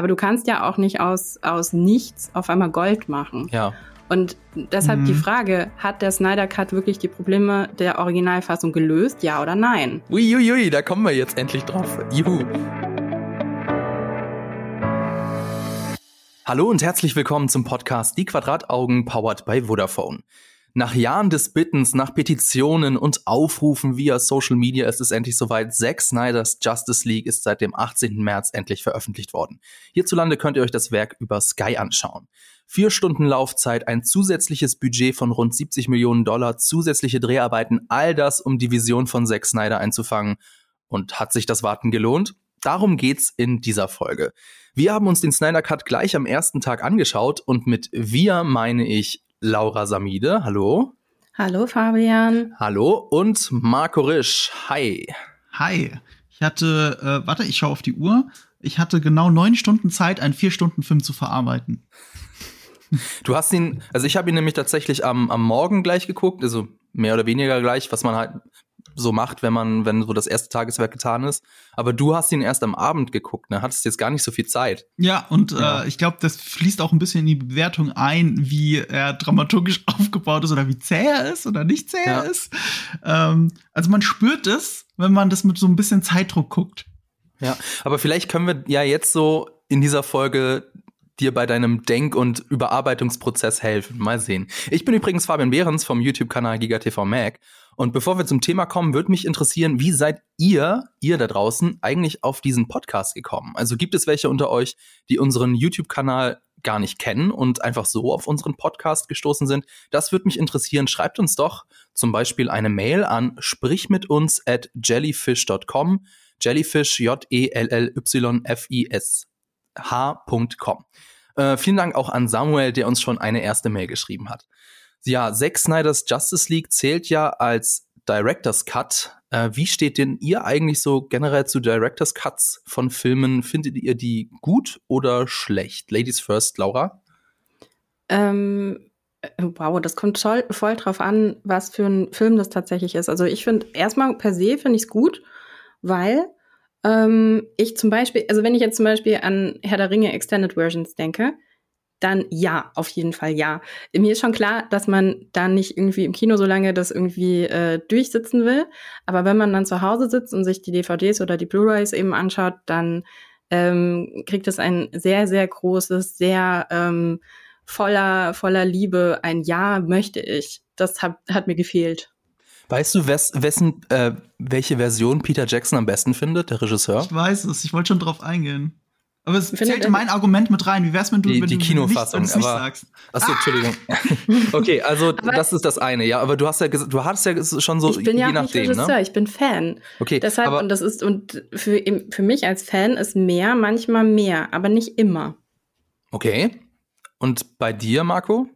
Aber du kannst ja auch nicht aus, aus nichts auf einmal Gold machen. Ja. Und deshalb Mhm. die Frage, hat der Snyder Cut wirklich die Probleme der Originalfassung gelöst, ja oder nein? Uiuiui, da kommen wir jetzt endlich drauf. Juhu. Hallo und herzlich willkommen zum Podcast Die Quadrataugen powered by Vodafone. Nach Jahren des Bittens, nach Petitionen und Aufrufen via Social Media ist es endlich soweit. Zack Snyders Justice League ist seit dem 18. März endlich veröffentlicht worden. Hierzulande könnt ihr euch das Werk über Sky anschauen. Vier Stunden Laufzeit, ein zusätzliches Budget von rund 70 Millionen Dollar, zusätzliche Dreharbeiten, all das, um die Vision von Zack Snyder einzufangen. Und hat sich das Warten gelohnt? Darum geht's in dieser Folge. Wir haben uns den Snyder Cut gleich am ersten Tag angeschaut und mit wir meine ich Laura Samide, hallo. Hallo Fabian. Hallo und Marco Risch, hi. Hi. Ich hatte, äh, warte, ich schaue auf die Uhr. Ich hatte genau neun Stunden Zeit, einen vier Stunden Film zu verarbeiten. Du hast ihn, also ich habe ihn nämlich tatsächlich am, am Morgen gleich geguckt, also mehr oder weniger gleich, was man halt so macht, wenn man, wenn so das erste Tageswerk getan ist. Aber du hast ihn erst am Abend geguckt, ne? Hattest jetzt gar nicht so viel Zeit. Ja, und Ja. Äh, ich glaube, das fließt auch ein bisschen in die Bewertung ein, wie er dramaturgisch aufgebaut ist oder wie zäh er ist oder nicht zäh Ja. er ist. Ähm, also man spürt es, wenn man das mit so ein bisschen Zeitdruck guckt. Ja, aber vielleicht können wir ja jetzt so in dieser Folge dir bei deinem Denk- und Überarbeitungsprozess helfen. Mal sehen. Ich bin übrigens Fabian Behrens vom YouTube-Kanal GigaTV Mac. Und bevor wir zum Thema kommen, würde mich interessieren, wie seid ihr, ihr da draußen, eigentlich auf diesen Podcast gekommen? Also gibt es welche unter euch, die unseren YouTube-Kanal gar nicht kennen und einfach so auf unseren Podcast gestoßen sind? Das würde mich interessieren. Schreibt uns doch zum Beispiel eine Mail an sprichmituns at jellyfish.com. Jellyfish, J-E-L-L-Y-F-I-S h.com. Äh, vielen Dank auch an Samuel, der uns schon eine erste Mail geschrieben hat. Ja, Zack Snyders Justice League zählt ja als Director's Cut. Äh, wie steht denn ihr eigentlich so generell zu Director's Cuts von Filmen? Findet ihr die gut oder schlecht? Ladies first, Laura? Ähm, äh, wow, das kommt voll, voll drauf an, was für ein Film das tatsächlich ist. Also ich finde, erstmal per se finde ich es gut, weil ähm, ich zum Beispiel, also wenn ich jetzt zum Beispiel an Herr der Ringe Extended Versions denke, dann ja, auf jeden Fall ja. Mir ist schon klar, dass man dann nicht irgendwie im Kino so lange das irgendwie äh, durchsitzen will. Aber wenn man dann zu Hause sitzt und sich die DVDs oder die Blu-rays eben anschaut, dann ähm, kriegt es ein sehr, sehr großes, sehr ähm, voller, voller Liebe ein Ja möchte ich. Das hat, hat mir gefehlt. Weißt du, wes, wessen, äh, welche Version Peter Jackson am besten findet, der Regisseur? Ich weiß es, ich wollte schon drauf eingehen. Aber es Findet zählt in mein Argument mit rein. Wie wär's, wenn du, Die- wenn die du, Kinofassung, nicht, aber- sagst? Achso, Entschuldigung. okay, also Aber- das ist das eine, ja. Aber du hast ja gesagt, du hattest ja schon so ich bin je ja auch nicht nachdem, Regisseur, ne? ich bin Fan. Okay, Deshalb, aber und das ist, und für, für mich als Fan ist mehr manchmal mehr, aber nicht immer. okay. Und bei dir, Marco?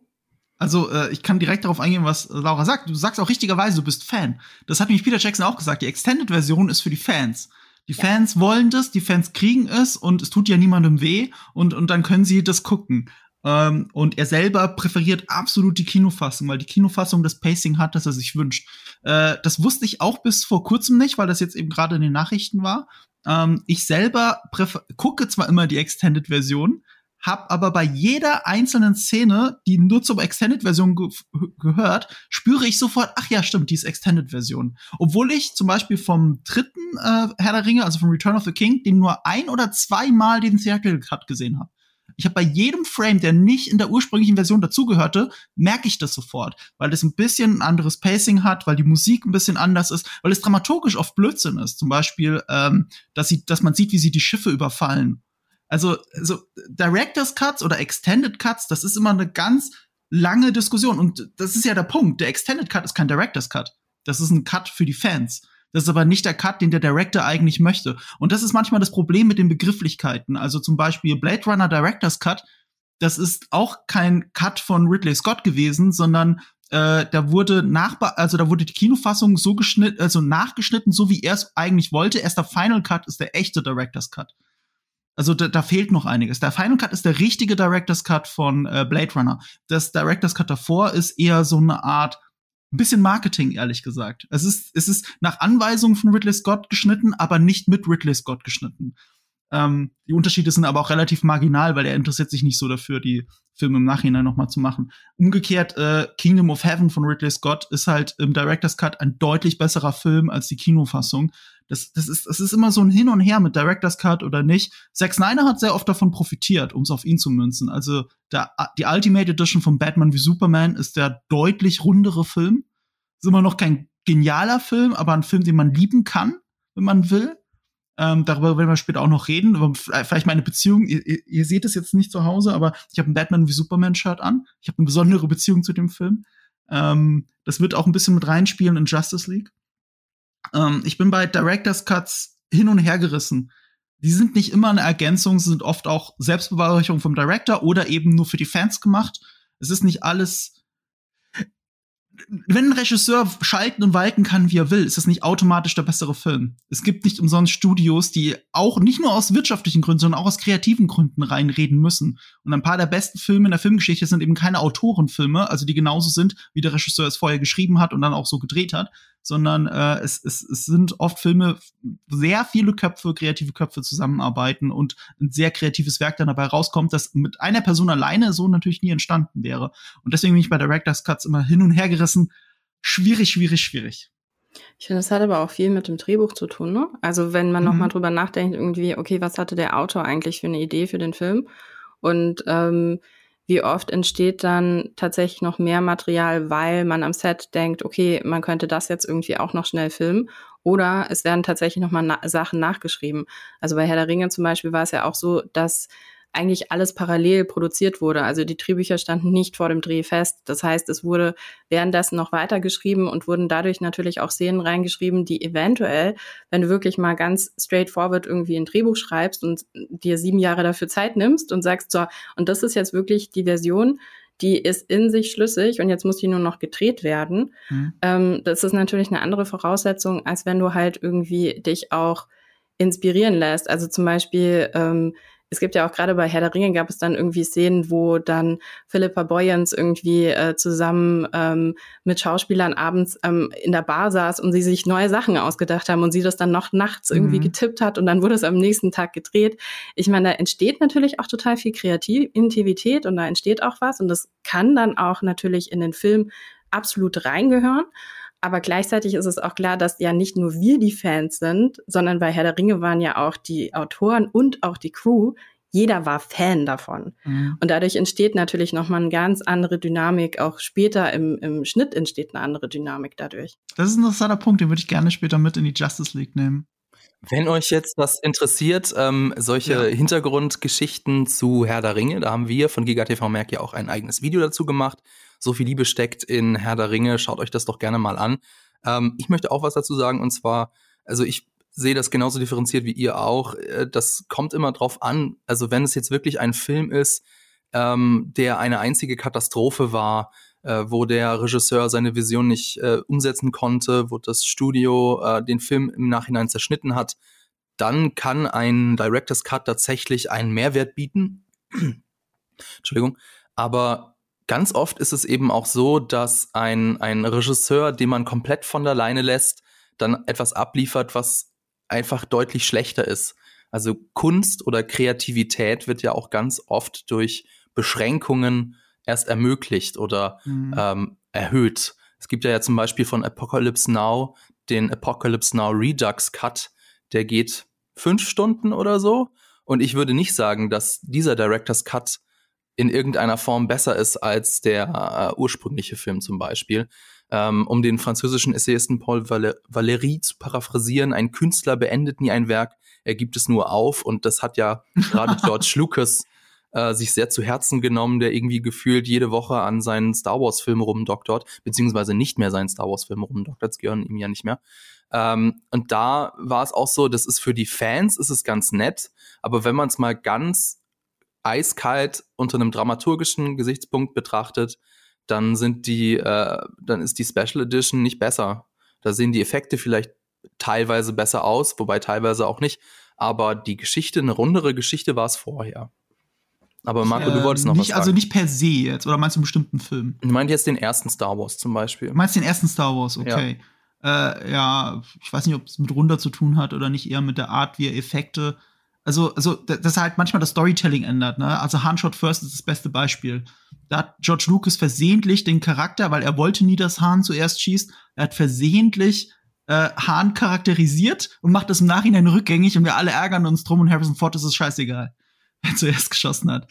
Also, äh, ich kann direkt darauf eingehen, was Laura sagt. Du sagst auch richtigerweise, du bist Fan. Das hat nämlich Peter Jackson auch gesagt. Die Extended-Version ist für die Fans. Die Fans wollen das, die Fans kriegen es und es tut ja niemandem weh und, und dann können sie das gucken. Ähm, und er selber präferiert absolut die Kinofassung, weil die Kinofassung das Pacing hat, das er sich wünscht. Äh, das wusste ich auch bis vor kurzem nicht, weil das jetzt eben gerade in den Nachrichten war. Ähm, ich selber gucke zwar immer die Extended-Version, hab aber bei jeder einzelnen Szene, die nur zur Extended-Version ge gehört, spüre ich sofort, ach ja, stimmt, die ist Extended-Version. Obwohl ich zum Beispiel vom dritten äh, Herr der Ringe, also vom Return of the King, den nur ein oder zweimal den Theatrical Cut gesehen habe. Ich habe bei jedem Frame, der nicht in der ursprünglichen Version dazugehörte, merke ich das sofort, weil es ein bisschen ein anderes Pacing hat, weil die Musik ein bisschen anders ist, weil es dramaturgisch oft Blödsinn ist. Zum Beispiel, ähm, dass, sie, dass man sieht, wie sie die Schiffe überfallen also, so Director's Cuts oder Extended Cuts, das ist immer eine ganz lange Diskussion. Und das ist ja der Punkt. Der Extended Cut ist kein Director's Cut. Das ist ein Cut für die Fans. Das ist aber nicht der Cut, den der Director eigentlich möchte. Und das ist manchmal das Problem mit den Begrifflichkeiten. Also zum Beispiel Blade Runner Director's Cut, das ist auch kein Cut von Ridley Scott gewesen, sondern äh, da wurde nach, also da wurde die Kinofassung so geschnitten, also nachgeschnitten, so wie er es eigentlich wollte. Erst der Final Cut ist der echte Director's Cut. Also da, da fehlt noch einiges. Der Final Cut ist der richtige Director's Cut von äh, Blade Runner. Das Director's Cut davor ist eher so eine Art ein bisschen Marketing, ehrlich gesagt. Es ist, es ist nach Anweisung von Ridley Scott geschnitten, aber nicht mit Ridley Scott geschnitten. Ähm, die Unterschiede sind aber auch relativ marginal, weil er interessiert sich nicht so dafür, die Filme im Nachhinein noch mal zu machen. Umgekehrt, äh, Kingdom of Heaven von Ridley Scott ist halt im Director's Cut ein deutlich besserer Film als die Kinofassung. Das, das, ist, das ist immer so ein Hin und Her mit Director's Cut oder nicht. Zack Snyder hat sehr oft davon profitiert, um es auf ihn zu münzen. Also der, die Ultimate Edition von Batman wie Superman ist der deutlich rundere Film. Ist immer noch kein genialer Film, aber ein Film, den man lieben kann, wenn man will. Ähm, darüber werden wir später auch noch reden. Aber vielleicht meine Beziehung, ihr, ihr seht es jetzt nicht zu Hause, aber ich habe ein Batman wie Superman-Shirt an. Ich habe eine besondere Beziehung zu dem Film. Ähm, das wird auch ein bisschen mit reinspielen in Justice League. Ähm, ich bin bei Director's Cuts hin und her gerissen. Die sind nicht immer eine Ergänzung, sind oft auch Selbstbeweihräucherung vom Director oder eben nur für die Fans gemacht. Es ist nicht alles wenn ein Regisseur schalten und walten kann, wie er will, ist das nicht automatisch der bessere Film. Es gibt nicht umsonst Studios, die auch nicht nur aus wirtschaftlichen Gründen, sondern auch aus kreativen Gründen reinreden müssen. Und ein paar der besten Filme in der Filmgeschichte sind eben keine Autorenfilme, also die genauso sind, wie der Regisseur es vorher geschrieben hat und dann auch so gedreht hat, sondern äh, es, es, es sind oft Filme, sehr viele Köpfe, kreative Köpfe zusammenarbeiten und ein sehr kreatives Werk dann dabei rauskommt, das mit einer Person alleine so natürlich nie entstanden wäre. Und deswegen bin ich bei Director's Cuts immer hin und her gerissen. Schwierig, schwierig, schwierig. Ich finde, das hat aber auch viel mit dem Drehbuch zu tun, ne? Also wenn man mhm. noch mal drüber nachdenkt, irgendwie, okay, was hatte der Autor eigentlich für eine Idee für den Film? Und ähm, wie oft entsteht dann tatsächlich noch mehr Material, weil man am Set denkt, okay, man könnte das jetzt irgendwie auch noch schnell filmen. Oder es werden tatsächlich nochmal na Sachen nachgeschrieben. Also bei Herr der Ringe zum Beispiel war es ja auch so, dass eigentlich alles parallel produziert wurde. Also die Drehbücher standen nicht vor dem Dreh fest. Das heißt, es wurde währenddessen noch weitergeschrieben und wurden dadurch natürlich auch Szenen reingeschrieben, die eventuell, wenn du wirklich mal ganz straightforward irgendwie ein Drehbuch schreibst und dir sieben Jahre dafür Zeit nimmst und sagst, so, und das ist jetzt wirklich die Version, die ist in sich schlüssig und jetzt muss die nur noch gedreht werden. Mhm. Ähm, das ist natürlich eine andere Voraussetzung, als wenn du halt irgendwie dich auch inspirieren lässt. Also zum Beispiel, ähm, es gibt ja auch gerade bei Herr der Ringe gab es dann irgendwie Szenen, wo dann Philippa Boyens irgendwie äh, zusammen ähm, mit Schauspielern abends ähm, in der Bar saß und sie sich neue Sachen ausgedacht haben und sie das dann noch nachts irgendwie mhm. getippt hat und dann wurde es am nächsten Tag gedreht. Ich meine, da entsteht natürlich auch total viel Kreativität und da entsteht auch was und das kann dann auch natürlich in den Film absolut reingehören. Aber gleichzeitig ist es auch klar, dass ja nicht nur wir die Fans sind, sondern bei Herr der Ringe waren ja auch die Autoren und auch die Crew. Jeder war Fan davon. Mhm. Und dadurch entsteht natürlich nochmal eine ganz andere Dynamik. Auch später im, im Schnitt entsteht eine andere Dynamik dadurch. Das ist ein interessanter Punkt, den würde ich gerne später mit in die Justice League nehmen. Wenn euch jetzt was interessiert, ähm, solche ja. Hintergrundgeschichten zu Herr der Ringe, da haben wir von GigaTV Merk ja auch ein eigenes Video dazu gemacht so viel Liebe steckt in Herr der Ringe. Schaut euch das doch gerne mal an. Ähm, ich möchte auch was dazu sagen und zwar, also ich sehe das genauso differenziert wie ihr auch. Äh, das kommt immer drauf an. Also wenn es jetzt wirklich ein Film ist, ähm, der eine einzige Katastrophe war, äh, wo der Regisseur seine Vision nicht äh, umsetzen konnte, wo das Studio äh, den Film im Nachhinein zerschnitten hat, dann kann ein Director's Cut tatsächlich einen Mehrwert bieten. Entschuldigung. Aber ganz oft ist es eben auch so, dass ein, ein Regisseur, den man komplett von der Leine lässt, dann etwas abliefert, was einfach deutlich schlechter ist. Also Kunst oder Kreativität wird ja auch ganz oft durch Beschränkungen erst ermöglicht oder mhm. ähm, erhöht. Es gibt ja, ja zum Beispiel von Apocalypse Now den Apocalypse Now Redux Cut, der geht fünf Stunden oder so. Und ich würde nicht sagen, dass dieser Director's Cut in irgendeiner Form besser ist als der äh, ursprüngliche Film zum Beispiel. Ähm, um den französischen Essayisten Paul Val Valéry zu paraphrasieren, ein Künstler beendet nie ein Werk, er gibt es nur auf. Und das hat ja gerade George Lucas äh, sich sehr zu Herzen genommen, der irgendwie gefühlt jede Woche an seinen Star Wars-Film rumdoktort, beziehungsweise nicht mehr seinen Star Wars-Film rumdoktort, das gehören ihm ja nicht mehr. Ähm, und da war es auch so, das ist für die Fans, ist es ganz nett, aber wenn man es mal ganz eiskalt unter einem dramaturgischen Gesichtspunkt betrachtet, dann sind die, äh, dann ist die Special Edition nicht besser. Da sehen die Effekte vielleicht teilweise besser aus, wobei teilweise auch nicht. Aber die Geschichte, eine rundere Geschichte war es vorher. Aber Marco, äh, du wolltest noch nicht, was also sagen. Also nicht per se jetzt, oder meinst du einen bestimmten Film? Du meinst jetzt den ersten Star Wars zum Beispiel. Du meinst den ersten Star Wars, okay. Ja, äh, ja ich weiß nicht, ob es mit runter zu tun hat oder nicht, eher mit der Art, wie er Effekte Also, also, dass halt manchmal das Storytelling ändert, ne? Also Han Shot First ist das beste Beispiel. Da hat George Lucas versehentlich den Charakter, weil er wollte nie, dass Han zuerst schießt, er hat versehentlich äh, Han charakterisiert und macht das im Nachhinein rückgängig und wir alle ärgern uns drum und Harrison Ford ist es scheißegal, wer zuerst geschossen hat.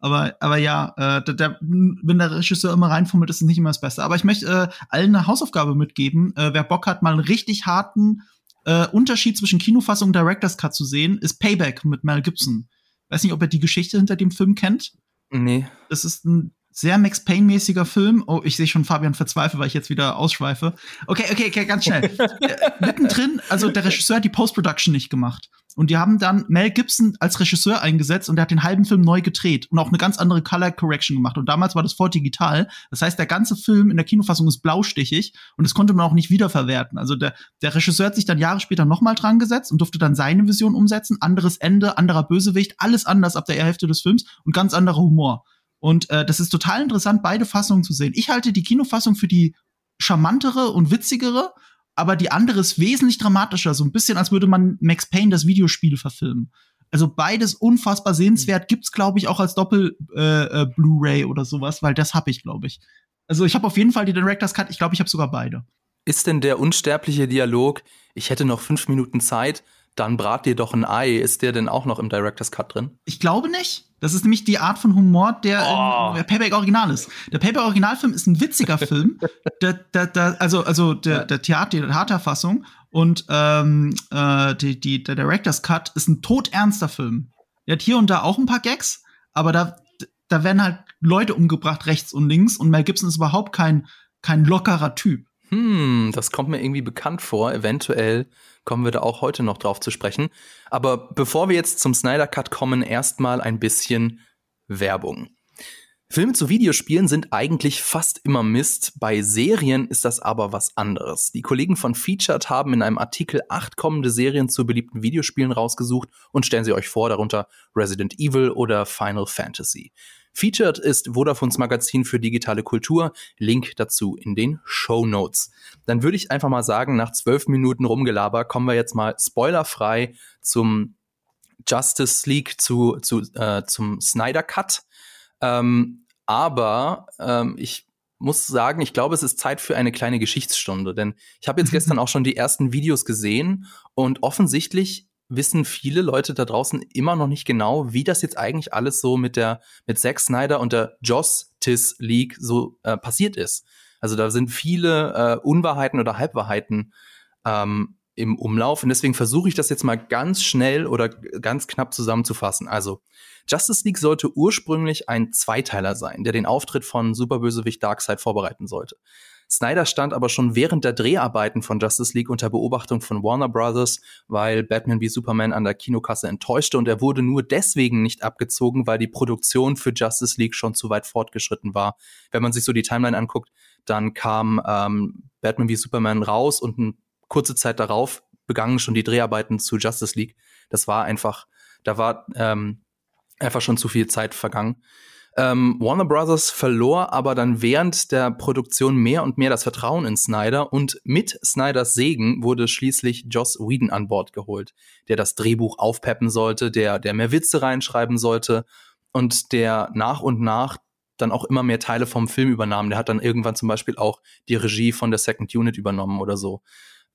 Aber, aber ja, äh, der, der, wenn der Regisseur immer reinfummelt, ist es nicht immer das Beste. Aber ich möchte äh, allen eine Hausaufgabe mitgeben. Äh, wer Bock hat, mal einen richtig harten äh, Unterschied zwischen Kinofassung und Director's Cut zu sehen, ist Payback mit Mel Gibson. Weiß nicht, ob ihr die Geschichte hinter dem Film kennt. Nee. Das ist ein sehr Max Payne-mäßiger Film. Oh, ich sehe schon Fabian verzweifelt, weil ich jetzt wieder ausschweife. Okay, okay, okay, ganz schnell. äh, mittendrin, also der Regisseur hat die Post-Production nicht gemacht. Und die haben dann Mel Gibson als Regisseur eingesetzt und der hat den halben Film neu gedreht und auch eine ganz andere Color Correction gemacht. Und damals war das voll digital. Das heißt, der ganze Film in der Kinofassung ist blaustichig und das konnte man auch nicht wiederverwerten. Also der, der Regisseur hat sich dann Jahre später nochmal dran gesetzt und durfte dann seine Vision umsetzen. Anderes Ende, anderer Bösewicht, alles anders ab der Hälfte des Films und ganz anderer Humor. Und äh, das ist total interessant, beide Fassungen zu sehen. Ich halte die Kinofassung für die charmantere und witzigere, aber die andere ist wesentlich dramatischer, so ein bisschen, als würde man Max Payne das Videospiel verfilmen. Also beides unfassbar sehenswert, gibt's glaube ich auch als Doppel äh, äh, Blu-ray oder sowas, weil das habe ich glaube ich. Also ich habe auf jeden Fall die Directors Cut, ich glaube, ich habe sogar beide. Ist denn der unsterbliche Dialog, ich hätte noch fünf Minuten Zeit, dann brat dir doch ein Ei. Ist der denn auch noch im Director's Cut drin? Ich glaube nicht. Das ist nämlich die Art von Humor, der Oh. im Payback Original ist. Der Payback Originalfilm ist ein witziger Film. Der, der, der, also also der, der Theater, die Theaterfassung und ähm, äh, die, die, der Director's Cut ist ein todernster Film. Der hat hier und da auch ein paar Gags, aber da, da werden halt Leute umgebracht rechts und links und Mel Gibson ist überhaupt kein, kein lockerer Typ. Hm, das kommt mir irgendwie bekannt vor. Eventuell kommen wir da auch heute noch drauf zu sprechen. Aber bevor wir jetzt zum Snyder Cut kommen, erstmal ein bisschen Werbung. Filme zu Videospielen sind eigentlich fast immer Mist. Bei Serien ist das aber was anderes. Die Kollegen von Featured haben in einem Artikel acht kommende Serien zu beliebten Videospielen rausgesucht und stellen sie euch vor, darunter Resident Evil oder Final Fantasy. Featured ist Vodafones Magazin für digitale Kultur. Link dazu in den Show Notes. Dann würde ich einfach mal sagen, nach zwölf Minuten Rumgelaber kommen wir jetzt mal spoilerfrei zum Justice League, zu, zu, äh, zum Snyder Cut. Ähm, aber ähm, ich muss sagen, ich glaube, es ist Zeit für eine kleine Geschichtsstunde, denn ich habe jetzt gestern auch schon die ersten Videos gesehen und offensichtlich wissen viele Leute da draußen immer noch nicht genau, wie das jetzt eigentlich alles so mit der mit Zack Snyder und der Justice League so äh, passiert ist. Also da sind viele äh, Unwahrheiten oder Halbwahrheiten ähm, im Umlauf und deswegen versuche ich das jetzt mal ganz schnell oder ganz knapp zusammenzufassen. Also Justice League sollte ursprünglich ein Zweiteiler sein, der den Auftritt von Superbösewicht Darkseid vorbereiten sollte. Snyder stand aber schon während der Dreharbeiten von Justice League unter Beobachtung von Warner Brothers, weil Batman wie Superman an der Kinokasse enttäuschte und er wurde nur deswegen nicht abgezogen, weil die Produktion für Justice League schon zu weit fortgeschritten war. Wenn man sich so die Timeline anguckt, dann kam ähm, Batman wie Superman raus und eine kurze Zeit darauf begannen schon die Dreharbeiten zu Justice League. Das war einfach, da war ähm, einfach schon zu viel Zeit vergangen. Ähm, Warner Brothers verlor aber dann während der Produktion mehr und mehr das Vertrauen in Snyder und mit Snyders Segen wurde schließlich Joss Whedon an Bord geholt, der das Drehbuch aufpeppen sollte, der, der mehr Witze reinschreiben sollte und der nach und nach dann auch immer mehr Teile vom Film übernahm. Der hat dann irgendwann zum Beispiel auch die Regie von der Second Unit übernommen oder so.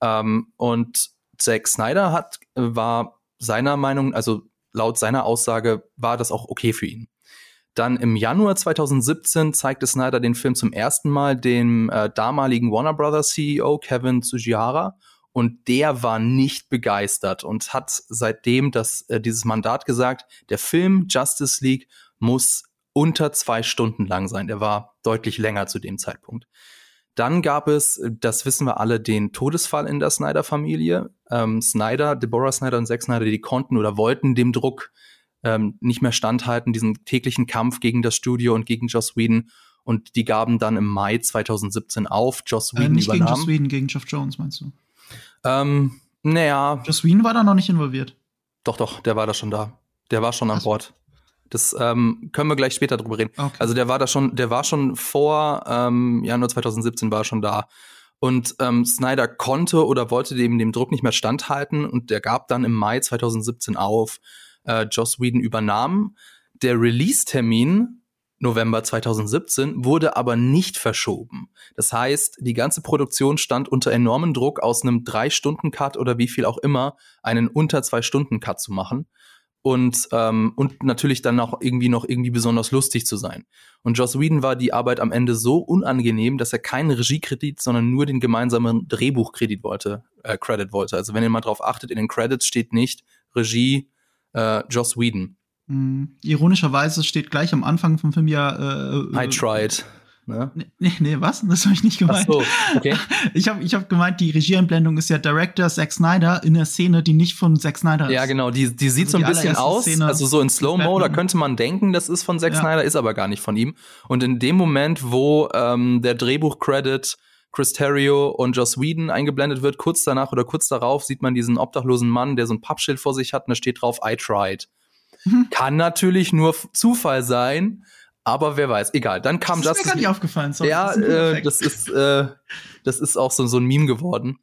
Ähm, und Zack Snyder hat, war seiner Meinung, also laut seiner Aussage, war das auch okay für ihn. Dann im Januar 2017 zeigte Snyder den Film zum ersten Mal dem äh, damaligen Warner Brothers CEO Kevin Tsujihara und der war nicht begeistert und hat seitdem das, äh, dieses Mandat gesagt, der Film Justice League muss unter zwei Stunden lang sein. Der war deutlich länger zu dem Zeitpunkt. Dann gab es, das wissen wir alle, den Todesfall in der Snyder-Familie. Ähm, Snyder, Deborah Snyder und Zack Snyder, die konnten oder wollten dem Druck ähm, nicht mehr standhalten, diesen täglichen Kampf gegen das Studio und gegen Joss Whedon. Und die gaben dann im Mai 2017 auf. Joss Whedon Äh, nicht übernahm. gegen Joss Whedon, gegen Geoff Jones, meinst du? Ähm, naja, Joss Whedon war da noch nicht involviert. doch, doch, der war da schon da. Der war schon an Ach so. Bord. Das ähm, können wir gleich später drüber reden. Okay. Also der war da schon, der war schon vor ähm, Januar 2017 war schon da. Und ähm, Snyder konnte oder wollte dem, dem Druck nicht mehr standhalten und der gab dann im Mai 2017 auf. Äh, Joss Whedon übernahm. Der Release-Termin November 2017 wurde aber nicht verschoben. Das heißt, die ganze Produktion stand unter enormem Druck, aus einem Drei-Stunden-Cut oder wie viel auch immer einen unter Zwei-Stunden-Cut zu machen und ähm, und natürlich dann auch irgendwie noch irgendwie besonders lustig zu sein. Und Joss Whedon war die Arbeit am Ende so unangenehm, dass er keinen Regiekredit, sondern nur den gemeinsamen Drehbuchkredit wollte, äh, Credit wollte. Also wenn ihr mal drauf achtet, in den Credits steht nicht Regie äh, Joss Whedon. Mhm. Ironischerweise steht gleich am Anfang vom Film ja äh, I tried. Ne? Nee, nee, was? Das habe ich nicht gemeint. Ach so, okay. Ich habe ich hab gemeint, die Regieeinblendung ist ja Director Zack Snyder in der Szene, die nicht von Zack Snyder ist. Ja, genau, die, die sieht also so ein bisschen aus, Szene also so in Slow-Mo, da könnte man denken, das ist von Zack ja. Snyder, ist aber gar nicht von ihm. Und in dem Moment, wo ähm, der Drehbuch-Credit Chris Terrio und Joss Whedon eingeblendet wird, kurz danach oder kurz darauf sieht man diesen obdachlosen Mann, der so ein Pappschild vor sich hat und da steht drauf, I tried. Mhm. Kann natürlich nur Zufall sein, aber wer weiß, egal. Dann kam das. Ist Justice mir gar nicht aufgefallen. Sorry, ja, das ist, äh, das ist, äh, das ist auch so, so ein Meme geworden.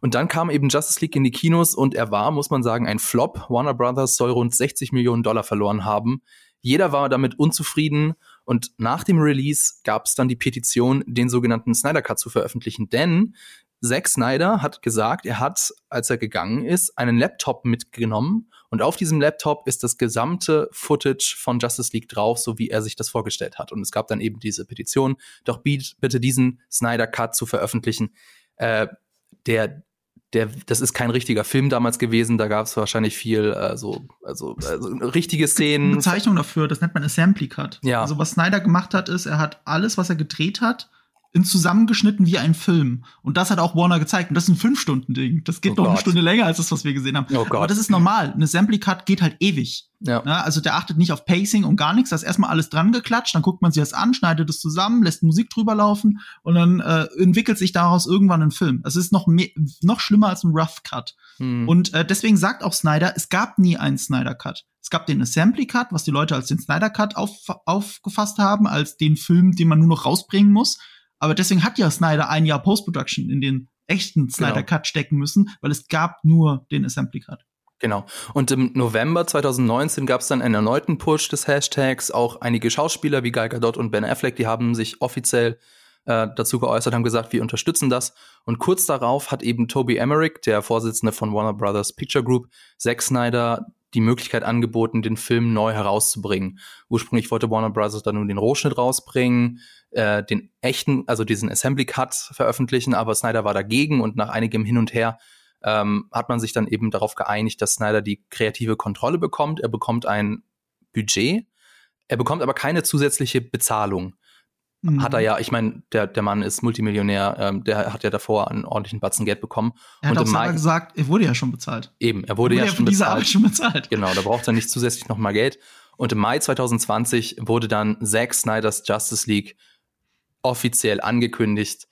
Und dann kam eben Justice League in die Kinos und er war, muss man sagen, ein Flop. Warner Brothers soll rund 60 Millionen Dollar verloren haben. Jeder war damit unzufrieden und nach dem Release gab es dann die Petition, den sogenannten Snyder Cut zu veröffentlichen, denn Zack Snyder hat gesagt, er hat, als er gegangen ist, einen Laptop mitgenommen und auf diesem Laptop ist das gesamte Footage von Justice League drauf, so wie er sich das vorgestellt hat. Und es gab dann eben diese Petition, doch bitte diesen Snyder Cut zu veröffentlichen. Äh, der, der, das ist kein richtiger Film damals gewesen, da gab es wahrscheinlich viel, äh, so, also, also richtige Szenen. Eine Bezeichnung dafür, das nennt man Assembly Cut. Ja. Also was Snyder gemacht hat, ist, er hat alles, was er gedreht hat, in zusammengeschnitten wie ein Film. Und das hat auch Warner gezeigt. Und das ist ein Fünf-Stunden-Ding. Das geht oh noch Gott. eine Stunde länger als das, was wir gesehen haben. Oh Aber das ist normal. Eine Assembly-Cut geht halt ewig. Ja. ja. Also der achtet nicht auf Pacing und gar nichts. Da ist erstmal alles dran geklatscht, dann guckt man sich das an, schneidet es zusammen, lässt Musik drüber laufen und dann äh, entwickelt sich daraus irgendwann ein Film. Es ist noch mehr, noch schlimmer als ein Rough Cut. Hm. Und äh, deswegen sagt auch Snyder, es gab nie einen Snyder Cut. Es gab den Assembly Cut, was die Leute als den Snyder Cut auf, aufgefasst haben, als den Film, den man nur noch rausbringen muss. Aber deswegen hat ja Snyder ein Jahr Post-Production in den echten Snyder genau. Cut stecken müssen, weil es gab nur den Assembly Cut. Genau. Und im November 2019 gab es dann einen erneuten Push des Hashtags. Auch einige Schauspieler wie Gal Gadot und Ben Affleck, die haben sich offiziell äh, dazu geäußert, haben gesagt, wir unterstützen das. Und kurz darauf hat eben Toby Emmerich, der Vorsitzende von Warner Brothers Picture Group, Zack Snyder die Möglichkeit angeboten, den Film neu herauszubringen. Ursprünglich wollte Warner Bros. dann nur den Rohschnitt rausbringen, äh, den echten, also diesen Assembly Cut veröffentlichen, aber Snyder war dagegen und nach einigem Hin und Her ähm, hat man sich dann eben darauf geeinigt, dass Snyder die kreative Kontrolle bekommt. Er bekommt ein Budget, er bekommt aber keine zusätzliche Bezahlung. Mhm. Hat er ja, ich meine, der, der Mann ist Multimillionär, ähm, der hat ja davor einen ordentlichen Batzen Geld bekommen. Er hat und auch gesagt, er wurde ja schon bezahlt. Eben, er wurde, er wurde ja, ja schon, bezahlt. schon bezahlt. Genau, da braucht er nicht zusätzlich noch mal Geld. Und im Mai 2020 wurde dann Zack Snyders Justice League offiziell angekündigt.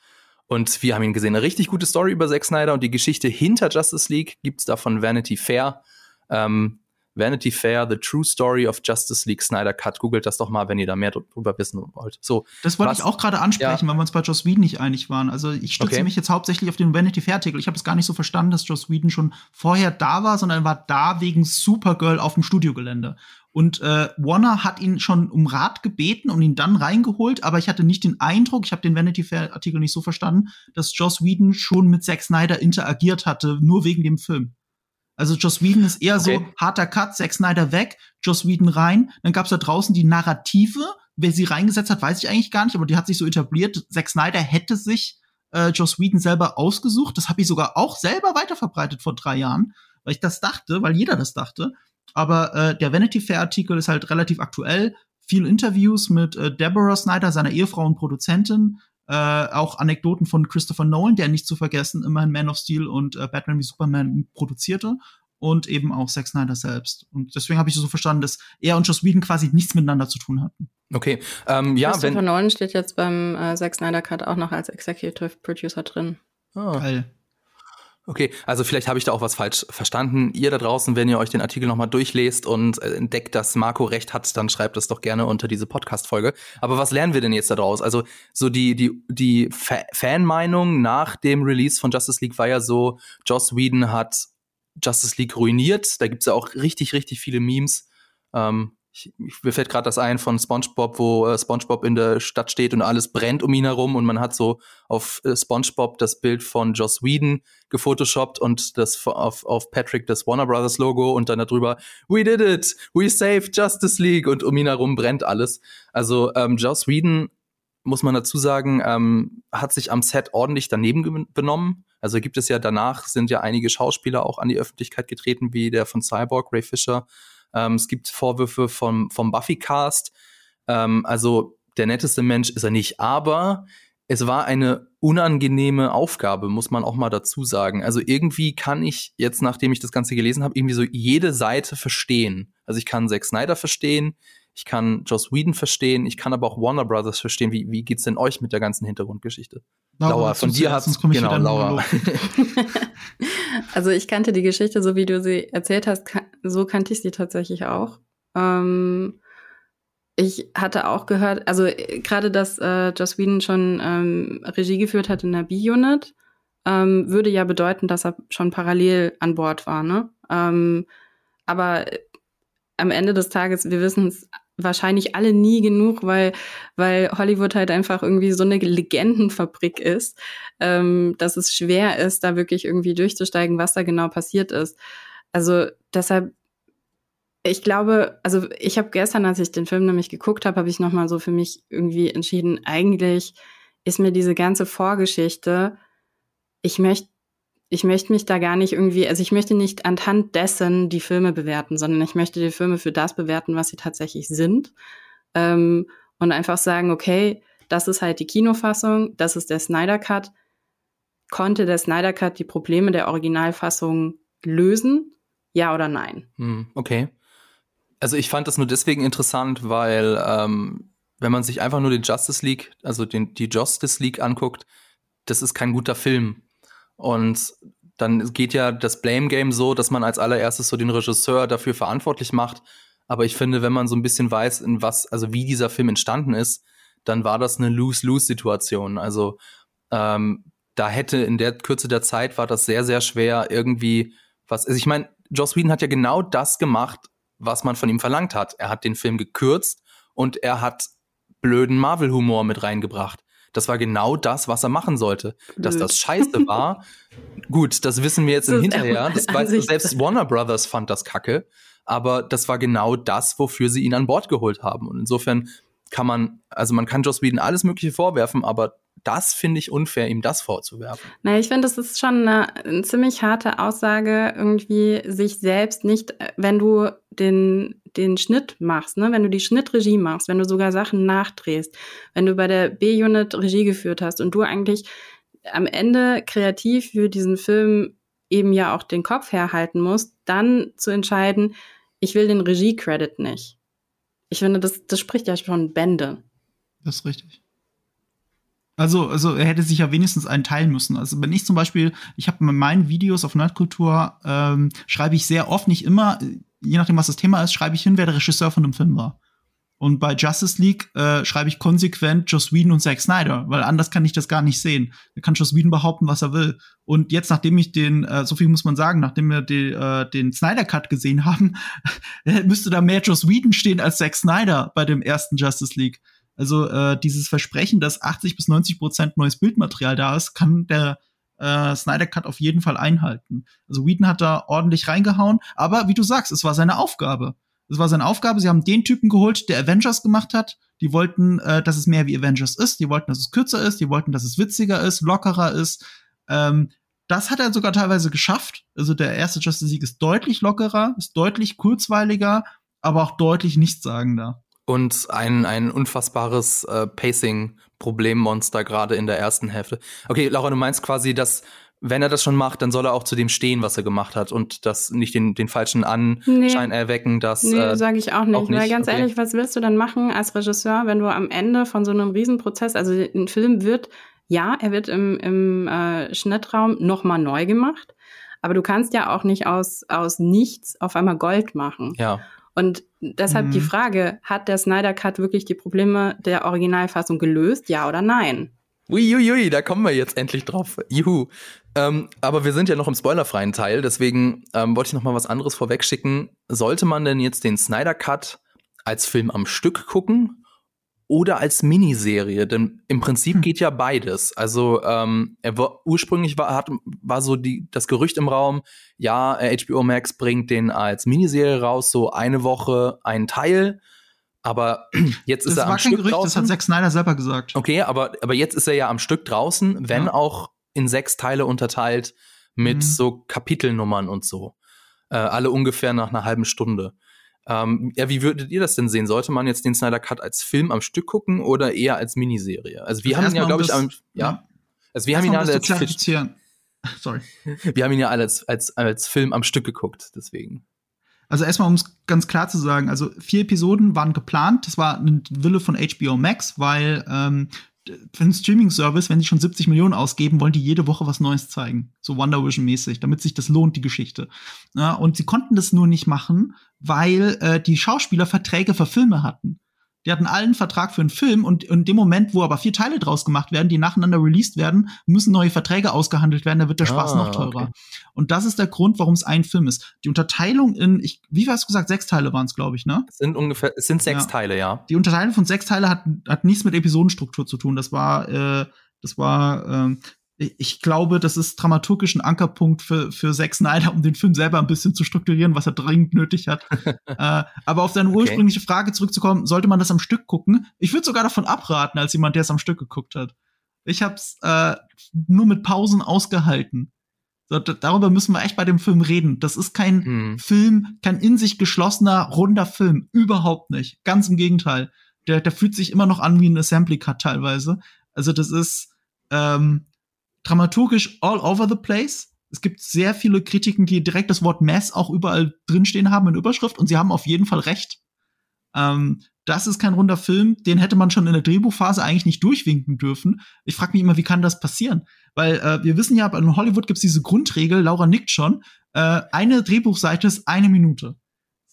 Und wir haben ihn gesehen. Eine richtig gute Story über Zack Snyder und die Geschichte hinter Justice League gibt's da von Vanity Fair. Ähm, Vanity Fair, The True Story of Justice League Snyder Cut. Googelt das doch mal, wenn ihr da mehr drüber wissen wollt. So. Das wollte ich auch gerade ansprechen, ja. weil wir uns bei Joss Whedon nicht einig waren. Also ich stütze okay. mich jetzt hauptsächlich auf den Vanity Fair Artikel. Ich habe es gar nicht so verstanden, dass Joss Whedon schon vorher da war, sondern er war da wegen Supergirl auf dem Studiogelände. Und äh, Warner hat ihn schon um Rat gebeten und ihn dann reingeholt, aber ich hatte nicht den Eindruck, ich habe den Vanity Fair Artikel nicht so verstanden, dass Joss Whedon schon mit Zack Snyder interagiert hatte, nur wegen dem Film. Also Joss Whedon ist eher okay. so harter Cut, Zack Snyder weg, Joss Whedon rein. Dann gab's da draußen die Narrative. Wer sie reingesetzt hat, weiß ich eigentlich gar nicht, aber die hat sich so etabliert. Zack Snyder hätte sich äh, Joss Whedon selber ausgesucht. Das habe ich sogar auch selber weiterverbreitet vor drei Jahren, weil ich das dachte, weil jeder das dachte. Aber äh, der Vanity Fair Artikel ist halt relativ aktuell. Viel Interviews mit äh, Deborah Snyder, seiner Ehefrau und Produzentin, äh, auch Anekdoten von Christopher Nolan, der nicht zu vergessen immerhin Man of Steel und äh, Batman wie Superman produzierte und eben auch Zack Snyder selbst. Und deswegen habe ich so verstanden, dass er und Joss Whedon quasi nichts miteinander zu tun hatten. Okay, ähm, ja, Christopher wenn Nolan steht jetzt beim äh, Zack Snyder Cut auch noch als Executive Producer drin. Oh. Geil. Okay, also vielleicht habe ich da auch was falsch verstanden. Ihr da draußen, wenn ihr euch den Artikel nochmal durchlest und äh, entdeckt, dass Marco recht hat, dann schreibt es doch gerne unter diese Podcast-Folge. Aber was lernen wir denn jetzt daraus? Also so die, die, die Fa Fanmeinung nach dem Release von Justice League war ja so, Joss Whedon hat Justice League ruiniert. Da gibt's ja auch richtig, richtig viele Memes. Ähm, ich, mir fällt gerade das ein von SpongeBob, wo äh, SpongeBob in der Stadt steht und alles brennt um ihn herum und man hat so auf äh, SpongeBob das Bild von Joss Whedon gefotoshoppt und das auf, auf Patrick das Warner Brothers Logo und dann darüber We did it, we saved Justice League und um ihn herum brennt alles. Also ähm, Joss Whedon muss man dazu sagen, ähm, hat sich am Set ordentlich daneben benommen. Also gibt es ja danach sind ja einige Schauspieler auch an die Öffentlichkeit getreten, wie der von Cyborg, Ray Fisher ähm, es gibt Vorwürfe vom, vom Buffy-Cast. Ähm, also der netteste Mensch ist er nicht, aber es war eine unangenehme Aufgabe, muss man auch mal dazu sagen. Also irgendwie kann ich jetzt, nachdem ich das Ganze gelesen habe, irgendwie so jede Seite verstehen. Also ich kann Zack Snyder verstehen, ich kann Joss Whedon verstehen, ich kann aber auch Warner Brothers verstehen. Wie, wie geht's denn euch mit der ganzen Hintergrundgeschichte? Laura, Laura von dir hat genau Laura. also ich kannte die Geschichte, so wie du sie erzählt hast, so kannte ich sie tatsächlich auch. Ähm, ich hatte auch gehört, also äh, gerade, dass äh, Joss Whedon schon ähm, Regie geführt hat in der B-Unit, ähm, würde ja bedeuten, dass er schon parallel an Bord war, ne? Ähm, aber am Ende des Tages, wir wissen es wahrscheinlich alle nie genug, weil, weil Hollywood halt einfach irgendwie so eine Legendenfabrik ist, ähm, dass es schwer ist, da wirklich irgendwie durchzusteigen, was da genau passiert ist. Also deshalb, ich glaube, also ich habe gestern, als ich den Film nämlich geguckt habe, habe ich nochmal so für mich irgendwie entschieden, eigentlich ist mir diese ganze Vorgeschichte, ich möchte ich möchte mich da gar nicht irgendwie, also ich möchte nicht anhand dessen die Filme bewerten, sondern ich möchte die Filme für das bewerten, was sie tatsächlich sind. Ähm, und einfach sagen, okay, das ist halt die Kinofassung, das ist der Snyder Cut. Konnte der Snyder Cut die Probleme der Originalfassung lösen? Ja oder nein? Hm, okay. Also ich fand das nur deswegen interessant, weil ähm, wenn man sich einfach nur den Justice League, also den, die Justice League anguckt, das ist kein guter Film. Und dann geht ja das Blame Game so, dass man als allererstes so den Regisseur dafür verantwortlich macht. Aber ich finde, wenn man so ein bisschen weiß, in was, also wie dieser Film entstanden ist, dann war das eine Lose-Lose-Situation. Also ähm, da hätte in der Kürze der Zeit war das sehr, sehr schwer irgendwie was. Also ich meine, Joss Whedon hat ja genau das gemacht, was man von ihm verlangt hat. Er hat den Film gekürzt und er hat blöden Marvel-Humor mit reingebracht. Das war genau das, was er machen sollte. Blöd. Dass das scheiße war, gut, das wissen wir jetzt im Hinterher. Das weiß, selbst Warner Brothers fand das kacke. Aber das war genau das, wofür sie ihn an Bord geholt haben. Und insofern kann man, also man kann Joss Whedon alles Mögliche vorwerfen, aber das finde ich unfair, ihm das vorzuwerfen. Na, ich finde, das ist schon eine, eine, ziemlich harte Aussage, irgendwie sich selbst nicht, wenn du den, den Schnitt machst, ne, wenn du die Schnittregie machst, wenn du sogar Sachen nachdrehst, wenn du bei der B-Unit Regie geführt hast und du eigentlich am Ende kreativ für diesen Film eben ja auch den Kopf herhalten musst, dann zu entscheiden, ich will den Regie-Credit nicht. Ich finde, das, das spricht ja schon Bände. Das ist richtig. Also, also er hätte sich ja wenigstens einen teilen müssen. Also wenn ich zum Beispiel, ich habe in meinen Videos auf Nerdkultur, ähm, schreibe ich sehr oft, nicht immer, je nachdem, was das Thema ist, schreibe ich hin, wer der Regisseur von dem Film war. Und bei Justice League äh, schreibe ich konsequent Joss Whedon und Zack Snyder, weil anders kann ich das gar nicht sehen. Da kann Joss Whedon behaupten, was er will. Und jetzt, nachdem ich den, äh, so viel muss man sagen, nachdem wir die, äh, den Snyder Cut gesehen haben, müsste da mehr Joss Whedon stehen als Zack Snyder bei dem ersten Justice League. Also äh, dieses Versprechen, dass 80 bis 90 Prozent neues Bildmaterial da ist, kann der äh, Snyder Cut auf jeden Fall einhalten. Also Whedon hat da ordentlich reingehauen, aber wie du sagst, es war seine Aufgabe. Es war seine Aufgabe. Sie haben den Typen geholt, der Avengers gemacht hat. Die wollten, äh, dass es mehr wie Avengers ist. Die wollten, dass es kürzer ist. Die wollten, dass es witziger ist, lockerer ist. Ähm, das hat er sogar teilweise geschafft. Also der erste Justice League ist deutlich lockerer, ist deutlich kurzweiliger, aber auch deutlich nichtssagender und ein, ein unfassbares äh, Pacing-Problemmonster gerade in der ersten Hälfte. Okay, Laura, du meinst quasi, dass wenn er das schon macht, dann soll er auch zu dem stehen, was er gemacht hat und das nicht den, den falschen Anschein nee. erwecken, dass. Nee, äh, sage ich auch nicht. Auch nicht. Weil ganz okay. ehrlich, was willst du dann machen als Regisseur, wenn du am Ende von so einem Riesenprozess, also ein Film wird, ja, er wird im, im äh, Schnittraum nochmal neu gemacht, aber du kannst ja auch nicht aus, aus nichts auf einmal Gold machen. Ja. Und deshalb mhm. die Frage, hat der Snyder Cut wirklich die Probleme der Originalfassung gelöst, ja oder nein? Uiuiui, da kommen wir jetzt endlich drauf. Juhu. Ähm, aber wir sind ja noch im spoilerfreien Teil, deswegen ähm, wollte ich noch mal was anderes vorwegschicken. Sollte man denn jetzt den Snyder Cut als Film am Stück gucken oder als Miniserie? Denn im Prinzip hm. geht ja beides. Also ähm, er war, ursprünglich war, hat, war so die, das Gerücht im Raum, ja, HBO Max bringt den als Miniserie raus, so eine Woche ein Teil. Aber jetzt ist das er am Stück Gerücht, draußen. Das hat Zack Snyder selber gesagt. Okay, aber, aber jetzt ist er ja am Stück draußen, wenn ja. auch in sechs Teile unterteilt mit mhm. so Kapitelnummern und so. Äh, alle ungefähr nach einer halben Stunde. Ähm, ja, wie würdet ihr das denn sehen? Sollte man jetzt den Snyder Cut als Film am Stück gucken oder eher als Miniserie? Also wir also haben ihn ja, glaube ich, am, ja. ja. Also wir haben ihn ja als Sorry. Wir haben ihn ja als, als, als Film am Stück geguckt, deswegen. Also erstmal, um es ganz klar zu sagen, also vier Episoden waren geplant. Das war ein Wille von HBO Max, weil ähm, für einen Streaming-Service, wenn sie schon 70 Millionen ausgeben, wollen die jede Woche was Neues zeigen. So Wonder Vision-mäßig, damit sich das lohnt, die Geschichte. Ja, und sie konnten das nur nicht machen, weil äh, die Schauspieler Verträge für Filme hatten. Die hatten allen Vertrag für einen Film und in dem Moment, wo aber vier Teile draus gemacht werden, die nacheinander released werden, müssen neue Verträge ausgehandelt werden, da wird der Spaß ah, noch teurer. Okay. Und das ist der Grund, warum es ein Film ist. Die Unterteilung in, ich, wie hast du gesagt, sechs Teile waren es, glaube ich, ne? Es sind ungefähr, es sind sechs ja. Teile, ja. Die Unterteilung von sechs Teile hat, hat nichts mit Episodenstruktur zu tun. Das war, äh, das war ähm, ich glaube, das ist dramaturgisch ein Ankerpunkt für, für Zack Snyder, um den Film selber ein bisschen zu strukturieren, was er dringend nötig hat. äh, aber auf seine ursprüngliche okay. Frage zurückzukommen, sollte man das am Stück gucken? Ich würde sogar davon abraten, als jemand, der es am Stück geguckt hat. Ich hab's äh, nur mit Pausen ausgehalten. So, darüber müssen wir echt bei dem Film reden. Das ist kein hm. Film, kein in sich geschlossener, runder Film. Überhaupt nicht. Ganz im Gegenteil. Der, der fühlt sich immer noch an wie ein Assembly Cut teilweise. Also das ist, ähm, dramaturgisch all over the place. Es gibt sehr viele Kritiken, die direkt das Wort Mess auch überall drinstehen haben in Überschrift und sie haben auf jeden Fall recht. Ähm, das ist kein runder Film, den hätte man schon in der Drehbuchphase eigentlich nicht durchwinken dürfen. Ich frage mich immer, wie kann das passieren? Weil äh, wir wissen ja, in Hollywood gibt es diese Grundregel, Laura nickt schon, äh, eine Drehbuchseite ist eine Minute.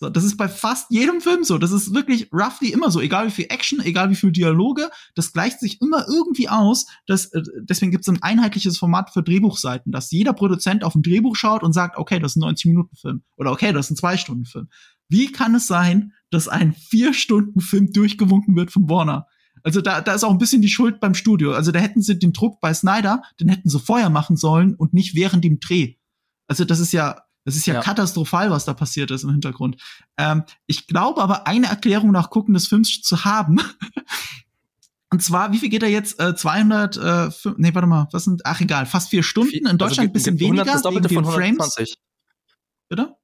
So, das ist bei fast jedem Film so. Das ist wirklich roughly immer so. Egal wie viel Action, egal wie viel Dialoge, das gleicht sich immer irgendwie aus. Das, äh, deswegen gibt es ein einheitliches Format für Drehbuchseiten, dass jeder Produzent auf ein Drehbuch schaut und sagt, okay, das ist ein 90-Minuten-Film. Oder okay, das ist ein 2-Stunden-Film. Wie kann es sein, dass ein 4-Stunden-Film durchgewunken wird von Warner? Also da, da ist auch ein bisschen die Schuld beim Studio. Also da hätten sie den Druck bei Snyder, den hätten sie vorher machen sollen und nicht während dem Dreh. Also das ist ja das ist ja, ja, katastrophal, was da passiert ist im Hintergrund. Ähm, ich glaube aber, eine Erklärung nach Gucken des Films zu haben. Und zwar, wie viel geht er jetzt? Äh, 200, äh, nee, warte mal, was sind, ach egal, fast vier Stunden. In also Deutschland also, bisschen weniger. Das Doppelte von 120. Frames. Bitte?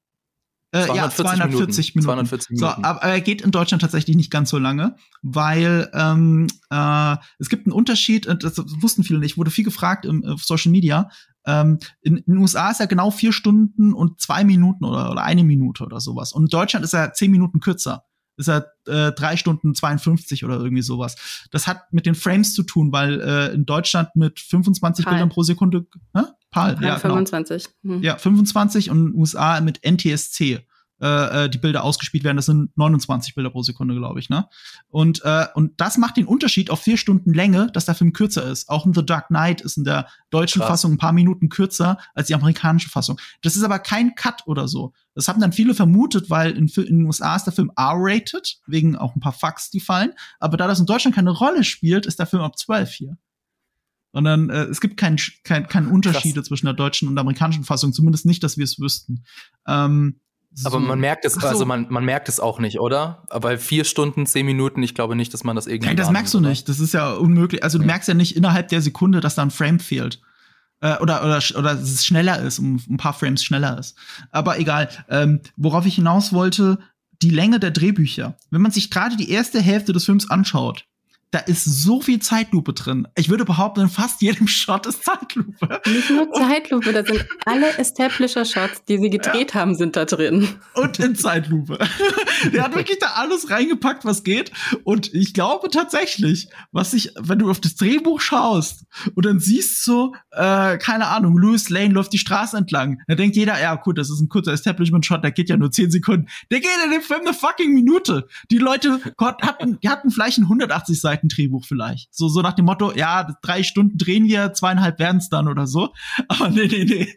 Äh, ja, 240 Minuten. Minuten. 240 Minuten. So, aber er geht in Deutschland tatsächlich nicht ganz so lange, weil ähm, äh, es gibt einen Unterschied, das wussten viele nicht, wurde viel gefragt im, auf Social Media. Ähm, in, in, den USA ist er genau vier Stunden und zwei Minuten oder, oder eine Minute oder sowas. Und in Deutschland ist er zehn Minuten kürzer. Ist er äh, drei Stunden 52 oder irgendwie sowas. Das hat mit den Frames zu tun, weil äh, in Deutschland mit 25 Pal. Bildern pro Sekunde, hä? PAL, ja, 25. Genau. Hm. Ja, 25 und in den USA mit NTSC äh, äh, die Bilder ausgespielt werden. Das sind 29 Bilder pro Sekunde, glaube ich. Ne? Und, äh, und das macht den Unterschied auf vier Stunden Länge, dass der Film kürzer ist. Auch in The Dark Knight ist in der deutschen Krass. Fassung ein paar Minuten kürzer als die amerikanische Fassung. Das ist aber kein Cut oder so. Das haben dann viele vermutet, weil in, in den USA ist der Film R-rated, wegen auch ein paar Fucks, die fallen. Aber da das in Deutschland keine Rolle spielt, ist der Film ab 12 hier sondern äh, es gibt keinen kein, kein Unterschiede Krass. zwischen der deutschen und der amerikanischen Fassung, zumindest nicht, dass wir es wüssten. Ähm, Aber man merkt es, so. also man, man merkt es auch nicht, oder? Aber vier Stunden, zehn Minuten, ich glaube nicht, dass man das irgendwie. Nein, das merkst du oder? nicht. Das ist ja unmöglich. Also du ja. merkst ja nicht innerhalb der Sekunde, dass da ein Frame fehlt. Äh, oder, oder, oder dass es schneller ist, um ein paar Frames schneller ist. Aber egal. Ähm, worauf ich hinaus wollte, die Länge der Drehbücher. Wenn man sich gerade die erste Hälfte des Films anschaut, da ist so viel Zeitlupe drin. Ich würde behaupten, in fast jedem Shot ist Zeitlupe. Nicht nur Zeitlupe, da sind alle Establisher-Shots, die sie gedreht ja. haben, sind da drin. Und in Zeitlupe. Der hat wirklich da alles reingepackt, was geht. Und ich glaube tatsächlich, was ich, wenn du auf das Drehbuch schaust und dann siehst so, äh, keine Ahnung, Louis Lane läuft die Straße entlang, dann denkt jeder, ja gut, das ist ein kurzer Establishment-Shot, der geht ja nur 10 Sekunden. Der geht in dem Film eine fucking Minute. Die Leute hatten, hatten vielleicht einen 180 Seiten Drehbuch vielleicht. So, so nach dem Motto, ja, drei Stunden drehen wir, zweieinhalb werden's dann oder so. Aber nee, nee, nee.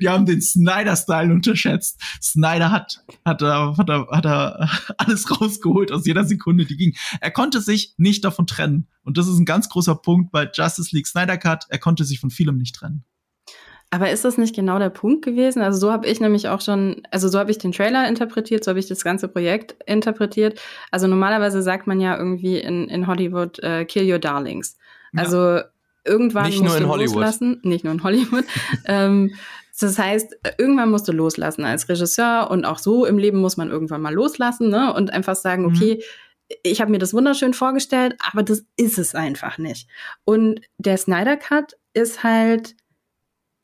Die haben den Snyder-Style unterschätzt. Snyder hat, hat, er, hat, er, hat alles rausgeholt aus jeder Sekunde, die ging. Er konnte sich nicht davon trennen. Und das ist ein ganz großer Punkt bei Justice League Snyder Cut. Er konnte sich von vielem nicht trennen. Aber ist das nicht genau der Punkt gewesen? Also so habe ich nämlich auch schon, also so habe ich den Trailer interpretiert, so habe ich das ganze Projekt interpretiert. Also normalerweise sagt man ja irgendwie in, in Hollywood, uh, kill your darlings. Ja. Also irgendwann nicht musst du loslassen, nicht nur in Hollywood. ähm, das heißt, irgendwann musst du loslassen als Regisseur und auch so im Leben muss man irgendwann mal loslassen ne? und einfach sagen, mhm. okay, ich habe mir das wunderschön vorgestellt, aber das ist es einfach nicht. Und der Snyder Cut ist halt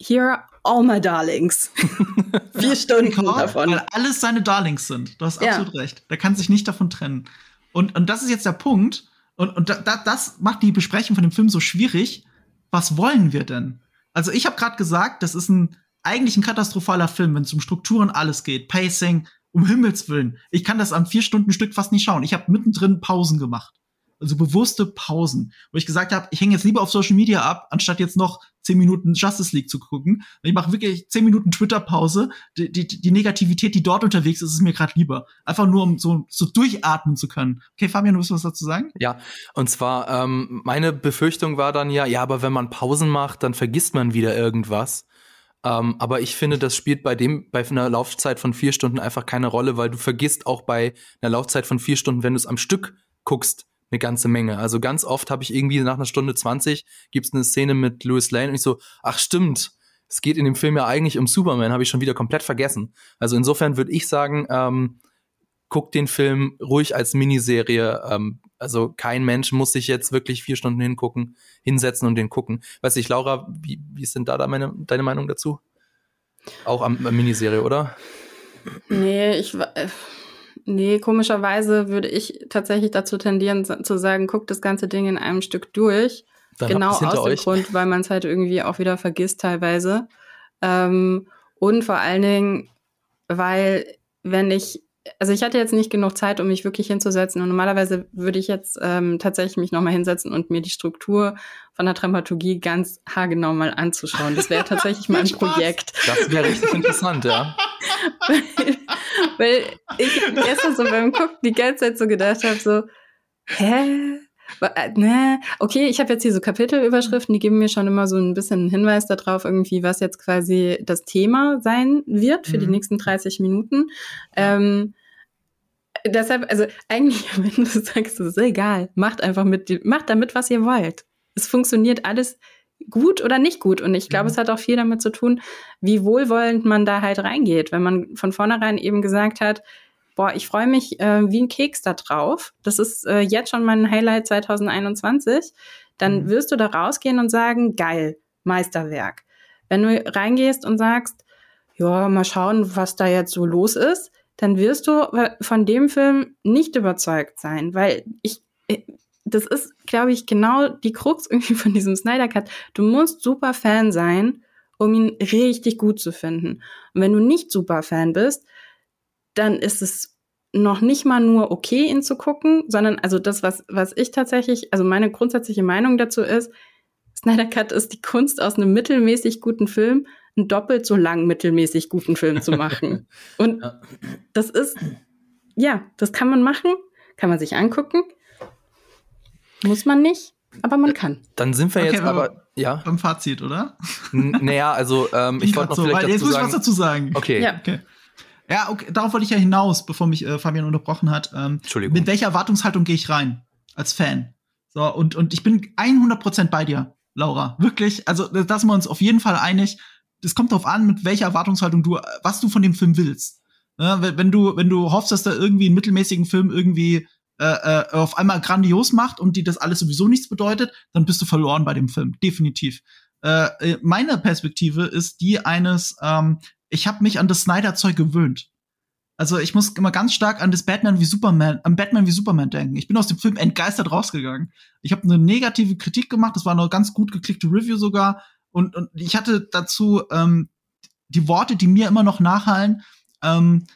Here all my darlings. Vier ja, Stunden genau, davon. Weil alles seine Darlings sind. Du hast ja. absolut recht. Der kann sich nicht davon trennen. Und, und das ist jetzt der Punkt. Und, und da, das macht die Besprechung von dem Film so schwierig. Was wollen wir denn? Also ich habe gerade gesagt, das ist ein eigentlich ein katastrophaler Film, wenn es um Strukturen alles geht, Pacing, um Himmels willen. Ich kann das am vier Stunden Stück fast nicht schauen. Ich habe mittendrin Pausen gemacht also bewusste Pausen, wo ich gesagt habe, ich hänge jetzt lieber auf Social Media ab, anstatt jetzt noch zehn Minuten Justice League zu gucken. Ich mache wirklich zehn Minuten Twitter-Pause. Die, die, die Negativität, die dort unterwegs ist, ist mir gerade lieber. Einfach nur, um so, so durchatmen zu können. Okay, Fabian, du willst was dazu sagen? Ja, und zwar, ähm, meine Befürchtung war dann ja, ja, aber wenn man Pausen macht, dann vergisst man wieder irgendwas. Ähm, aber ich finde, das spielt bei dem, bei einer Laufzeit von vier Stunden einfach keine Rolle, weil du vergisst auch bei einer Laufzeit von vier Stunden, wenn du es am Stück guckst, eine ganze Menge. Also ganz oft habe ich irgendwie nach einer Stunde 20 gibt's eine Szene mit Louis Lane und ich so, ach stimmt, es geht in dem Film ja eigentlich um Superman, habe ich schon wieder komplett vergessen. Also insofern würde ich sagen, ähm, guckt den Film ruhig als Miniserie. Ähm, also kein Mensch muss sich jetzt wirklich vier Stunden hingucken, hinsetzen und den gucken. Weiß ich, Laura, wie, wie ist denn da, meine, deine Meinung dazu? Auch am, am Miniserie, oder? Nee, ich äh, Nee, komischerweise würde ich tatsächlich dazu tendieren zu sagen, guck das ganze Ding in einem Stück durch. Dann genau aus dem euch. Grund, weil man es halt irgendwie auch wieder vergisst teilweise. Ähm, und vor allen Dingen, weil wenn ich, also ich hatte jetzt nicht genug Zeit, um mich wirklich hinzusetzen. Und normalerweise würde ich jetzt ähm, tatsächlich mich nochmal hinsetzen und mir die Struktur von der Dramaturgie ganz haargenau mal anzuschauen. Das wäre tatsächlich mal ein Projekt. Das wäre richtig interessant, ja. weil, ich gestern so beim Gucken die ganze Zeit so gedacht habe, so, hä? Äh, ne, okay, ich habe jetzt hier so Kapitelüberschriften, die geben mir schon immer so ein bisschen einen Hinweis darauf, irgendwie, was jetzt quasi das Thema sein wird für mhm. die nächsten 30 Minuten. Ähm, deshalb, also eigentlich, wenn du sagst, ist egal, macht einfach mit, macht damit, was ihr wollt. Es funktioniert alles gut oder nicht gut. Und ich glaube, mhm. es hat auch viel damit zu tun, wie wohlwollend man da halt reingeht. Wenn man von vornherein eben gesagt hat, boah, ich freue mich äh, wie ein Keks da drauf. Das ist äh, jetzt schon mein Highlight 2021. Dann mhm. wirst du da rausgehen und sagen, geil, Meisterwerk. Wenn du reingehst und sagst, ja, mal schauen, was da jetzt so los ist, dann wirst du von dem Film nicht überzeugt sein, weil ich, äh, das ist, glaube ich, genau die Krux irgendwie von diesem Snyder Cut. Du musst super Fan sein, um ihn richtig gut zu finden. Und wenn du nicht super Fan bist, dann ist es noch nicht mal nur okay, ihn zu gucken, sondern also das, was, was ich tatsächlich, also meine grundsätzliche Meinung dazu ist, Snyder Cut ist die Kunst, aus einem mittelmäßig guten Film einen doppelt so lang mittelmäßig guten Film zu machen. Und ja. das ist, ja, das kann man machen, kann man sich angucken. Muss man nicht, aber man kann. Dann sind wir okay, jetzt aber, ja. Beim Fazit, oder? naja, also ähm, ich wollte noch so, vielleicht dazu jetzt muss ich was dazu sagen. Okay. Ja. okay. Ja, okay, darauf wollte ich ja hinaus, bevor mich äh, Fabian unterbrochen hat. Ähm, Entschuldigung. Mit welcher Erwartungshaltung gehe ich rein als Fan? So, und, und ich bin 100% bei dir, Laura. Wirklich, also da sind wir uns auf jeden Fall einig. Es kommt darauf an, mit welcher Erwartungshaltung du, was du von dem Film willst. Ja, wenn du, wenn du hoffst, dass da irgendwie einen mittelmäßigen Film irgendwie äh, äh, auf einmal grandios macht und die das alles sowieso nichts bedeutet, dann bist du verloren bei dem Film, definitiv. Äh, äh meine Perspektive ist die eines, ähm, ich habe mich an das Snyder-Zeug gewöhnt. Also ich muss immer ganz stark an das Batman wie Superman, an Batman wie Superman denken. Ich bin aus dem Film entgeistert rausgegangen. Ich habe eine negative Kritik gemacht, das war eine ganz gut geklickte Review sogar. Und, und ich hatte dazu ähm, die Worte, die mir immer noch nachhallen. Ähm,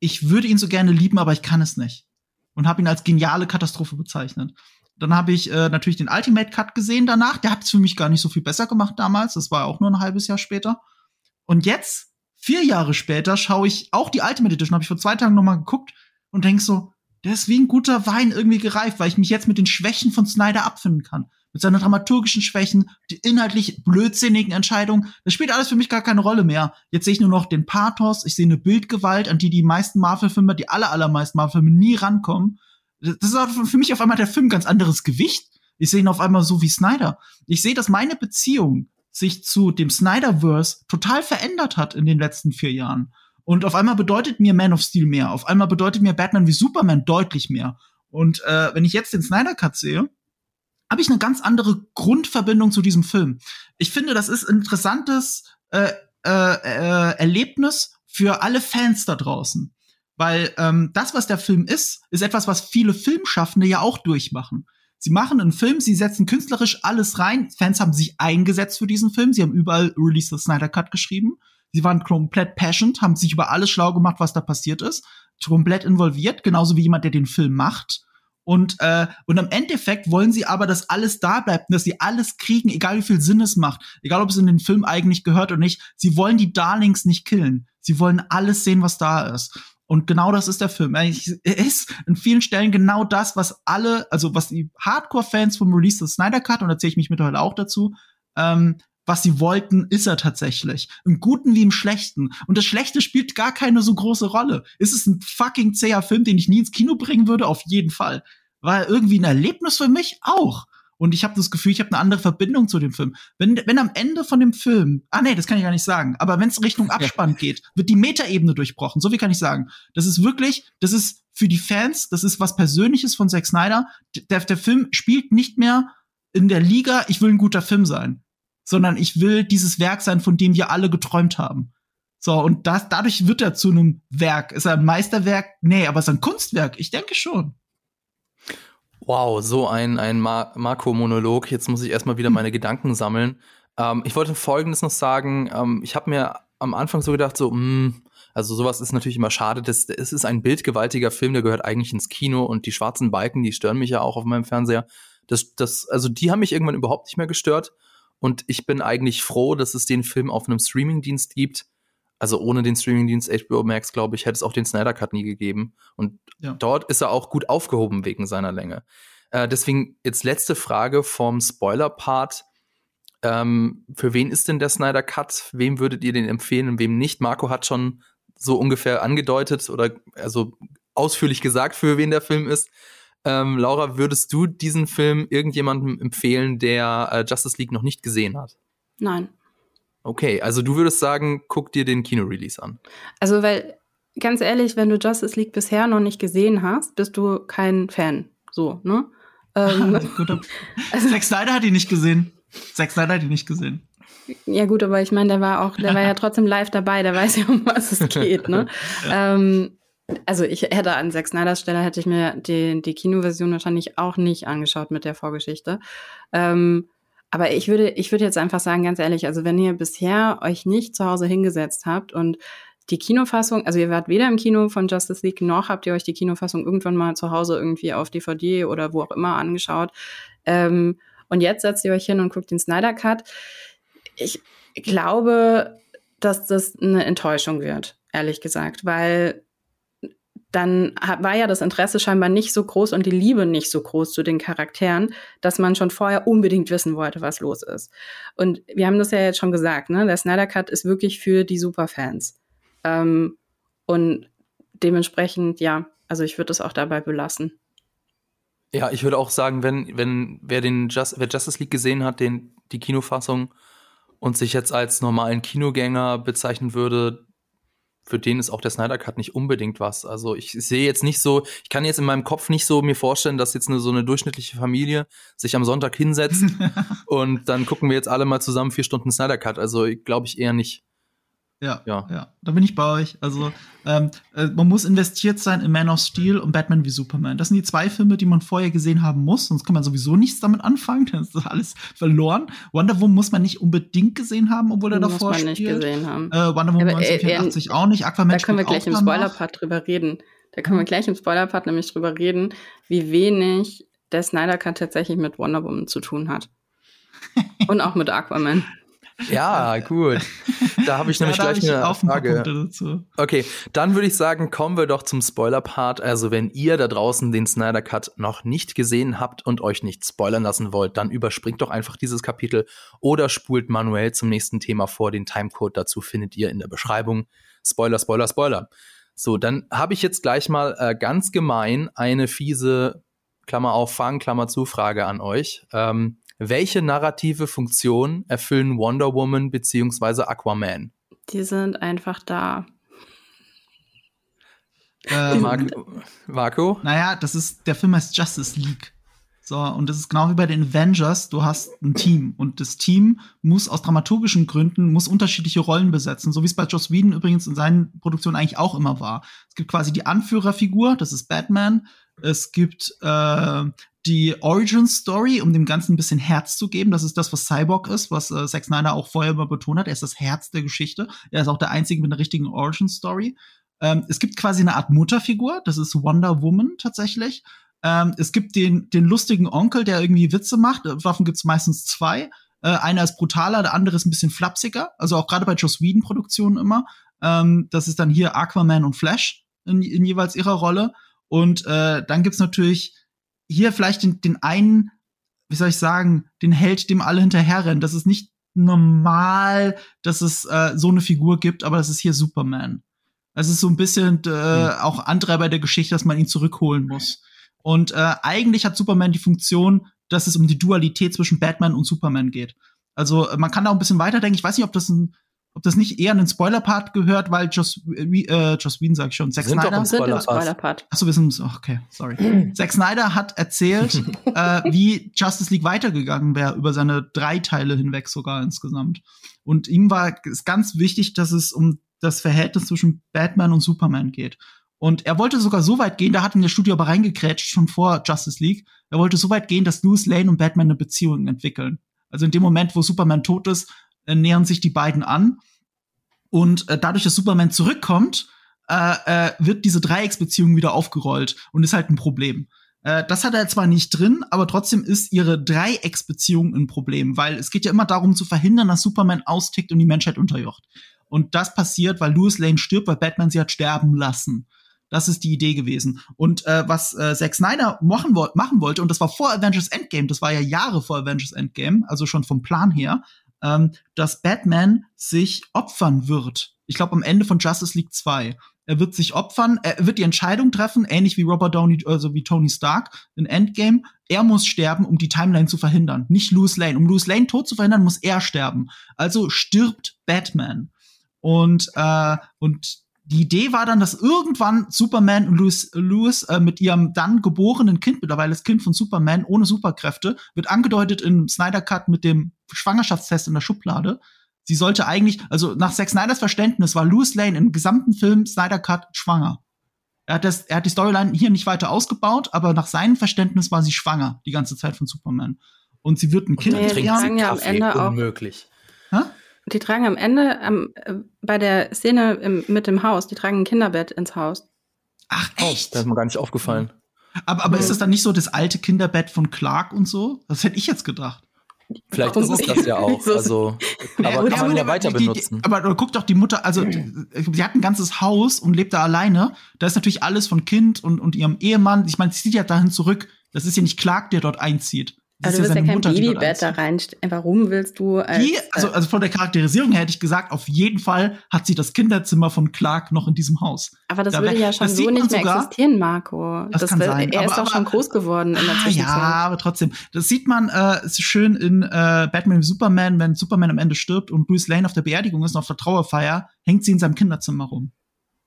ich würde ihn so gerne lieben, aber ich kann es nicht und habe ihn als geniale Katastrophe bezeichnet. Dann habe ich äh, natürlich den Ultimate Cut gesehen danach. Der hat es für mich gar nicht so viel besser gemacht damals. Das war auch nur ein halbes Jahr später. Und jetzt, vier Jahre später, schaue ich auch die Ultimate Edition. Habe ich vor zwei Tagen noch mal geguckt und denk so, der ist wie ein guter Wein irgendwie gereift, weil ich mich jetzt mit den Schwächen von Snyder abfinden kann. Mit seinen dramaturgischen Schwächen, die inhaltlich blödsinnigen Entscheidungen. Das spielt alles für mich gar keine Rolle mehr. Jetzt sehe ich nur noch den Pathos, ich sehe eine Bildgewalt, an die die meisten Marvel-Filme, die aller, allermeisten Marvel-Filme nie rankommen. Das ist für mich auf einmal der Film ganz anderes Gewicht. Ich sehe ihn auf einmal so wie Snyder. Ich sehe, dass meine Beziehung sich zu dem Snyderverse total verändert hat in den letzten vier Jahren. Und auf einmal bedeutet mir Man of Steel mehr. Auf einmal bedeutet mir Batman wie Superman deutlich mehr. Und äh, wenn ich jetzt den Snyder Cut sehe, habe ich eine ganz andere Grundverbindung zu diesem Film. Ich finde, das ist ein interessantes äh, äh, äh, Erlebnis für alle Fans da draußen. Weil ähm, das, was der Film ist, ist etwas, was viele Filmschaffende ja auch durchmachen. Sie machen einen Film, sie setzen künstlerisch alles rein. Fans haben sich eingesetzt für diesen Film. Sie haben überall Release the Snyder Cut geschrieben. Sie waren komplett passionate, haben sich über alles schlau gemacht, was da passiert ist. Komplett involviert, genauso wie jemand, der den Film macht. Und, äh, und im Endeffekt wollen sie aber, dass alles da bleibt, dass sie alles kriegen, egal wie viel Sinn es macht, egal ob es in den Film eigentlich gehört oder nicht. Sie wollen die Darlings nicht killen. Sie wollen alles sehen, was da ist. Und genau das ist der Film. Er ist in vielen Stellen genau das, was alle, also was die Hardcore-Fans vom Release des Snyder Cut, und da zähle ich mich mittlerweile auch dazu, ähm, was sie wollten, ist er tatsächlich. Im Guten wie im Schlechten. Und das Schlechte spielt gar keine so große Rolle. Ist es ein fucking zäher Film, den ich nie ins Kino bringen würde? Auf jeden Fall. War irgendwie ein Erlebnis für mich? Auch. Und ich habe das Gefühl, ich habe eine andere Verbindung zu dem Film. Wenn, wenn am Ende von dem Film, ah nee, das kann ich gar nicht sagen, aber wenn es Richtung Abspann geht, wird die Metaebene durchbrochen. So viel kann ich sagen. Das ist wirklich, das ist für die Fans, das ist was Persönliches von Zack Snyder. Der, der Film spielt nicht mehr in der Liga, ich will ein guter Film sein, sondern ich will dieses Werk sein, von dem wir alle geträumt haben. So, und das, dadurch wird er zu einem Werk. Ist er ein Meisterwerk? Nee, aber ist er ein Kunstwerk? Ich denke schon. Wow, so ein, ein Mar Marco-Monolog. Jetzt muss ich erstmal wieder meine Gedanken sammeln. Ähm, ich wollte Folgendes noch sagen. Ähm, ich habe mir am Anfang so gedacht, so, mh, hm, also sowas ist natürlich immer schade. Das, es ist ein bildgewaltiger Film, der gehört eigentlich ins Kino und die schwarzen Balken, die stören mich ja auch auf meinem Fernseher. Das, das, also die haben mich irgendwann überhaupt nicht mehr gestört. Und ich bin eigentlich froh, dass es den Film auf einem Streamingdienst gibt, also ohne den Streamingdienst HBO Max, glaube ich, hätte es auch den Snyder Cut nie gegeben. Und ja. dort ist er auch gut aufgehoben wegen seiner Länge. Äh, deswegen jetzt letzte Frage vom Spoiler-Part. Ähm, für wen ist denn der Snyder Cut? Wem würdet ihr den empfehlen und wem nicht? Marco hat schon so ungefähr angedeutet oder also ausführlich gesagt, für wen der Film ist. Ähm, Laura, würdest du diesen Film irgendjemandem empfehlen, der äh, Justice League noch nicht gesehen hat? Nein. Okay, also du würdest sagen, guck dir den Kino-Release an. Also, weil, ganz ehrlich, wenn du Justice League bisher noch nicht gesehen hast, bist du kein Fan. So, ne? Ähm, also, Zack Snyder hat ihn nicht gesehen. Zack Snyder hat ihn nicht gesehen. Ja, gut, aber ich meine, der war auch, der war ja trotzdem live dabei, der weiß ja, um was es geht, ne? ja. ähm, also ich hätte an Zack Snyders Stelle hätte ich mir die, die Kinoversion wahrscheinlich auch nicht angeschaut mit der Vorgeschichte. Ähm, aber ich würde, ich würde jetzt einfach sagen, ganz ehrlich, also wenn ihr bisher euch nicht zu Hause hingesetzt habt und die Kinofassung, also ihr wart weder im Kino von Justice League, noch habt ihr euch die Kinofassung irgendwann mal zu Hause irgendwie auf DVD oder wo auch immer angeschaut. Ähm, und jetzt setzt ihr euch hin und guckt den Snyder Cut. Ich glaube, dass das eine Enttäuschung wird, ehrlich gesagt, weil dann war ja das Interesse scheinbar nicht so groß und die Liebe nicht so groß zu den Charakteren, dass man schon vorher unbedingt wissen wollte, was los ist. Und wir haben das ja jetzt schon gesagt, ne? Der Snyder Cut ist wirklich für die Superfans. Ähm, und dementsprechend, ja, also ich würde es auch dabei belassen. Ja, ich würde auch sagen, wenn, wenn wer den Just, wer Justice League gesehen hat, den, die Kinofassung und sich jetzt als normalen Kinogänger bezeichnen würde, für den ist auch der Snyder Cut nicht unbedingt was. Also ich sehe jetzt nicht so, ich kann jetzt in meinem Kopf nicht so mir vorstellen, dass jetzt eine, so eine durchschnittliche Familie sich am Sonntag hinsetzt und dann gucken wir jetzt alle mal zusammen vier Stunden Snyder Cut. Also glaube ich eher nicht. Ja, ja, ja, da bin ich bei euch. Also ähm, äh, man muss investiert sein in Man of Steel und Batman wie Superman. Das sind die zwei Filme, die man vorher gesehen haben muss, sonst kann man sowieso nichts damit anfangen, dann ist das alles verloren. Wonder Woman muss man nicht unbedingt gesehen haben, obwohl er davor muss man spielt. nicht gesehen haben. Äh, Wonder Woman 1984 äh, auch nicht. Aquaman Da können wir gleich im Spoiler-Part drüber reden. Da können wir gleich im Spoiler-Part nämlich drüber reden, wie wenig der Snyder Cut tatsächlich mit Wonder Woman zu tun hat. Und auch mit Aquaman. Ja, gut. Da habe ich nämlich ja, gleich ich eine Frage. Dazu. Okay, dann würde ich sagen, kommen wir doch zum Spoiler-Part. Also, wenn ihr da draußen den Snyder Cut noch nicht gesehen habt und euch nicht spoilern lassen wollt, dann überspringt doch einfach dieses Kapitel oder spult manuell zum nächsten Thema vor. Den Timecode dazu findet ihr in der Beschreibung. Spoiler, Spoiler, Spoiler. So, dann habe ich jetzt gleich mal äh, ganz gemein eine fiese Klammer auf, Fang, Klammer zu, Frage an euch. Ähm, welche narrative Funktion erfüllen Wonder Woman bzw. Aquaman? Die sind einfach da. Ähm, Marco? Naja, das ist, der Film heißt Justice League. So, und das ist genau wie bei den Avengers, du hast ein Team und das Team muss aus dramaturgischen Gründen muss unterschiedliche Rollen besetzen, so wie es bei Joss Whedon übrigens in seinen Produktionen eigentlich auch immer war. Es gibt quasi die Anführerfigur, das ist Batman, es gibt äh, die Origin Story, um dem Ganzen ein bisschen Herz zu geben. Das ist das, was Cyborg ist, was äh, Zack Snyder auch vorher immer betont hat. Er ist das Herz der Geschichte. Er ist auch der Einzige mit einer richtigen Origin Story. Ähm, es gibt quasi eine Art Mutterfigur. Das ist Wonder Woman tatsächlich. Ähm, es gibt den, den lustigen Onkel, der irgendwie Witze macht. Waffen gibt's meistens zwei. Äh, einer ist brutaler, der andere ist ein bisschen flapsiger. Also auch gerade bei Joss Whedon Produktionen immer. Ähm, das ist dann hier Aquaman und Flash in, in jeweils ihrer Rolle. Und äh, dann gibt's natürlich hier vielleicht den, den einen, wie soll ich sagen, den Held, dem alle hinterherrennen. Das ist nicht normal, dass es äh, so eine Figur gibt, aber das ist hier Superman. Es ist so ein bisschen äh, mhm. auch Antreiber der Geschichte, dass man ihn zurückholen muss. Und äh, eigentlich hat Superman die Funktion, dass es um die Dualität zwischen Batman und Superman geht. Also man kann da auch ein bisschen weiterdenken. Ich weiß nicht, ob das ein ob das nicht eher einen Spoiler-Part gehört, weil Joss, äh, Joss Whedon, sag ich schon, Zack Snyder. Sind im Spoiler-Part. Achso, wir sind, okay, sorry. Zack Snyder hat erzählt, äh, wie Justice League weitergegangen wäre, über seine drei Teile hinweg sogar insgesamt. Und ihm war es ganz wichtig, dass es um das Verhältnis zwischen Batman und Superman geht. Und er wollte sogar so weit gehen, da hat ihn der Studio aber reingekrätscht, schon vor Justice League. Er wollte so weit gehen, dass Louis Lane und Batman eine Beziehung entwickeln. Also in dem Moment, wo Superman tot ist, äh, nähern sich die beiden an. Und äh, dadurch, dass Superman zurückkommt, äh, äh, wird diese Dreiecksbeziehung wieder aufgerollt und ist halt ein Problem. Äh, das hat er zwar nicht drin, aber trotzdem ist ihre Dreiecksbeziehung ein Problem, weil es geht ja immer darum zu verhindern, dass Superman austickt und die Menschheit unterjocht. Und das passiert, weil Louis Lane stirbt, weil Batman sie hat sterben lassen. Das ist die Idee gewesen. Und äh, was äh, Zack Snyder machen, wo machen wollte, und das war vor Avengers Endgame, das war ja Jahre vor Avengers Endgame, also schon vom Plan her, ähm, dass Batman sich opfern wird. Ich glaube, am Ende von Justice League 2. Er wird sich opfern, er wird die Entscheidung treffen, ähnlich wie Robert Downey, also wie Tony Stark in Endgame. Er muss sterben, um die Timeline zu verhindern, nicht Louis Lane. Um Louis Lane tot zu verhindern, muss er sterben. Also stirbt Batman. Und, äh, und die Idee war dann, dass irgendwann Superman und Louis, Louis äh, mit ihrem dann geborenen Kind, mittlerweile das Kind von Superman, ohne Superkräfte, wird angedeutet im Snyder Cut mit dem Schwangerschaftstest in der Schublade. Sie sollte eigentlich, also nach Zack Snyders Verständnis war Louis Lane im gesamten Film Snyder Cut schwanger. Er hat, das, er hat die Storyline hier nicht weiter ausgebaut, aber nach seinem Verständnis war sie schwanger die ganze Zeit von Superman. Und sie wird ein Kind. Nee, die sagen ja am Ende auch. Unmöglich. Hä? Die tragen am Ende ähm, bei der Szene im, mit dem Haus, die tragen ein Kinderbett ins Haus. Ach echt? Oh, das ist mir gar nicht aufgefallen. Aber, aber mhm. ist das dann nicht so das alte Kinderbett von Clark und so? Das hätte ich jetzt gedacht. Vielleicht Warum ist es das ja auch. Also, aber kann man ja weiter die, benutzen. Die, aber guck doch die Mutter, also sie hat ein ganzes Haus und lebt da alleine. Da ist natürlich alles von Kind und, und ihrem Ehemann. Ich meine, sie zieht ja dahin zurück. Das ist ja nicht Clark, der dort einzieht. Also du willst ja, kein Mutter, Babybett da reinstellen. Warum willst du als, die, also, also von der Charakterisierung her hätte ich gesagt, auf jeden Fall hat sie das Kinderzimmer von Clark noch in diesem Haus. Aber das da würde ja schon so nicht mehr sogar, existieren, Marco. Das, das kann will, sein. Er aber, ist doch schon groß geworden in der ah, Zwischenzeit. Ja, aber trotzdem. Das sieht man äh, schön in äh, Batman wie Superman, wenn Superman am Ende stirbt und Bruce Lane auf der Beerdigung ist und auf der Trauerfeier, hängt sie in seinem Kinderzimmer rum.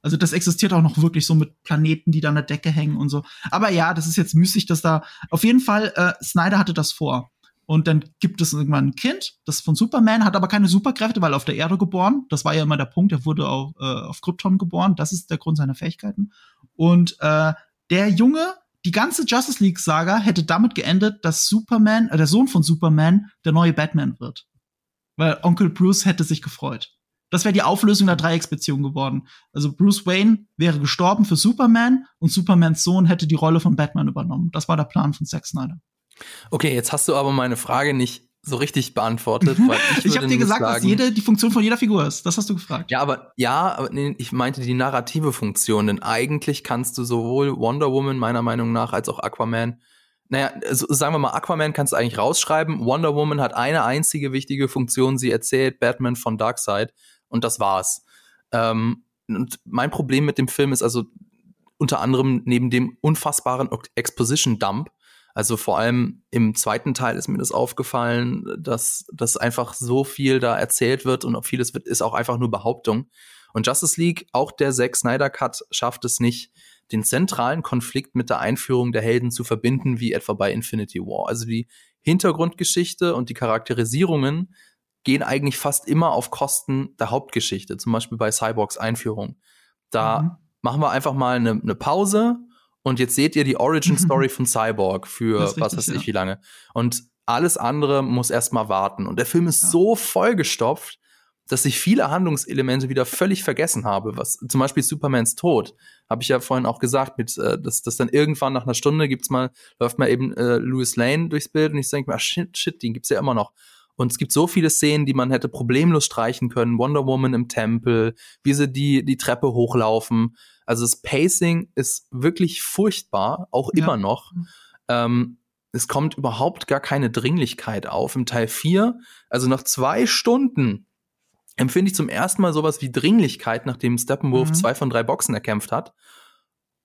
Also das existiert auch noch wirklich so mit Planeten, die da an der Decke hängen und so. Aber ja, das ist jetzt müßig, dass da auf jeden Fall äh, Snyder hatte das vor. Und dann gibt es irgendwann ein Kind, das von Superman, hat aber keine Superkräfte, weil auf der Erde geboren. Das war ja immer der Punkt. Er wurde auf, äh, auf Krypton geboren. Das ist der Grund seiner Fähigkeiten. Und äh, der Junge, die ganze Justice League Saga hätte damit geendet, dass Superman, äh, der Sohn von Superman, der neue Batman wird. Weil Onkel Bruce hätte sich gefreut. Das wäre die Auflösung der Dreiecksbeziehung geworden. Also Bruce Wayne wäre gestorben für Superman und Supermans Sohn hätte die Rolle von Batman übernommen. Das war der Plan von Zack Snyder. Okay, jetzt hast du aber meine Frage nicht so richtig beantwortet. Ich ich habe dir gesagt, sagen, was jede, die Funktion von jeder Figur ist. Das hast du gefragt. Ja, aber ja, aber nee, ich meinte die narrative Funktion, denn eigentlich kannst du sowohl Wonder Woman meiner Meinung nach als auch Aquaman naja, also sagen wir mal, Aquaman kannst du eigentlich rausschreiben. Wonder Woman hat eine einzige wichtige Funktion. Sie erzählt Batman von Darkseid und das war's. Ähm, und mein Problem mit dem Film ist also unter anderem neben dem unfassbaren Exposition Dump, also vor allem im zweiten Teil ist mir das aufgefallen, dass, dass einfach so viel da erzählt wird und vieles wird, ist auch einfach nur Behauptung. Und Justice League, auch der Zack Snyder Cut, schafft es nicht, den zentralen Konflikt mit der Einführung der Helden zu verbinden, wie etwa bei Infinity War. Also die Hintergrundgeschichte und die Charakterisierungen gehen eigentlich fast immer auf Kosten der Hauptgeschichte, zum Beispiel bei Cyborgs Einführung. Da mhm. machen wir einfach mal eine, eine Pause und jetzt seht ihr die Origin Story von Cyborg für richtig, was weiß ich ja. wie lange. Und alles andere muss erstmal warten. Und der Film ist ja. so vollgestopft, dass ich viele Handlungselemente wieder völlig vergessen habe. Was zum Beispiel Supermans Tod, habe ich ja vorhin auch gesagt, mit äh, dass, dass dann irgendwann nach einer Stunde gibt's mal, läuft mal eben äh, Louis Lane durchs Bild und ich denke mir, ah, shit, shit, den gibt's ja immer noch. Und es gibt so viele Szenen, die man hätte problemlos streichen können. Wonder Woman im Tempel, wie sie die, die Treppe hochlaufen. Also das Pacing ist wirklich furchtbar, auch ja. immer noch. Ähm, es kommt überhaupt gar keine Dringlichkeit auf. Im Teil 4, also nach zwei Stunden, empfinde ich zum ersten Mal sowas wie Dringlichkeit, nachdem Steppenwolf mhm. zwei von drei Boxen erkämpft hat.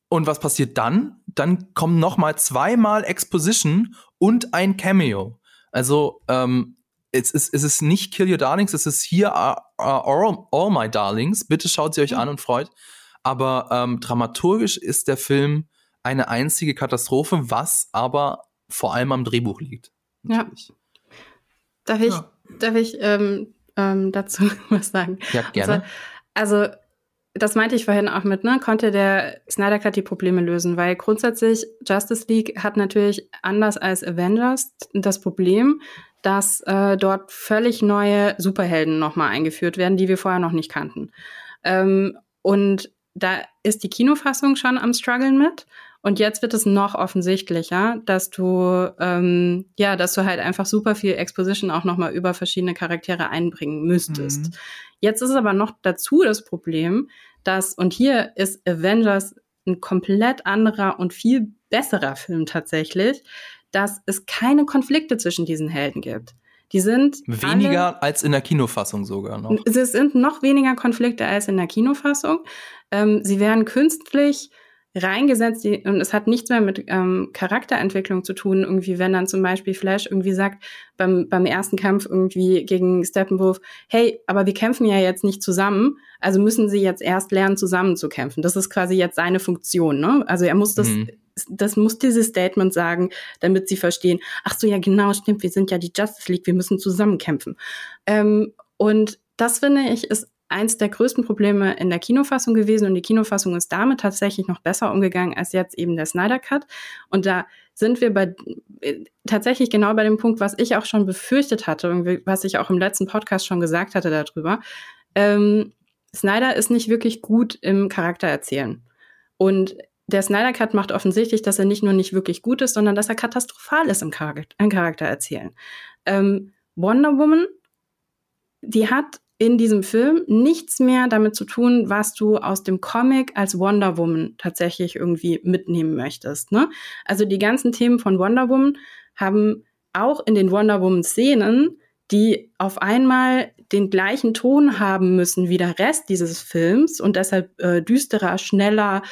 Und was passiert dann? Dann kommen noch mal zweimal Exposition und ein Cameo. Also ähm, es ist, es ist nicht Kill Your Darlings, es ist hier are, are all, all, My Darlings. Bitte schaut sie euch an und freut. Aber ähm, dramaturgisch ist der Film eine einzige Katastrophe, was aber vor allem am Drehbuch liegt. Natürlich. Ja. Darf ich, ja. darf ich ähm, ähm, dazu was sagen? Ja, gerne. Also, also, das meinte ich vorhin auch mit, ne? Konnte der Snyder Cut die Probleme lösen? Weil grundsätzlich Justice League hat natürlich anders als Avengers das Problem, dass äh, dort völlig neue Superhelden nochmal eingeführt werden, die wir vorher noch nicht kannten. Ähm, und da ist die Kinofassung schon am struggeln mit. Und jetzt wird es noch offensichtlicher, dass du ja, dass du halt einfach super viel Exposition auch nochmal über verschiedene Charaktere einbringen müsstest. Mhm. Jetzt ist aber noch dazu das Problem, dass und hier ist Avengers ein komplett anderer und viel besserer Film tatsächlich, dass es keine Konflikte zwischen diesen Helden gibt. Die sind weniger alle, als in der Kinofassung sogar noch. Es sind noch weniger Konflikte als in der Kinofassung. Ähm, sie werden künstlich reingesetzt und es hat nichts mehr mit ähm, Charakterentwicklung zu tun. Irgendwie, wenn dann zum Beispiel Flash irgendwie sagt beim, beim ersten Kampf irgendwie gegen Steppenwolf, hey, aber wir kämpfen ja jetzt nicht zusammen, also müssen sie jetzt erst lernen, zusammen zu kämpfen. Das ist quasi jetzt seine Funktion. Ne? Also er muss das mhm das muss dieses Statement sagen, damit sie verstehen, ach so, ja, genau, stimmt, wir sind ja die Justice League, wir müssen zusammen kämpfen. Ähm, und das finde ich ist eins der größten Probleme in der Kinofassung gewesen und die Kinofassung ist damit tatsächlich noch besser umgegangen als jetzt eben der Snyder Cut. Und da sind wir bei äh, tatsächlich genau bei dem Punkt, was ich auch schon befürchtet hatte, was ich auch im letzten Podcast schon gesagt hatte darüber. Ähm, Snyder ist nicht wirklich gut im Charakter erzählen. Und der Snyder Cut macht offensichtlich, dass er nicht nur nicht wirklich gut ist, sondern dass er katastrophal ist im Charakter, im Charakter erzählen. Ähm, Wonder Woman, die hat in diesem Film nichts mehr damit zu tun, was du aus dem Comic als Wonder Woman tatsächlich irgendwie mitnehmen möchtest. Ne? Also die ganzen Themen von Wonder Woman haben auch in den Wonder Woman Szenen, die auf einmal den gleichen Ton haben müssen wie der Rest dieses Films und deshalb äh, düsterer, schneller,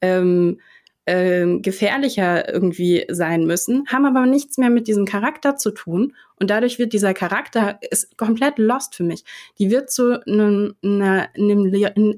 ähm, ähm, gefährlicher irgendwie sein müssen, haben aber nichts mehr mit diesem Charakter zu tun. Und dadurch wird dieser Charakter ist komplett lost für mich. Die wird zu einem, einer,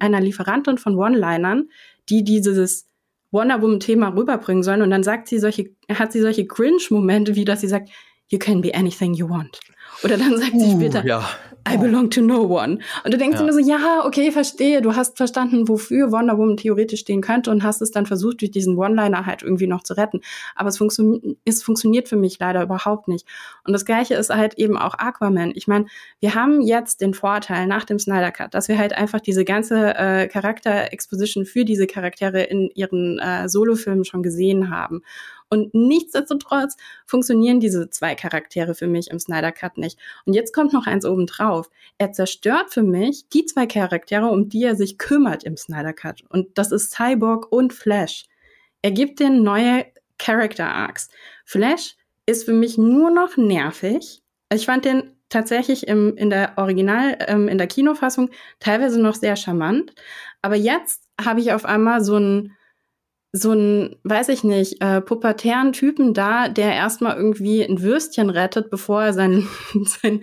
einer Lieferantin von One-Linern, die dieses Wonder Woman-Thema rüberbringen sollen. Und dann sagt sie solche, hat sie solche Cringe-Momente, wie dass sie sagt, you can be anything you want. Oder dann sagt sie Uh, später, ja. I belong to no one. Und du denkst Ja. nur so, ja, okay, verstehe, du hast verstanden, wofür Wonder Woman theoretisch stehen könnte und hast es dann versucht, durch diesen One-Liner halt irgendwie noch zu retten. Aber es, funktio es funktioniert für mich leider überhaupt nicht. Und das Gleiche ist halt eben auch Aquaman. Ich meine, wir haben jetzt den Vorteil nach dem Snyder Cut, dass wir halt einfach diese ganze äh, Charakter-Exposition für diese Charaktere in ihren äh, Solofilmen schon gesehen haben. Und nichtsdestotrotz funktionieren diese zwei Charaktere für mich im Snyder Cut nicht. Und jetzt kommt noch eins obendrauf. Er zerstört für mich die zwei Charaktere, um die er sich kümmert im Snyder Cut. Und das ist Cyborg und Flash. Er gibt den neue Character Arcs. Flash ist für mich nur noch nervig. Ich fand den tatsächlich im, in der Original, ähm, in der Kinofassung teilweise noch sehr charmant. Aber jetzt habe ich auf einmal so einen so einen, weiß ich nicht, äh, pubertären Typen da, der erstmal irgendwie ein Würstchen rettet, bevor er sein, sein,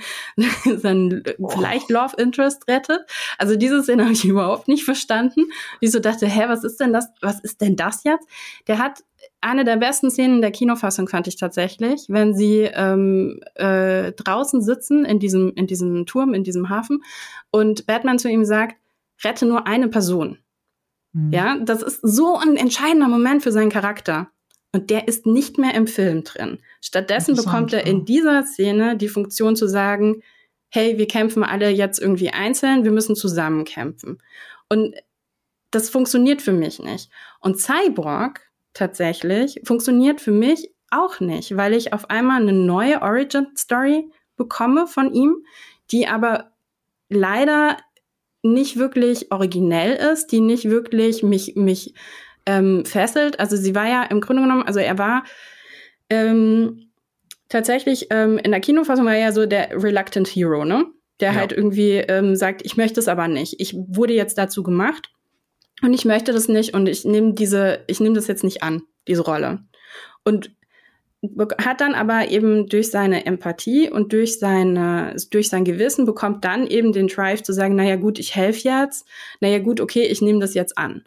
sein vielleicht Love Interest rettet. Also diese Szene habe ich überhaupt nicht verstanden. Ich so dachte, hä, was ist denn das, was ist denn das jetzt? Der hat eine der besten Szenen der Kinofassung fand ich tatsächlich, wenn sie ähm, äh, draußen sitzen in diesem, in diesem Turm, in diesem Hafen und Batman zu ihm sagt, rette nur eine Person. Mhm. Ja, das ist so ein entscheidender Moment für seinen Charakter. Und der ist nicht mehr im Film drin. Stattdessen bekommt er in dieser Szene die Funktion zu sagen, hey, wir kämpfen alle jetzt irgendwie einzeln, wir müssen zusammen kämpfen. Und das funktioniert für mich nicht. Und Cyborg tatsächlich funktioniert für mich auch nicht, weil ich auf einmal eine neue Origin-Story bekomme von ihm, die aber leider nicht wirklich originell ist, die nicht wirklich mich, mich ähm, fesselt. Also sie war ja im Grunde genommen, also er war ähm, tatsächlich ähm, in der Kinofassung war er ja so der reluctant Hero, ne? Der Ja. halt irgendwie ähm, sagt, ich möchte es aber nicht. Ich wurde jetzt dazu gemacht und ich möchte das nicht und ich nehme diese, ich nehme das jetzt nicht an, diese Rolle. Und hat dann aber eben durch seine Empathie und durch seine durch sein Gewissen bekommt dann eben den Drive zu sagen, naja gut, ich helfe jetzt, naja gut, okay, ich nehme das jetzt an.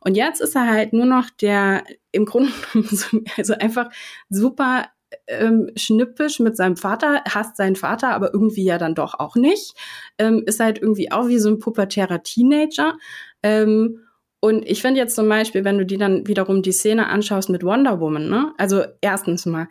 Und jetzt ist er halt nur noch der im Grunde also einfach super ähm, schnippisch mit seinem Vater, hasst seinen Vater, aber irgendwie ja dann doch auch nicht. Ähm, ist halt irgendwie auch wie so ein pubertärer Teenager. Ähm, und ich finde jetzt zum Beispiel, wenn du dir dann wiederum die Szene anschaust mit Wonder Woman, ne? Also erstens mal,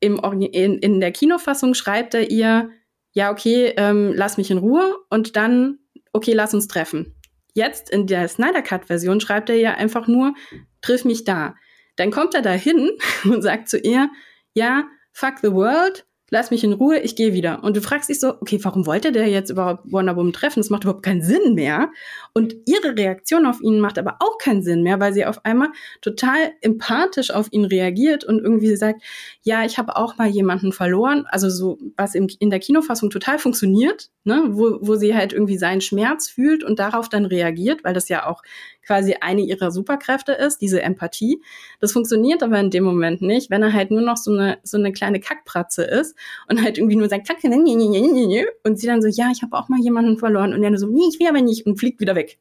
im in, in der Kinofassung schreibt er ihr, ja, okay, ähm, lass mich in Ruhe und dann, okay, lass uns treffen. Jetzt in der Snyder Cut-Version schreibt er ja einfach nur, triff mich da. Dann kommt er da hin und sagt zu ihr, ja, fuck the world, lass mich in Ruhe, ich gehe wieder. Und du fragst dich so, okay, warum wollte der jetzt überhaupt Wonder Woman treffen? Das macht überhaupt keinen Sinn mehr. Und ihre Reaktion auf ihn macht aber auch keinen Sinn mehr, weil sie auf einmal total empathisch auf ihn reagiert und irgendwie sagt, ja, ich habe auch mal jemanden verloren. Also so, was im, in der Kinofassung total funktioniert, ne? wo, wo sie halt irgendwie seinen Schmerz fühlt und darauf dann reagiert, weil das ja auch quasi eine ihrer Superkräfte ist, diese Empathie. Das funktioniert aber in dem Moment nicht, wenn er halt nur noch so eine, so eine kleine Kackpratze ist und halt irgendwie nur sagt, "Zack, ne, ne, ne, ne, ne", und sie dann so, ja, ich habe auch mal jemanden verloren und er nur so, nee, ich will aber nicht und fliegt wieder weg.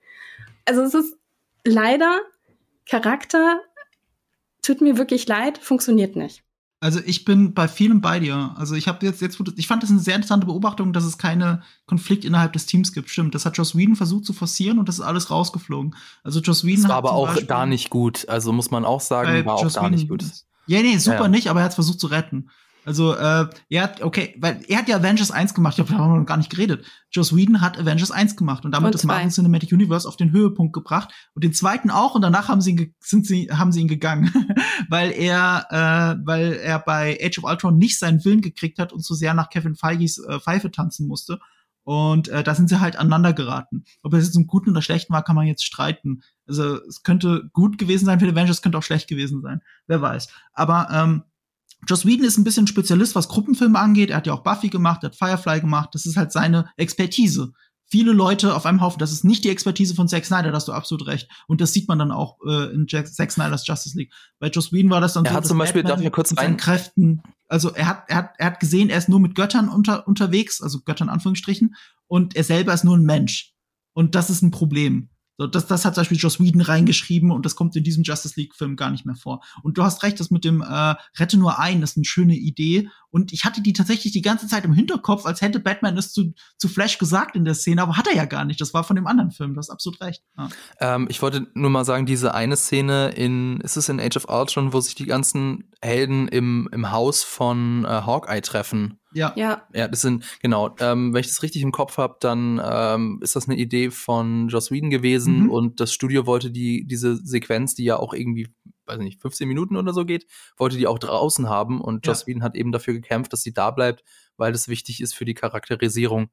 Also es ist leider Charakter, tut mir wirklich leid, funktioniert nicht. Also ich bin bei vielem bei dir. Also ich habe jetzt, jetzt, ich fand das eine sehr interessante Beobachtung, dass es keine Konflikt innerhalb des Teams gibt. Stimmt, das hat Joss Whedon versucht zu forcieren und das ist alles rausgeflogen. Also Joss Whedon Das war hat aber auch Beispiel da nicht gut. Also muss man auch sagen, war auch Joss da nicht Whedon- gut. Ja, nee, super Ja. nicht, aber er hat es versucht zu retten. Also, äh, er hat, okay, weil er hat ja Avengers 1 gemacht, ich glaube, da haben wir noch gar nicht geredet. Joss Whedon hat Avengers 1 gemacht und damit Und das. Marvel Cinematic Universe auf den Höhepunkt gebracht und den zweiten auch und danach haben sie ihn, sind sie, haben sie ihn gegangen, weil er, äh, weil er bei Age of Ultron nicht seinen Willen gekriegt hat und zu sehr nach Kevin Feige's äh, Pfeife tanzen musste. Und äh, da sind sie halt aneinander geraten. Ob es jetzt im Guten oder Schlechten war, kann man jetzt streiten. Also es könnte gut gewesen sein für die Avengers, könnte auch schlecht gewesen sein. Wer weiß. Aber ähm, Joss Whedon ist ein bisschen Spezialist, was Gruppenfilme angeht. Er hat ja auch Buffy gemacht, er hat Firefly gemacht. Das ist halt seine Expertise. Viele Leute auf einem Haufen. Das ist nicht die Expertise von Zack Snyder, da hast du absolut recht. Und das sieht man dann auch äh, in Jack, Zack Snyders Justice League. Bei Joss Whedon war das dann Er so, hat dass zum Beispiel, Batman darf ich kurz rein- Kräften, also er hat, er hat, er hat gesehen, er ist nur mit Göttern unter, unterwegs, also Göttern Anführungsstrichen, und er selber ist nur ein Mensch. Und das ist ein Problem. So, das, das hat zum Beispiel Joss Whedon reingeschrieben und das kommt in diesem Justice League-Film gar nicht mehr vor. Und du hast recht, das mit dem äh, Rette nur ein, das ist eine schöne Idee. Und ich hatte die tatsächlich die ganze Zeit im Hinterkopf, als hätte Batman es zu, zu Flash gesagt in der Szene, aber hat er ja gar nicht. Das war von dem anderen Film, du hast absolut recht. Ja. Ähm, ich wollte nur mal sagen, diese eine Szene in, ist es in Age of Ultron, wo sich die ganzen Helden im, im Haus von äh, Hawkeye treffen? Ja. Ja. Ja, das sind, genau, ähm, wenn ich das richtig im Kopf habe, dann ähm, ist das eine Idee von Joss Whedon gewesen Mhm. und das Studio wollte die, diese Sequenz, die ja auch irgendwie, weiß nicht, 15 Minuten oder so geht, wollte die auch draußen haben und Ja. Joss Whedon hat eben dafür gekämpft, dass sie da bleibt, weil das wichtig ist für die Charakterisierung.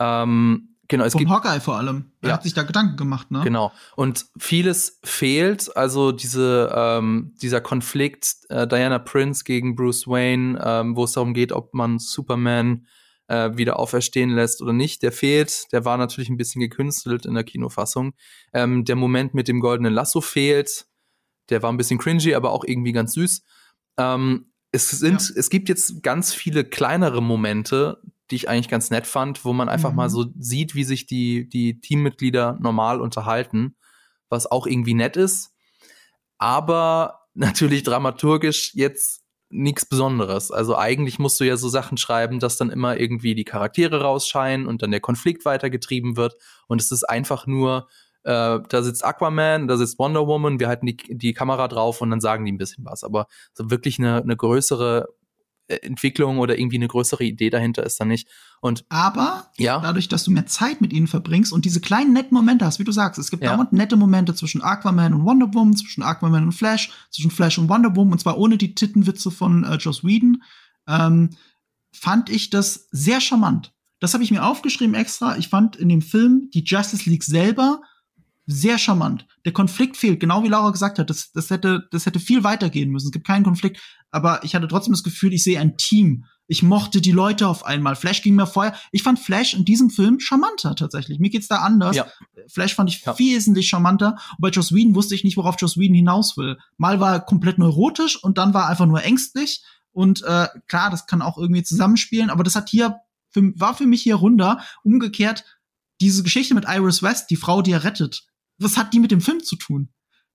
Ähm, genau, es Vom gibt Hawkeye vor allem. Er Ja. hat sich da Gedanken gemacht, ne? Genau. Und vieles fehlt, also diese, ähm, dieser Konflikt äh, Diana Prince gegen Bruce Wayne, ähm, wo es darum geht, ob man Superman äh, wieder auferstehen lässt oder nicht, der fehlt. Der war natürlich ein bisschen gekünstelt in der Kinofassung. Ähm, der Moment mit dem goldenen Lasso fehlt. Der war ein bisschen cringy, aber auch irgendwie ganz süß. Ähm, es sind, Ja. es gibt jetzt ganz viele kleinere Momente, die ich eigentlich ganz nett fand, wo man einfach Mhm. mal so sieht, wie sich die, die Teammitglieder normal unterhalten, was auch irgendwie nett ist. Aber natürlich dramaturgisch jetzt nichts Besonderes. Also eigentlich musst du ja so Sachen schreiben, dass dann immer irgendwie die Charaktere rausscheinen und dann der Konflikt weitergetrieben wird. Und es ist einfach nur, äh, da sitzt Aquaman, da sitzt Wonder Woman, wir halten die, die Kamera drauf und dann sagen die ein bisschen was. Aber so wirklich eine, eine größere Entwicklung oder irgendwie eine größere Idee dahinter ist da nicht. Und Aber ja, dadurch, dass du mehr Zeit mit ihnen verbringst und diese kleinen netten Momente hast, wie du sagst, es gibt Ja. dauernd nette Momente zwischen Aquaman und Wonder Woman, zwischen Aquaman und Flash, zwischen Flash und Wonder Woman, und zwar ohne die Tittenwitze von äh, Joss Whedon, ähm, fand ich das sehr charmant. Das habe ich mir aufgeschrieben extra. Ich fand in dem Film die Justice League selber sehr charmant. Der Konflikt fehlt, genau wie Laura gesagt hat. Das, das, hätte, das hätte viel weitergehen müssen. Es gibt keinen Konflikt. Aber ich hatte trotzdem das Gefühl, ich sehe ein Team. Ich mochte die Leute auf einmal. Flash ging mir vorher. Ich fand Flash in diesem Film charmanter tatsächlich. Mir geht's da anders. Ja. Flash fand ich Ja. wesentlich charmanter. Und bei Joss Whedon wusste ich nicht, worauf Joss Whedon hinaus will. Mal war er komplett neurotisch und dann war er einfach nur ängstlich. Und äh, klar, das kann auch irgendwie zusammenspielen, aber das hat hier für, war für mich hier runder. Umgekehrt, diese Geschichte mit Iris West, die Frau, die er rettet, was hat die mit dem Film zu tun?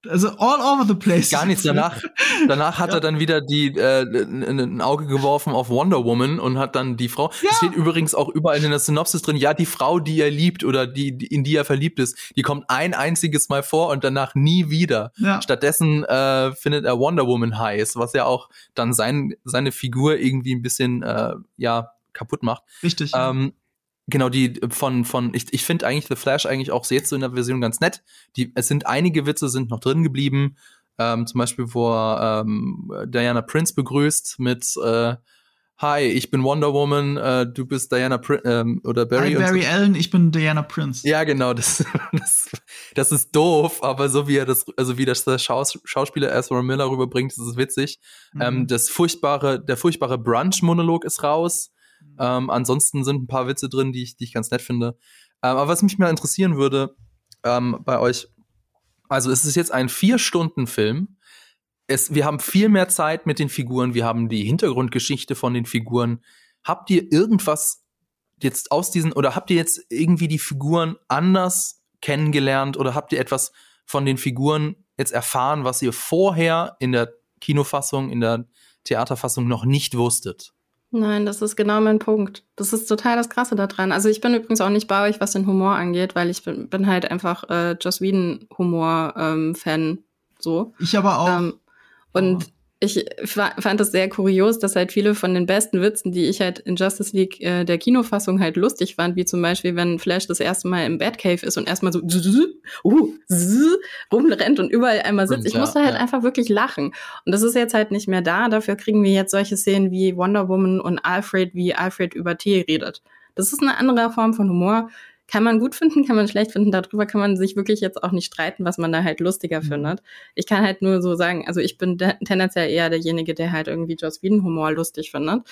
Also all over the place. gar nichts. Danach, danach hat Ja. er dann wieder die äh, ein Auge geworfen auf Wonder Woman und hat dann die Frau. Ja. Es steht übrigens auch überall in der Synopsis drin, ja, die Frau, die er liebt oder die, die in die er verliebt ist, die kommt ein einziges Mal vor und danach nie wieder. Ja. Stattdessen äh, findet er Wonder Woman heiß, was ja auch dann sein, seine Figur irgendwie ein bisschen äh, ja kaputt macht. Richtig. Ähm, genau, die von, von, ich, ich finde eigentlich The Flash eigentlich auch jetzt so in der Version ganz nett. Die, es sind einige Witze sind noch drin geblieben. Ähm, zum Beispiel, wo er ähm, Diana Prince begrüßt mit äh, Hi, ich bin Wonder Woman, äh, du bist Diana Prince ähm, oder Barry. Hi, und so. Barry Allen, ich bin Diana Prince. Ja, genau, das, das, das ist doof, aber so wie er das, also wie das der Schaus, Schauspieler Ezra Miller rüberbringt, ist witzig. Mhm. Ähm, das furchtbare, der furchtbare Brunch-Monolog ist raus. Ähm, ansonsten sind ein paar Witze drin, die ich, die ich ganz nett finde. Ähm, aber was mich mal interessieren würde ähm, bei euch, also es ist jetzt ein Vier-Stunden-Film. Es, wir haben viel mehr Zeit mit den Figuren, wir haben die Hintergrundgeschichte von den Figuren. Habt ihr irgendwas jetzt aus diesen, oder habt ihr jetzt irgendwie die Figuren anders kennengelernt oder habt ihr etwas von den Figuren jetzt erfahren, was ihr vorher in der Kinofassung, in der Theaterfassung noch nicht wusstet? Nein, das ist genau mein Punkt. Das ist total das Krasse daran. Also ich bin übrigens auch nicht bei euch, was den Humor angeht, weil ich bin, bin halt einfach äh, Joss Whedon Humor ähm, Fan so. Ich aber auch. Ähm, und ich fa- fand es sehr kurios, dass halt viele von den besten Witzen, die ich halt in Justice League äh, der Kinofassung halt lustig fand, wie zum Beispiel, wenn Flash das erste Mal im Batcave ist und erstmal so uh, rumrennt und überall einmal sitzt. Ich musste halt ja. einfach wirklich lachen. Und das ist jetzt halt nicht mehr da. Dafür kriegen wir jetzt solche Szenen wie Wonder Woman und Alfred, wie Alfred über Tee redet. Das ist eine andere Form von Humor. Kann man gut finden, kann man schlecht finden. Darüber kann man sich wirklich jetzt auch nicht streiten, was man da halt lustiger Mhm. findet. Ich kann halt nur so sagen, also ich bin de- tendenziell eher derjenige, der halt irgendwie Joss Whedon Humor lustig findet.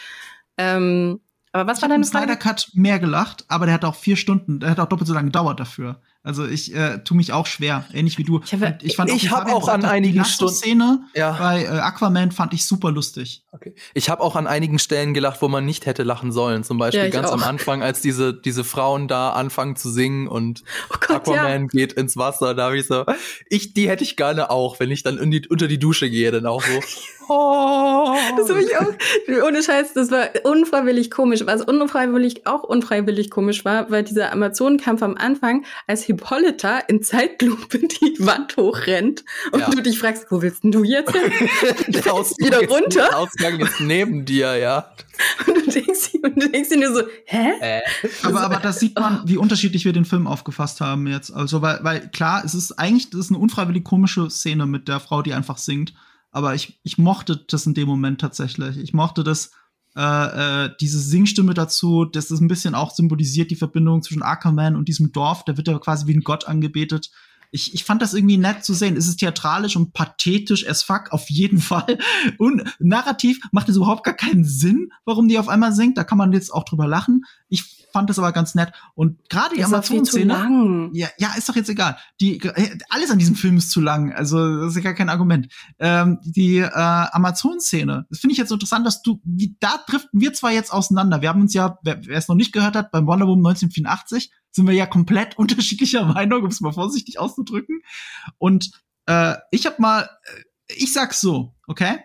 Ähm, aber was ich war deine Snyder Frage? Cut mehr gelacht, aber der hat auch vier Stunden, der hat auch doppelt so lange gedauert dafür. Also ich äh, tue mich auch schwer, ähnlich wie du. Ich, habe, ich fand ich habe auch an einigen Stunden Szene ja. bei äh, Aquaman fand ich super lustig. Okay. Ich habe auch an einigen Stellen gelacht, wo man nicht hätte lachen sollen. Zum Beispiel ja, ganz auch. am Anfang, als diese diese Frauen da anfangen zu singen und oh Gott, Aquaman ja. geht ins Wasser. Da habe ich so, ich die hätte ich gerne auch, wenn ich dann in die, unter die Dusche gehe, dann auch so. oh. Das habe ich auch. Ohne Scheiß, das war unfreiwillig komisch. Was unfreiwillig auch unfreiwillig komisch war, weil dieser Amazonenkampf am Anfang als Hippolyta in Zeitlupe die Wand hochrennt und ja. du dich fragst, wo willst denn du jetzt hin? der Ausgang wieder runter. Der Ausgang ist neben dir, ja. Und du denkst, und du denkst dir so, hä? Äh. Aber, aber das sieht man, wie unterschiedlich wir den Film aufgefasst haben jetzt. Also, weil, weil klar, es ist eigentlich, das ist eine unfreiwillig komische Szene mit der Frau, die einfach singt. Aber ich, ich mochte das in dem Moment tatsächlich. Ich mochte das, äh, äh, diese Singstimme dazu, das ein bisschen auch symbolisiert die Verbindung zwischen Ackerman und diesem Dorf. Da wird er quasi wie ein Gott angebetet. Ich, ich fand das irgendwie nett zu sehen. Es ist theatralisch und pathetisch as fuck, auf jeden Fall. Und narrativ macht es überhaupt gar keinen Sinn, warum die auf einmal singt. Da kann man jetzt auch drüber lachen. Ich fand das aber ganz nett. Und gerade die Amazon-Szene. Ja, ja, ist doch jetzt egal. Die, äh, alles an diesem Film ist zu lang. Also, das ist ja gar kein Argument. Ähm, die äh, Amazon-Szene, das finde ich jetzt so interessant, dass du, wie, da driften wir zwar jetzt auseinander. Wir haben uns ja, wer, wer es noch nicht gehört hat, beim Wonder Woman 1984 sind wir ja komplett unterschiedlicher Meinung, um es mal vorsichtig auszudrücken. Und äh, ich habe mal, äh, ich sag's so, okay?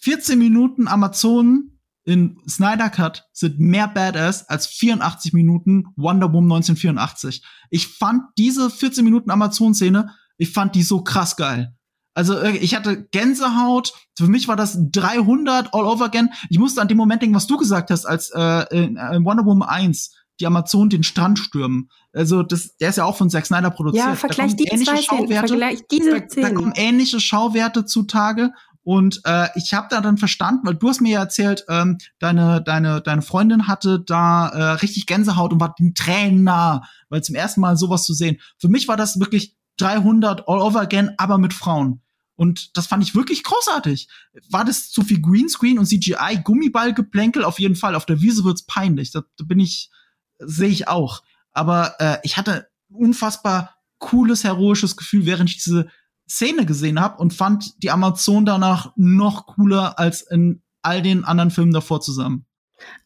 14 Minuten Amazon in Snyder Cut sind mehr Badass als 84 Minuten Wonder Woman 1984. Ich fand diese 14 Minuten Amazon-Szene, ich fand die so krass geil. Also äh, ich hatte Gänsehaut. Für mich war das 300 all over again. Ich musste an dem Moment denken, was du gesagt hast, als äh, in, in Wonder Woman 1 die Amazon den Strand stürmen. Also das, der ist ja auch von Zack Snyder produziert. Ja, vergleich die zwei Schauwerte, vergleich diese da, da kommen ähnliche Schauwerte zutage und äh, ich habe da dann verstanden, weil du hast mir ja erzählt, ähm, deine, deine, deine Freundin hatte da äh, richtig Gänsehaut und war den Tränen nah, weil zum ersten Mal sowas zu sehen. Für mich war das wirklich 300 all over again, aber mit Frauen. Und das fand ich wirklich großartig. War das zu viel Greenscreen und CGI, Gummiballgeplänkel? Auf jeden Fall. Auf der Wiese wird's peinlich. Da, bin ich, sehe ich auch. Aber äh, ich hatte unfassbar cooles, heroisches Gefühl, während ich diese Szene gesehen habe und fand die Amazon danach noch cooler als in all den anderen Filmen davor zusammen.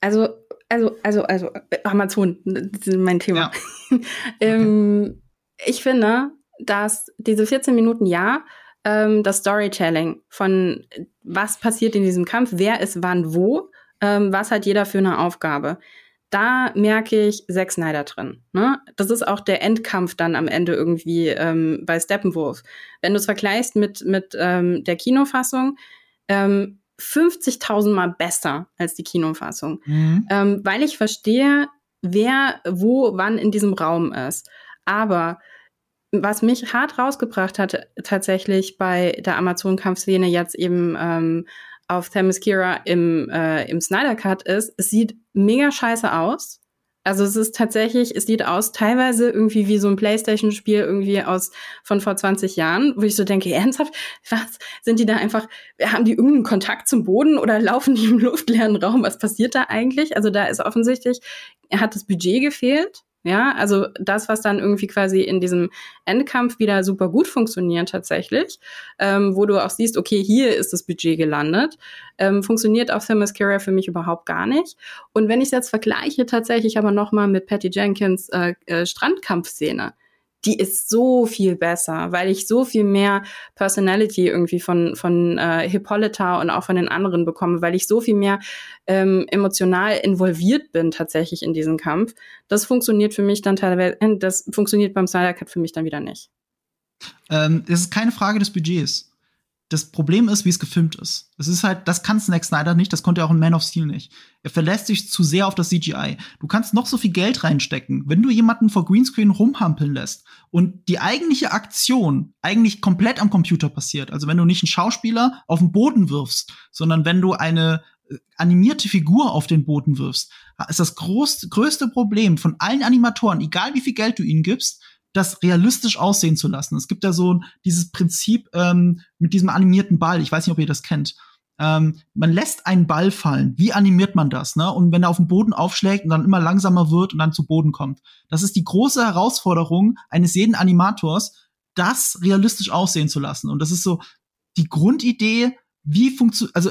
Also, also, also, also, Amazon, das ist mein Thema. Ja. ähm, Ich finde, dass diese 14 Minuten ja, ähm, das Storytelling von was passiert in diesem Kampf, wer ist wann wo, ähm, was hat jeder für eine Aufgabe da merke ich Zack Snyder drin. Ne? Das ist auch der Endkampf dann am Ende irgendwie ähm, bei Steppenwolf. Wenn du es vergleichst mit, mit ähm, der Kinofassung, ähm, 50.000 Mal besser als die Kinofassung. Mhm. Ähm, weil ich verstehe, wer wo wann in diesem Raum ist. Aber was mich hart rausgebracht hat, tatsächlich bei der Amazon-Kampfszene jetzt eben ähm, auf Themyscira im, äh, im Snyder Cut ist, es sieht mega scheiße aus. Also es ist tatsächlich, es sieht aus teilweise irgendwie wie so ein Playstation-Spiel irgendwie aus von vor 20 Jahren, wo ich so denke, ernsthaft, was? Sind die da einfach, haben die irgendeinen Kontakt zum Boden oder laufen die im luftleeren Raum? Was passiert da eigentlich? Also da ist offensichtlich, hat das Budget gefehlt. Ja, also das, was dann irgendwie quasi in diesem Endkampf wieder super gut funktioniert tatsächlich, ähm, wo du auch siehst, okay, hier ist das Budget gelandet, ähm, funktioniert auf Themyscira für mich überhaupt gar nicht. Und wenn ich es jetzt vergleiche tatsächlich aber nochmal mit Patty Jenkins äh, äh, Strandkampfszene, die ist so viel besser, weil ich so viel mehr Personality irgendwie von, von äh, Hippolyta und auch von den anderen bekomme, weil ich so viel mehr ähm, emotional involviert bin tatsächlich in diesen Kampf. Das funktioniert für mich dann teilweise, äh, das funktioniert beim Snyder Cut für mich dann wieder nicht. Ähm, es ist keine Frage des Budgets das Problem ist, wie es gefilmt ist. Es ist halt, das kann Snack Snyder nicht, das konnte er auch in Man of Steel nicht. Er verlässt sich zu sehr auf das CGI. Du kannst noch so viel Geld reinstecken. Wenn du jemanden vor Greenscreen rumhampeln lässt und die eigentliche Aktion eigentlich komplett am Computer passiert, also wenn du nicht einen Schauspieler auf den Boden wirfst, sondern wenn du eine äh, animierte Figur auf den Boden wirfst, ist das groß, größte Problem von allen Animatoren, egal wie viel Geld du ihnen gibst, das realistisch aussehen zu lassen. Es gibt ja so dieses Prinzip ähm, mit diesem animierten Ball. Ich weiß nicht, ob ihr das kennt. ähm, man lässt einen Ball fallen. Wie animiert man das? Ne? Und wenn er auf den Boden aufschlägt und dann immer langsamer wird und dann zu Boden kommt. Das ist die große Herausforderung eines jeden Animators, das realistisch aussehen zu lassen. Und das ist so die Grundidee, wie funktioniert, also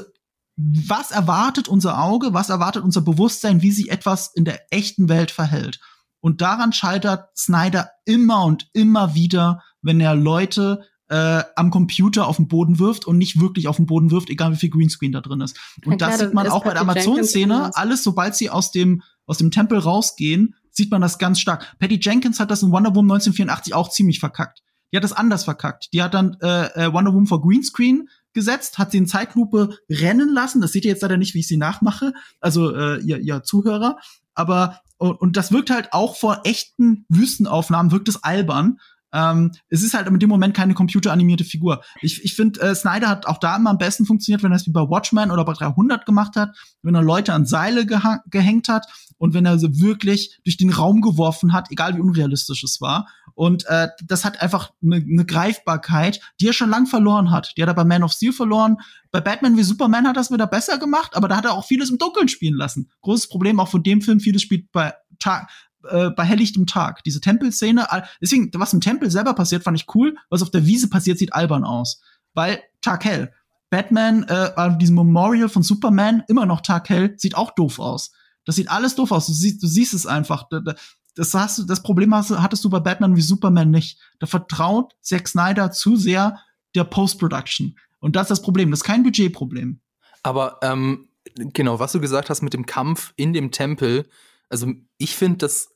was erwartet unser Auge, was erwartet unser Bewusstsein, wie sich etwas in der echten Welt verhält. Und daran scheitert Snyder immer und immer wieder, wenn er Leute äh, am Computer auf den Boden wirft und nicht wirklich auf den Boden wirft, egal wie viel Greenscreen da drin ist. Und ja, das sieht man auch bei der Amazon-Szene. Alles, sobald sie aus dem, aus dem Tempel rausgehen, sieht man das ganz stark. Patty Jenkins hat das in Wonder Woman 1984 auch ziemlich verkackt. Die hat das anders verkackt. Die hat dann äh, äh Wonder Woman vor Greenscreen gesetzt, hat sie in Zeitlupe rennen lassen. Das seht ihr jetzt leider nicht, wie ich sie nachmache, also äh, ihr, ihr Zuhörer. Aber und, das wirkt halt auch vor echten Wüstenaufnahmen wirkt es albern. Ähm, es ist halt in dem Moment keine computeranimierte Figur. Ich, ich finde, äh, Snyder hat auch da immer am besten funktioniert, wenn er es wie bei Watchmen oder bei 300 gemacht hat, wenn er Leute an Seile gehängt hat und wenn er sie wirklich durch den Raum geworfen hat, egal wie unrealistisch es war. Und äh, das hat einfach eine ne Greifbarkeit, die er schon lang verloren hat. Die hat er bei Man of Steel verloren. Bei Batman wie Superman hat er es wieder besser gemacht, aber da hat er auch vieles im Dunkeln spielen lassen. Großes Problem auch von dem Film, vieles spielt bei Tag, äh, bei helllichtem Tag. Diese Tempelszene, deswegen, was im Tempel selber passiert, fand ich cool. Was auf der Wiese passiert, sieht albern aus. Weil Tag hell. Batman, äh, an diesem Memorial von Superman, immer noch Tag hell, sieht auch doof aus. Das sieht alles doof aus. Du siehst, du siehst es einfach. Das, hast du, das Problem hast, hattest du bei Batman wie Superman nicht. Da vertraut Zack Snyder zu sehr der Post-Production. Und das ist das Problem. Das ist kein Budgetproblem. Aber ähm, genau, was du gesagt hast mit dem Kampf in dem Tempel, also ich finde das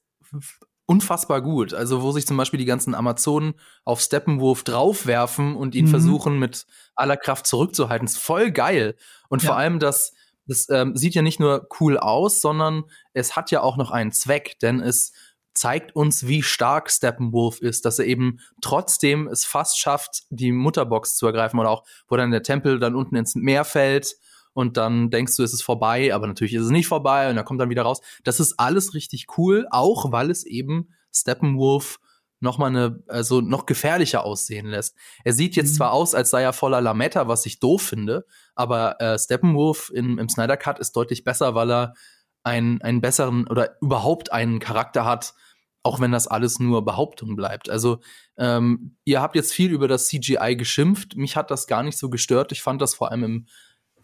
unfassbar gut. Also, wo sich zum Beispiel die ganzen Amazonen auf Steppenwurf draufwerfen und ihn mhm. versuchen, mit aller Kraft zurückzuhalten. Ist voll geil. Und ja. vor allem, das, das ähm, sieht ja nicht nur cool aus, sondern es hat ja auch noch einen Zweck, denn es zeigt uns, wie stark Steppenwolf ist, dass er eben trotzdem es fast schafft, die Mutterbox zu ergreifen oder auch, wo dann der Tempel dann unten ins Meer fällt und dann denkst du, es ist vorbei, aber natürlich ist es nicht vorbei und er kommt dann wieder raus. Das ist alles richtig cool, auch weil es eben Steppenwolf noch mal eine, also noch gefährlicher aussehen lässt. Er sieht jetzt mhm. zwar aus, als sei er voller Lametta, was ich doof finde, aber äh, Steppenwolf im, im Snyder Cut ist deutlich besser, weil er einen, einen besseren oder überhaupt einen Charakter hat, auch wenn das alles nur Behauptung bleibt. Also ähm, ihr habt jetzt viel über das CGI geschimpft. Mich hat das gar nicht so gestört. Ich fand das vor allem im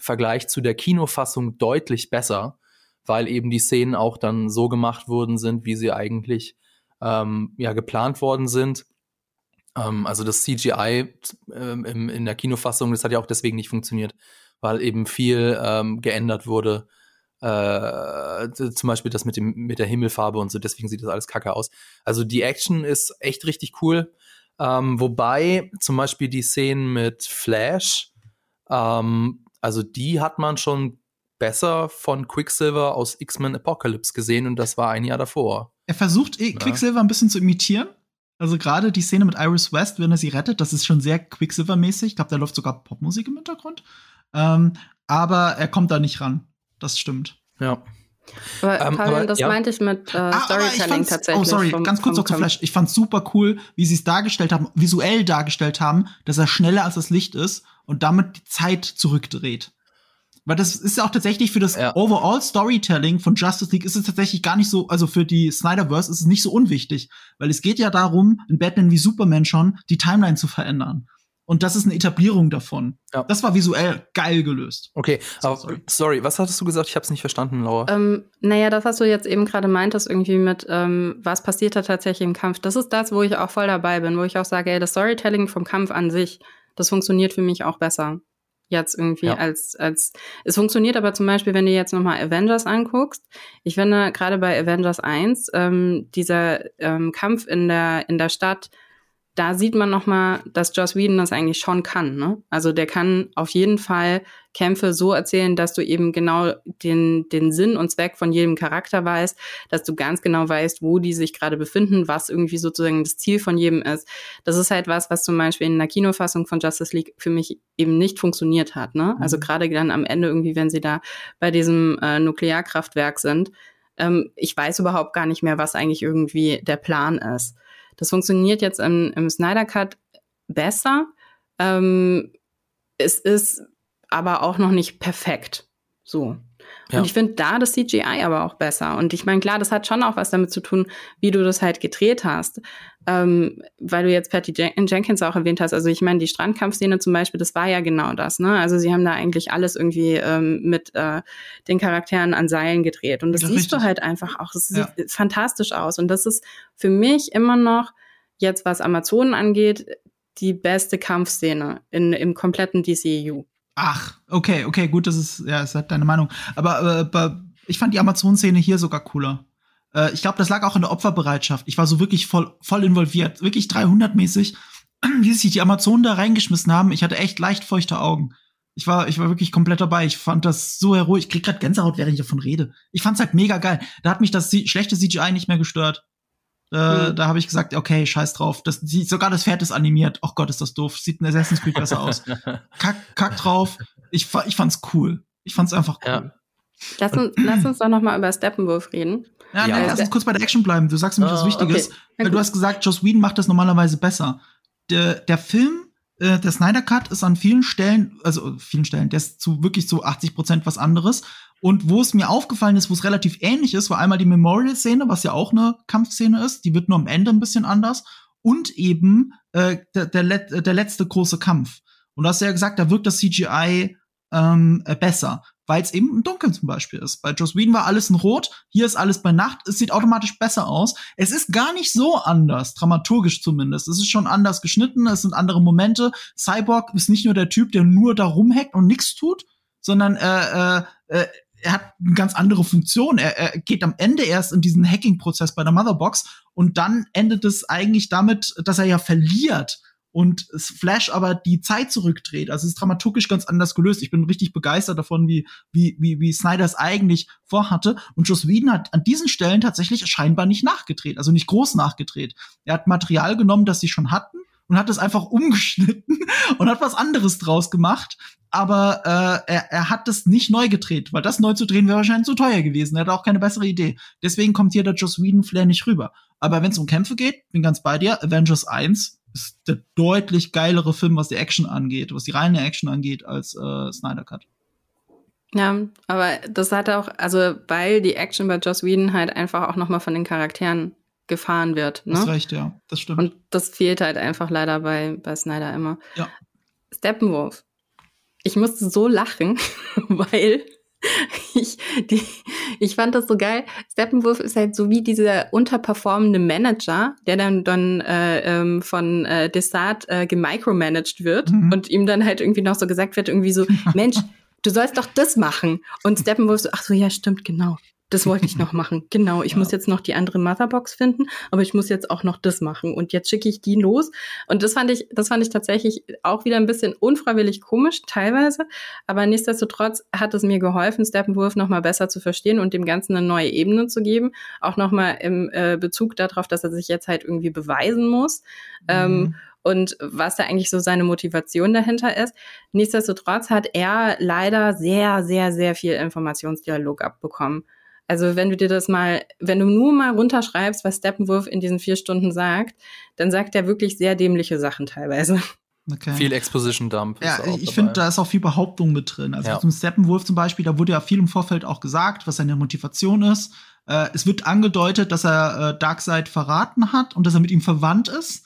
Vergleich zu der Kinofassung deutlich besser, weil eben die Szenen auch dann so gemacht worden sind, wie sie eigentlich ähm, ja geplant worden sind. Ähm, also das CGI ähm, im, in der Kinofassung, das hat ja auch deswegen nicht funktioniert, weil eben viel ähm, geändert wurde. Äh, zum Beispiel das mit dem mit der Himmelfarbe und so, deswegen sieht das alles kacke aus. Also die Action ist echt richtig cool. Ähm, wobei zum Beispiel die Szenen mit Flash ähm, also die hat man schon besser von Quicksilver aus X-Men Apocalypse gesehen und das war ein Jahr davor. Er versucht ja. Quicksilver ein bisschen zu imitieren. Also gerade die Szene mit Iris West, wenn er sie rettet, das ist schon sehr Quicksilver-mäßig. Ich glaube, da läuft sogar Popmusik im Hintergrund. Ähm, aber er kommt da nicht ran. Das stimmt. Ja. Aber, ähm, Fabian, aber, das ja. meinte ich mit äh, ah, Storytelling tatsächlich. Oh, sorry, vom, ganz kurz noch zu Flash. Ich fand's super cool, wie sie es dargestellt haben, visuell dargestellt haben, dass er schneller als das Licht ist und damit die Zeit zurückdreht. Weil das ist ja auch tatsächlich für das ja. Overall Storytelling von Justice League ist es tatsächlich gar nicht so, also für die Snyderverse ist es nicht so unwichtig, weil es geht ja darum, in Batman wie Superman schon die Timeline zu verändern. Und das ist eine Etablierung davon. Ja. Das war visuell geil gelöst. Okay, aber sorry. sorry, was hattest du gesagt? Ich habe es nicht verstanden, Laura. Ähm, naja, das, was du jetzt eben gerade meintest, irgendwie mit, ähm, was passiert da tatsächlich im Kampf, das ist das, wo ich auch voll dabei bin, wo ich auch sage, ey, das Storytelling vom Kampf an sich, das funktioniert für mich auch besser. Jetzt irgendwie ja. als, als, es funktioniert aber zum Beispiel, wenn du jetzt nochmal Avengers anguckst. Ich finde, gerade bei Avengers 1, ähm, dieser ähm, Kampf in der, in der Stadt, da sieht man noch mal, dass Joss Whedon das eigentlich schon kann. Ne? Also der kann auf jeden Fall Kämpfe so erzählen, dass du eben genau den, den Sinn und Zweck von jedem Charakter weißt, dass du ganz genau weißt, wo die sich gerade befinden, was irgendwie sozusagen das Ziel von jedem ist. Das ist halt was, was zum Beispiel in der Kinofassung von Justice League für mich eben nicht funktioniert hat. Ne? Also mhm. gerade dann am Ende irgendwie, wenn sie da bei diesem äh, Nuklearkraftwerk sind, ähm, ich weiß überhaupt gar nicht mehr, was eigentlich irgendwie der Plan ist. Das funktioniert jetzt im, im Snyder Cut besser. Ähm, es ist aber auch noch nicht perfekt. So. Ja. Und ich finde da das CGI aber auch besser. Und ich meine, klar, das hat schon auch was damit zu tun, wie du das halt gedreht hast. Ähm, weil du jetzt Patty Jen Jenkins auch erwähnt hast. Also ich meine, die Strandkampfszene zum Beispiel, das war ja genau das. Ne? Also sie haben da eigentlich alles irgendwie ähm, mit äh, den Charakteren an Seilen gedreht. Und das ja, siehst richtig. du halt einfach auch. Das ja. sieht fantastisch aus. Und das ist für mich immer noch jetzt, was Amazonen angeht, die beste Kampfszene in, im kompletten DCEU. Ach, okay, okay, gut, das ist, ja, ist halt deine Meinung. Aber, aber ich fand die Amazon-Szene hier sogar cooler. Äh, ich glaube, das lag auch in der Opferbereitschaft. Ich war so wirklich voll, voll involviert, wirklich 300-mäßig, wie sich die Amazonen da reingeschmissen haben. Ich hatte echt leicht feuchte Augen. Ich war, ich war wirklich komplett dabei. Ich fand das so heroisch. Ich krieg grad Gänsehaut, während ich davon rede. Ich fand's halt mega geil. Da hat mich das schlechte CGI nicht mehr gestört. Äh, mhm. Da habe ich gesagt, okay, scheiß drauf. Das, die, sogar das Pferd ist animiert. Ach Gott, ist das doof. Sieht ein Assassin's Creed besser aus. Kack, kack drauf. Ich, ich fand's cool. Ich fand's einfach cool. Ja. Lass, uns, lass uns doch noch mal über Steppenwolf reden. Ja, ja. Nein, lass uns kurz bei der Action bleiben. Du sagst nämlich oh, was Wichtiges. Okay. Weil du hast gesagt, Joss Whedon macht das normalerweise besser. Der, der Film, äh, der Snyder Cut ist an vielen Stellen, also vielen Stellen, der ist zu wirklich zu 80 Prozent was anderes. Und wo es mir aufgefallen ist, wo es relativ ähnlich ist, war einmal die Memorial-Szene, was ja auch eine Kampfszene ist. Die wird nur am Ende ein bisschen anders. Und eben äh, der, der, der letzte große Kampf. Und du hast ja gesagt, da wirkt das CGI ähm, äh, besser, weil es eben im Dunkeln zum Beispiel ist. Bei Joss Whedon war alles in Rot, hier ist alles bei Nacht. Es sieht automatisch besser aus. Es ist gar nicht so anders, dramaturgisch zumindest. Es ist schon anders geschnitten, es sind andere Momente. Cyborg ist nicht nur der Typ, der nur da rumhackt und nichts tut, sondern äh, äh, äh er hat eine ganz andere Funktion. Er, er geht am Ende erst in diesen Hacking-Prozess bei der Motherbox und dann endet es eigentlich damit, dass er ja verliert und Flash aber die Zeit zurückdreht. Also es ist dramaturgisch ganz anders gelöst. Ich bin richtig begeistert davon, wie, wie, wie, wie Snyder es eigentlich vorhatte. Und Joss Whedon hat an diesen Stellen tatsächlich scheinbar nicht nachgedreht, also nicht groß nachgedreht. Er hat Material genommen, das sie schon hatten und hat es einfach umgeschnitten und hat was anderes draus gemacht. Aber äh, er, er hat das nicht neu gedreht, weil das neu zu drehen wäre wahrscheinlich zu teuer gewesen. Er hat auch keine bessere Idee. Deswegen kommt hier der Joss Whedon Flair nicht rüber. Aber wenn es um Kämpfe geht, bin ganz bei dir. Avengers 1 ist der deutlich geilere Film, was die Action angeht, was die reine Action angeht, als äh, Snyder Cut. Ja, aber das hat auch, also weil die Action bei Joss Whedon halt einfach auch noch mal von den Charakteren gefahren wird. Ne? Das recht, ja, das stimmt. Und das fehlt halt einfach leider bei, bei Snyder immer. Ja. Steppenwolf. Ich musste so lachen, weil ich, die, ich fand das so geil. Steppenwolf ist halt so wie dieser unterperformende Manager, der dann, dann äh, ähm, von äh, Desart äh, gemicromanaged wird mhm. und ihm dann halt irgendwie noch so gesagt wird, irgendwie so, Mensch, du sollst doch das machen. Und Steppenwolf so, ach so, ja, stimmt, genau. Das wollte ich noch machen. Genau, ich ja. muss jetzt noch die andere Motherbox finden, aber ich muss jetzt auch noch das machen. Und jetzt schicke ich die los. Und das fand ich, das fand ich tatsächlich auch wieder ein bisschen unfreiwillig komisch, teilweise. Aber nichtsdestotrotz hat es mir geholfen, Steppenwolf noch mal besser zu verstehen und dem Ganzen eine neue Ebene zu geben. Auch noch mal im äh, Bezug darauf, dass er sich jetzt halt irgendwie beweisen muss. Ähm, mhm. Ähm, und was da eigentlich so seine Motivation dahinter ist. Nichtsdestotrotz hat er leider sehr, sehr, sehr viel Informationsdialog abbekommen. Also wenn du dir das mal, wenn du nur mal runterschreibst, was Steppenwurf in diesen vier Stunden sagt, dann sagt er wirklich sehr dämliche Sachen teilweise. Okay. Viel Exposition Dump. Ja, ich finde, da ist auch viel Behauptung mit drin. Also ja. zum Steppenwolf zum Beispiel, da wurde ja viel im Vorfeld auch gesagt, was seine Motivation ist. Äh, es wird angedeutet, dass er äh, Darkseid verraten hat und dass er mit ihm verwandt ist.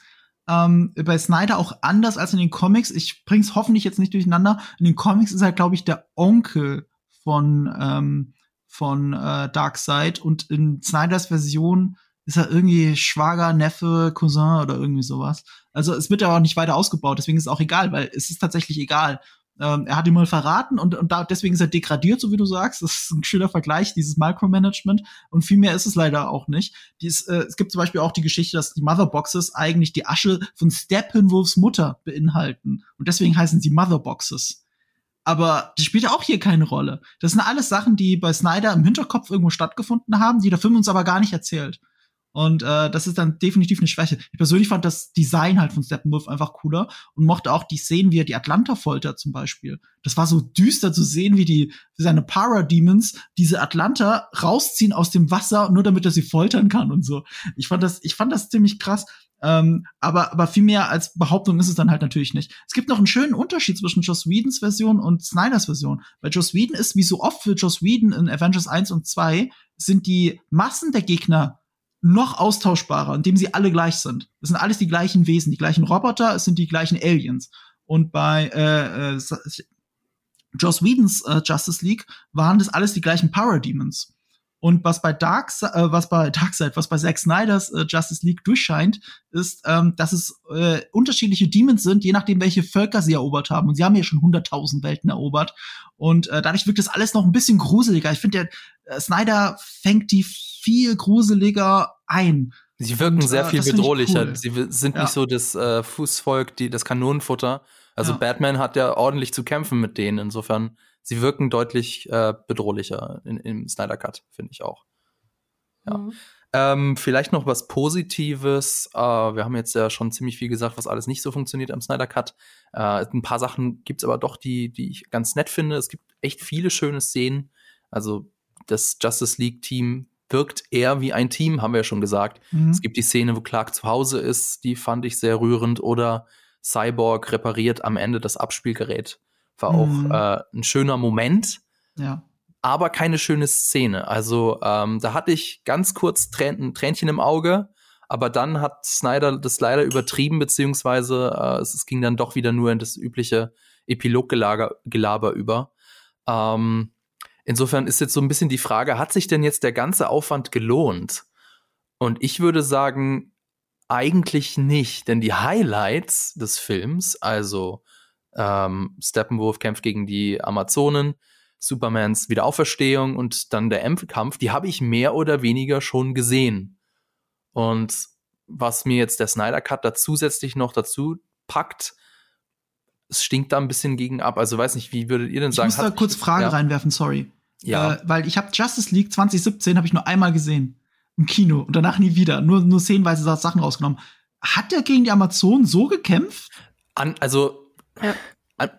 Ähm, bei Snyder auch anders als in den Comics. Ich bring's hoffentlich jetzt nicht durcheinander. In den Comics ist er, glaube ich, der Onkel von ähm, von äh, Darkseid und in Snyders Version ist er irgendwie Schwager, Neffe, Cousin oder irgendwie sowas. Also es wird ja auch nicht weiter ausgebaut, deswegen ist es auch egal, weil es ist tatsächlich egal. Ähm, er hat ihn mal verraten und, und da, deswegen ist er degradiert, so wie du sagst. Das ist ein schöner Vergleich, dieses Micromanagement. Und viel mehr ist es leider auch nicht. Dies, äh, es gibt zum Beispiel auch die Geschichte, dass die Motherboxes eigentlich die Asche von Steppenwolfs Mutter beinhalten. Und deswegen heißen sie Motherboxes. Aber das spielt auch hier keine Rolle. Das sind alles Sachen, die bei Snyder im Hinterkopf irgendwo stattgefunden haben, die der Film uns aber gar nicht erzählt. Und äh, das ist dann definitiv eine Schwäche. Ich persönlich fand das Design halt von Steppenwolf einfach cooler und mochte auch die Szenen, wie er die Atlanta foltert zum Beispiel. Das war so düster zu sehen, wie die wie seine Parademons diese Atlanta rausziehen aus dem Wasser, nur damit er sie foltern kann und so. Ich fand das, ich fand das ziemlich krass. Ähm, aber, aber viel mehr als Behauptung ist es dann halt natürlich nicht. Es gibt noch einen schönen Unterschied zwischen Joss Whedons Version und Snyders Version. Weil Joss Whedon ist, wie so oft für Joss Whedon in Avengers 1 und 2, sind die Massen der Gegner noch austauschbarer, indem sie alle gleich sind. Es sind alles die gleichen Wesen, die gleichen Roboter, es sind die gleichen Aliens. Und bei äh, äh, Joss Whedons äh, Justice League waren das alles die gleichen Parademons. Und was bei Dark, äh, was bei Darkseid, was bei Zack Snyders äh, Justice League durchscheint, ist, ähm, dass es äh, unterschiedliche Demons sind, je nachdem, welche Völker sie erobert haben. Und sie haben ja schon 100.000 Welten erobert. Und äh, dadurch wirkt das alles noch ein bisschen gruseliger. Ich finde, der äh, Snyder fängt die viel gruseliger ein. Sie wirken und, sehr äh, viel bedrohlicher. Cool. Sie sind ja. nicht so das äh, Fußvolk, die, das Kanonenfutter. Also ja. Batman hat ja ordentlich zu kämpfen mit denen. Insofern sie wirken deutlich äh, bedrohlicher in, im Snyder Cut, finde ich auch. Ja. Mhm. Ähm, vielleicht noch was Positives. Äh, wir haben jetzt ja schon ziemlich viel gesagt, was alles nicht so funktioniert am Snyder Cut. Äh, ein paar Sachen gibt es aber doch, die, die ich ganz nett finde. Es gibt echt viele schöne Szenen. Also das Justice League Team wirkt eher wie ein Team, haben wir ja schon gesagt. Mhm. Es gibt die Szene, wo Clark zu Hause ist, die fand ich sehr rührend. Oder Cyborg repariert am Ende das Abspielgerät war mhm. auch äh, ein schöner Moment. Ja. Aber keine schöne Szene. Also ähm, da hatte ich ganz kurz Trän ein Tränchen im Auge, aber dann hat Snyder das leider übertrieben, beziehungsweise äh, es, es ging dann doch wieder nur in das übliche Epiloggelaber über. Ähm, insofern ist jetzt so ein bisschen die Frage, hat sich denn jetzt der ganze Aufwand gelohnt? Und ich würde sagen, eigentlich nicht, denn die Highlights des Films, also ähm, Steppenwolf kämpft gegen die Amazonen, Supermans Wiederauferstehung und dann der Endkampf, die habe ich mehr oder weniger schon gesehen. Und was mir jetzt der Snyder Cut da zusätzlich noch dazu packt, es stinkt da ein bisschen gegen ab. Also weiß nicht, wie würdet ihr denn sagen? Ich muss da kurz Fragen ja. reinwerfen, sorry. Ja. Äh, weil ich habe Justice League 2017 habe ich nur einmal gesehen im Kino und danach nie wieder, nur nur szenenweise Sachen rausgenommen. Hat er gegen die Amazonen so gekämpft? An, also ja.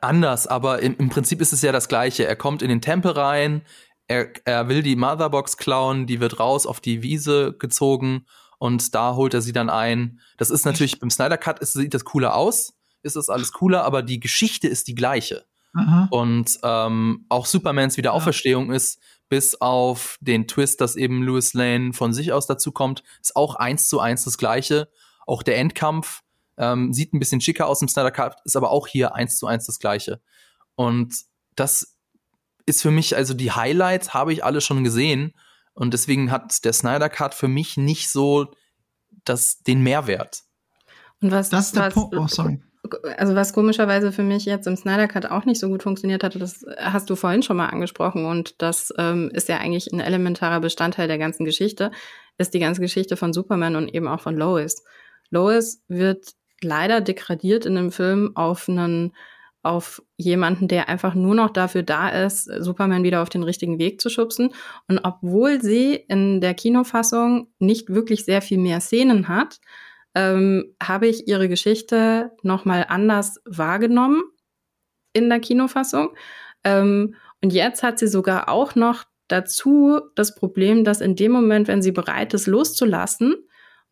Anders, aber im, im, Prinzip ist es ja das Gleiche. Er kommt in den Tempel rein, er, er will die Motherbox klauen, die wird raus auf die Wiese gezogen und da holt er sie dann ein. Das ist natürlich beim Snyder Cut ist, sieht das cooler aus, ist das alles cooler, aber die Geschichte ist die gleiche. Aha. Und ähm, auch Supermans Wiederauferstehung ja. ist, bis auf den Twist, dass eben Louis Lane von sich aus dazu kommt, ist auch eins zu eins das gleiche. Auch der Endkampf ähm, sieht ein bisschen schicker aus im Snyder Cut, ist aber auch hier eins zu eins das gleiche. Und das ist für mich, also die Highlights habe ich alle schon gesehen. Und deswegen hat der Snyder Cut für mich nicht so das, den Mehrwert. Und was, das ist der was, Punkt. Oh, sorry. Also was komischerweise für mich jetzt im Snyder Cut auch nicht so gut funktioniert hatte, das hast du vorhin schon mal angesprochen und das ähm, ist ja eigentlich ein elementarer Bestandteil der ganzen Geschichte, ist die ganze Geschichte von Superman und eben auch von Lois. Lois wird leider degradiert in dem Film auf einen auf jemanden, der einfach nur noch dafür da ist, Superman wieder auf den richtigen Weg zu schubsen. Und obwohl sie in der Kinofassung nicht wirklich sehr viel mehr Szenen hat, ähm, habe ich ihre Geschichte nochmal anders wahrgenommen in der Kinofassung. Ähm, und jetzt hat sie sogar auch noch dazu das Problem, dass in dem Moment, wenn sie bereit ist, loszulassen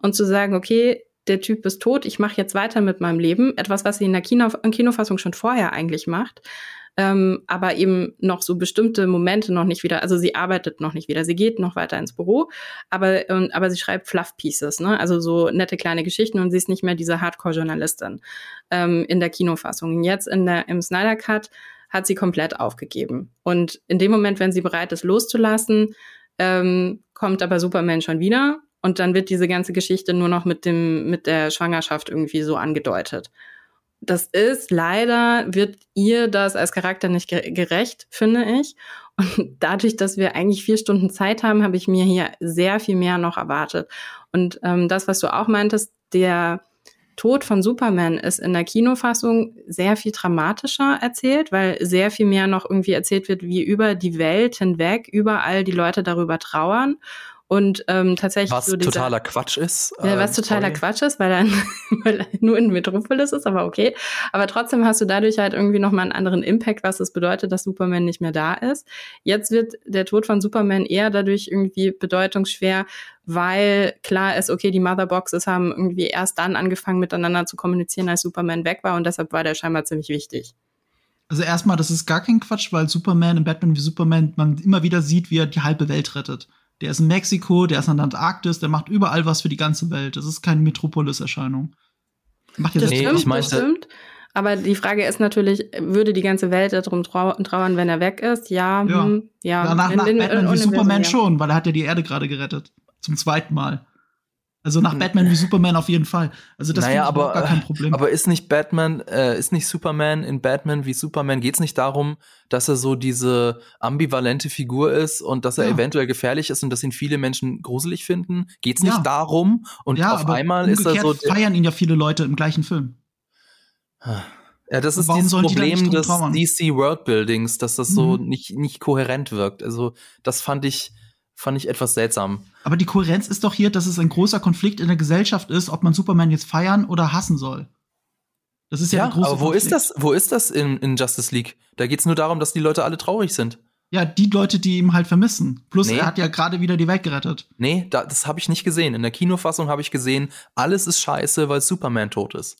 und zu sagen, okay, der Typ ist tot, ich mache jetzt weiter mit meinem Leben. Etwas, was sie in der Kino in Kinofassung schon vorher eigentlich macht. Ähm, aber eben noch so bestimmte Momente noch nicht wieder, also sie arbeitet noch nicht wieder, sie geht noch weiter ins Büro, aber, ähm, aber sie schreibt Fluff Pieces, ne? also so nette kleine Geschichten und sie ist nicht mehr diese Hardcore-Journalistin ähm, in der Kinofassung. Jetzt in der, im Snyder Cut hat sie komplett aufgegeben. Und in dem Moment, wenn sie bereit ist, loszulassen, ähm, kommt aber Superman schon wieder und dann wird diese ganze Geschichte nur noch mit dem, mit der Schwangerschaft irgendwie so angedeutet. Das ist leider, wird ihr das als Charakter nicht gerecht, finde ich. Und dadurch, dass wir eigentlich vier Stunden Zeit haben, habe ich mir hier sehr viel mehr noch erwartet. Und ähm, das, was du auch meintest, der Tod von Superman ist in der Kinofassung sehr viel dramatischer erzählt, weil sehr viel mehr noch irgendwie erzählt wird, wie über die Welt hinweg überall die Leute darüber trauern Und ähm, tatsächlich was so dieser, totaler Quatsch ist. Ja, was äh, totaler sorry. Quatsch ist, weil er, weil er nur in Metropolis ist, aber okay. Aber trotzdem hast du dadurch halt irgendwie nochmal einen anderen Impact, was es bedeutet, dass Superman nicht mehr da ist. Jetzt wird der Tod von Superman eher dadurch irgendwie bedeutungsschwer, weil klar ist, okay, die Motherboxes haben irgendwie erst dann angefangen miteinander zu kommunizieren, als Superman weg war und deshalb war der scheinbar ziemlich wichtig. Also erstmal, das ist gar kein Quatsch, weil Superman in Batman wie Superman man immer wieder sieht, wie er die halbe Welt rettet. Der ist in Mexiko, der ist in der Antarktis, der macht überall was für die ganze Welt. Das ist keine Metropolis-Erscheinung. Macht ja Das Nee, stimmt, ich meinte- das stimmt. Aber die Frage ist natürlich, würde die ganze Welt darum trau trauern, wenn er weg ist? Ja, Ja. hm, ja. Ja, nach, In- nach in- Batman in- wie Universum, Superman schon, weil er hat ja die Erde gerade gerettet. Zum zweiten Mal. Also nach Batman wie Superman auf jeden Fall. Also das naja, aber, gar kein Problem. aber ist nicht Batman, äh, ist nicht Superman in Batman wie Superman, geht's nicht darum, dass er so diese ambivalente Figur ist und dass er Ja. eventuell gefährlich ist und dass ihn viele Menschen gruselig finden? Geht's Ja. nicht darum? Und ja, auf einmal ist er so. feiern ihn ja viele Leute im gleichen Film. Ja, das ist dieses Problem des trauern? DC Worldbuildings, dass das so Mhm. nicht, nicht kohärent wirkt. Also, das fand ich, fand ich etwas seltsam. Aber die Kohärenz ist doch hier, dass es ein großer Konflikt in der Gesellschaft ist, ob man Superman jetzt feiern oder hassen soll. Das ist ja, Ja, der große aber wo Konflikt. ist das, wo ist das in, in Justice League? Da geht's nur darum, dass die Leute alle traurig sind. Ja, die Leute, die ihn halt vermissen. Plus, Nee. er hat ja gerade wieder die Welt gerettet. Nee, da, das habe ich nicht gesehen. In der Kinofassung habe ich gesehen, alles ist scheiße, weil Superman tot ist.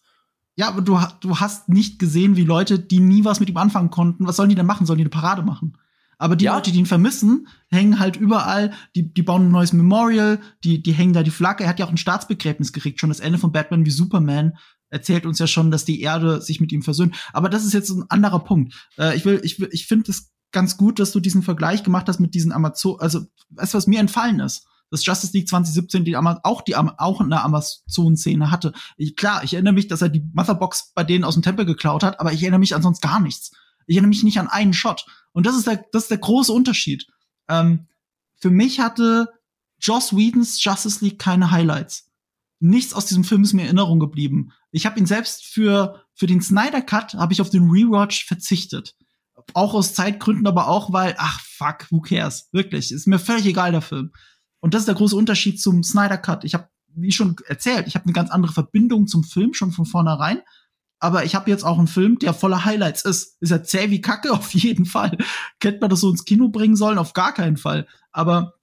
Ja, aber du, du hast nicht gesehen, wie Leute, die nie was mit ihm anfangen konnten, was sollen die denn machen? Sollen die eine Parade machen? Aber die Ja. Leute, die ihn vermissen, hängen halt überall, die, die bauen ein neues Memorial, die, die hängen da die Flagge. Er hat ja auch ein Staatsbegräbnis gekriegt. Schon das Ende von Batman wie Superman erzählt uns ja schon, dass die Erde sich mit ihm versöhnt. Aber das ist jetzt ein anderer Punkt. Äh, ich will, ich will, ich finde es ganz gut, dass du diesen Vergleich gemacht hast mit diesen Amazon, also, weißt du, was mir entfallen ist? Dass Justice League 2017 die Ama auch die Am auch eine Amazon-Szene hatte. Ich, klar, ich erinnere mich, dass er die Motherbox bei denen aus dem Tempel geklaut hat, aber ich erinnere mich an sonst gar nichts. Ich erinnere mich nicht an einen Shot. Und das ist der, das ist der große Unterschied. Ähm, für mich hatte Joss Whedons Justice League keine Highlights. Nichts aus diesem Film ist mir in Erinnerung geblieben. Ich habe ihn selbst für für den Snyder Cut habe ich auf den Rewatch verzichtet. Auch aus Zeitgründen, aber auch weil ach fuck, who cares? Wirklich, ist mir völlig egal der Film. Und das ist der große Unterschied zum Snyder Cut. Ich habe wie schon erzählt, ich habe eine ganz andere Verbindung zum Film schon von vornherein. Aber ich habe jetzt auch einen Film, der voller Highlights ist. Ist er zäh wie Kacke? Auf jeden Fall. Kennt man das so ins Kino bringen sollen? Auf gar keinen Fall. Aber,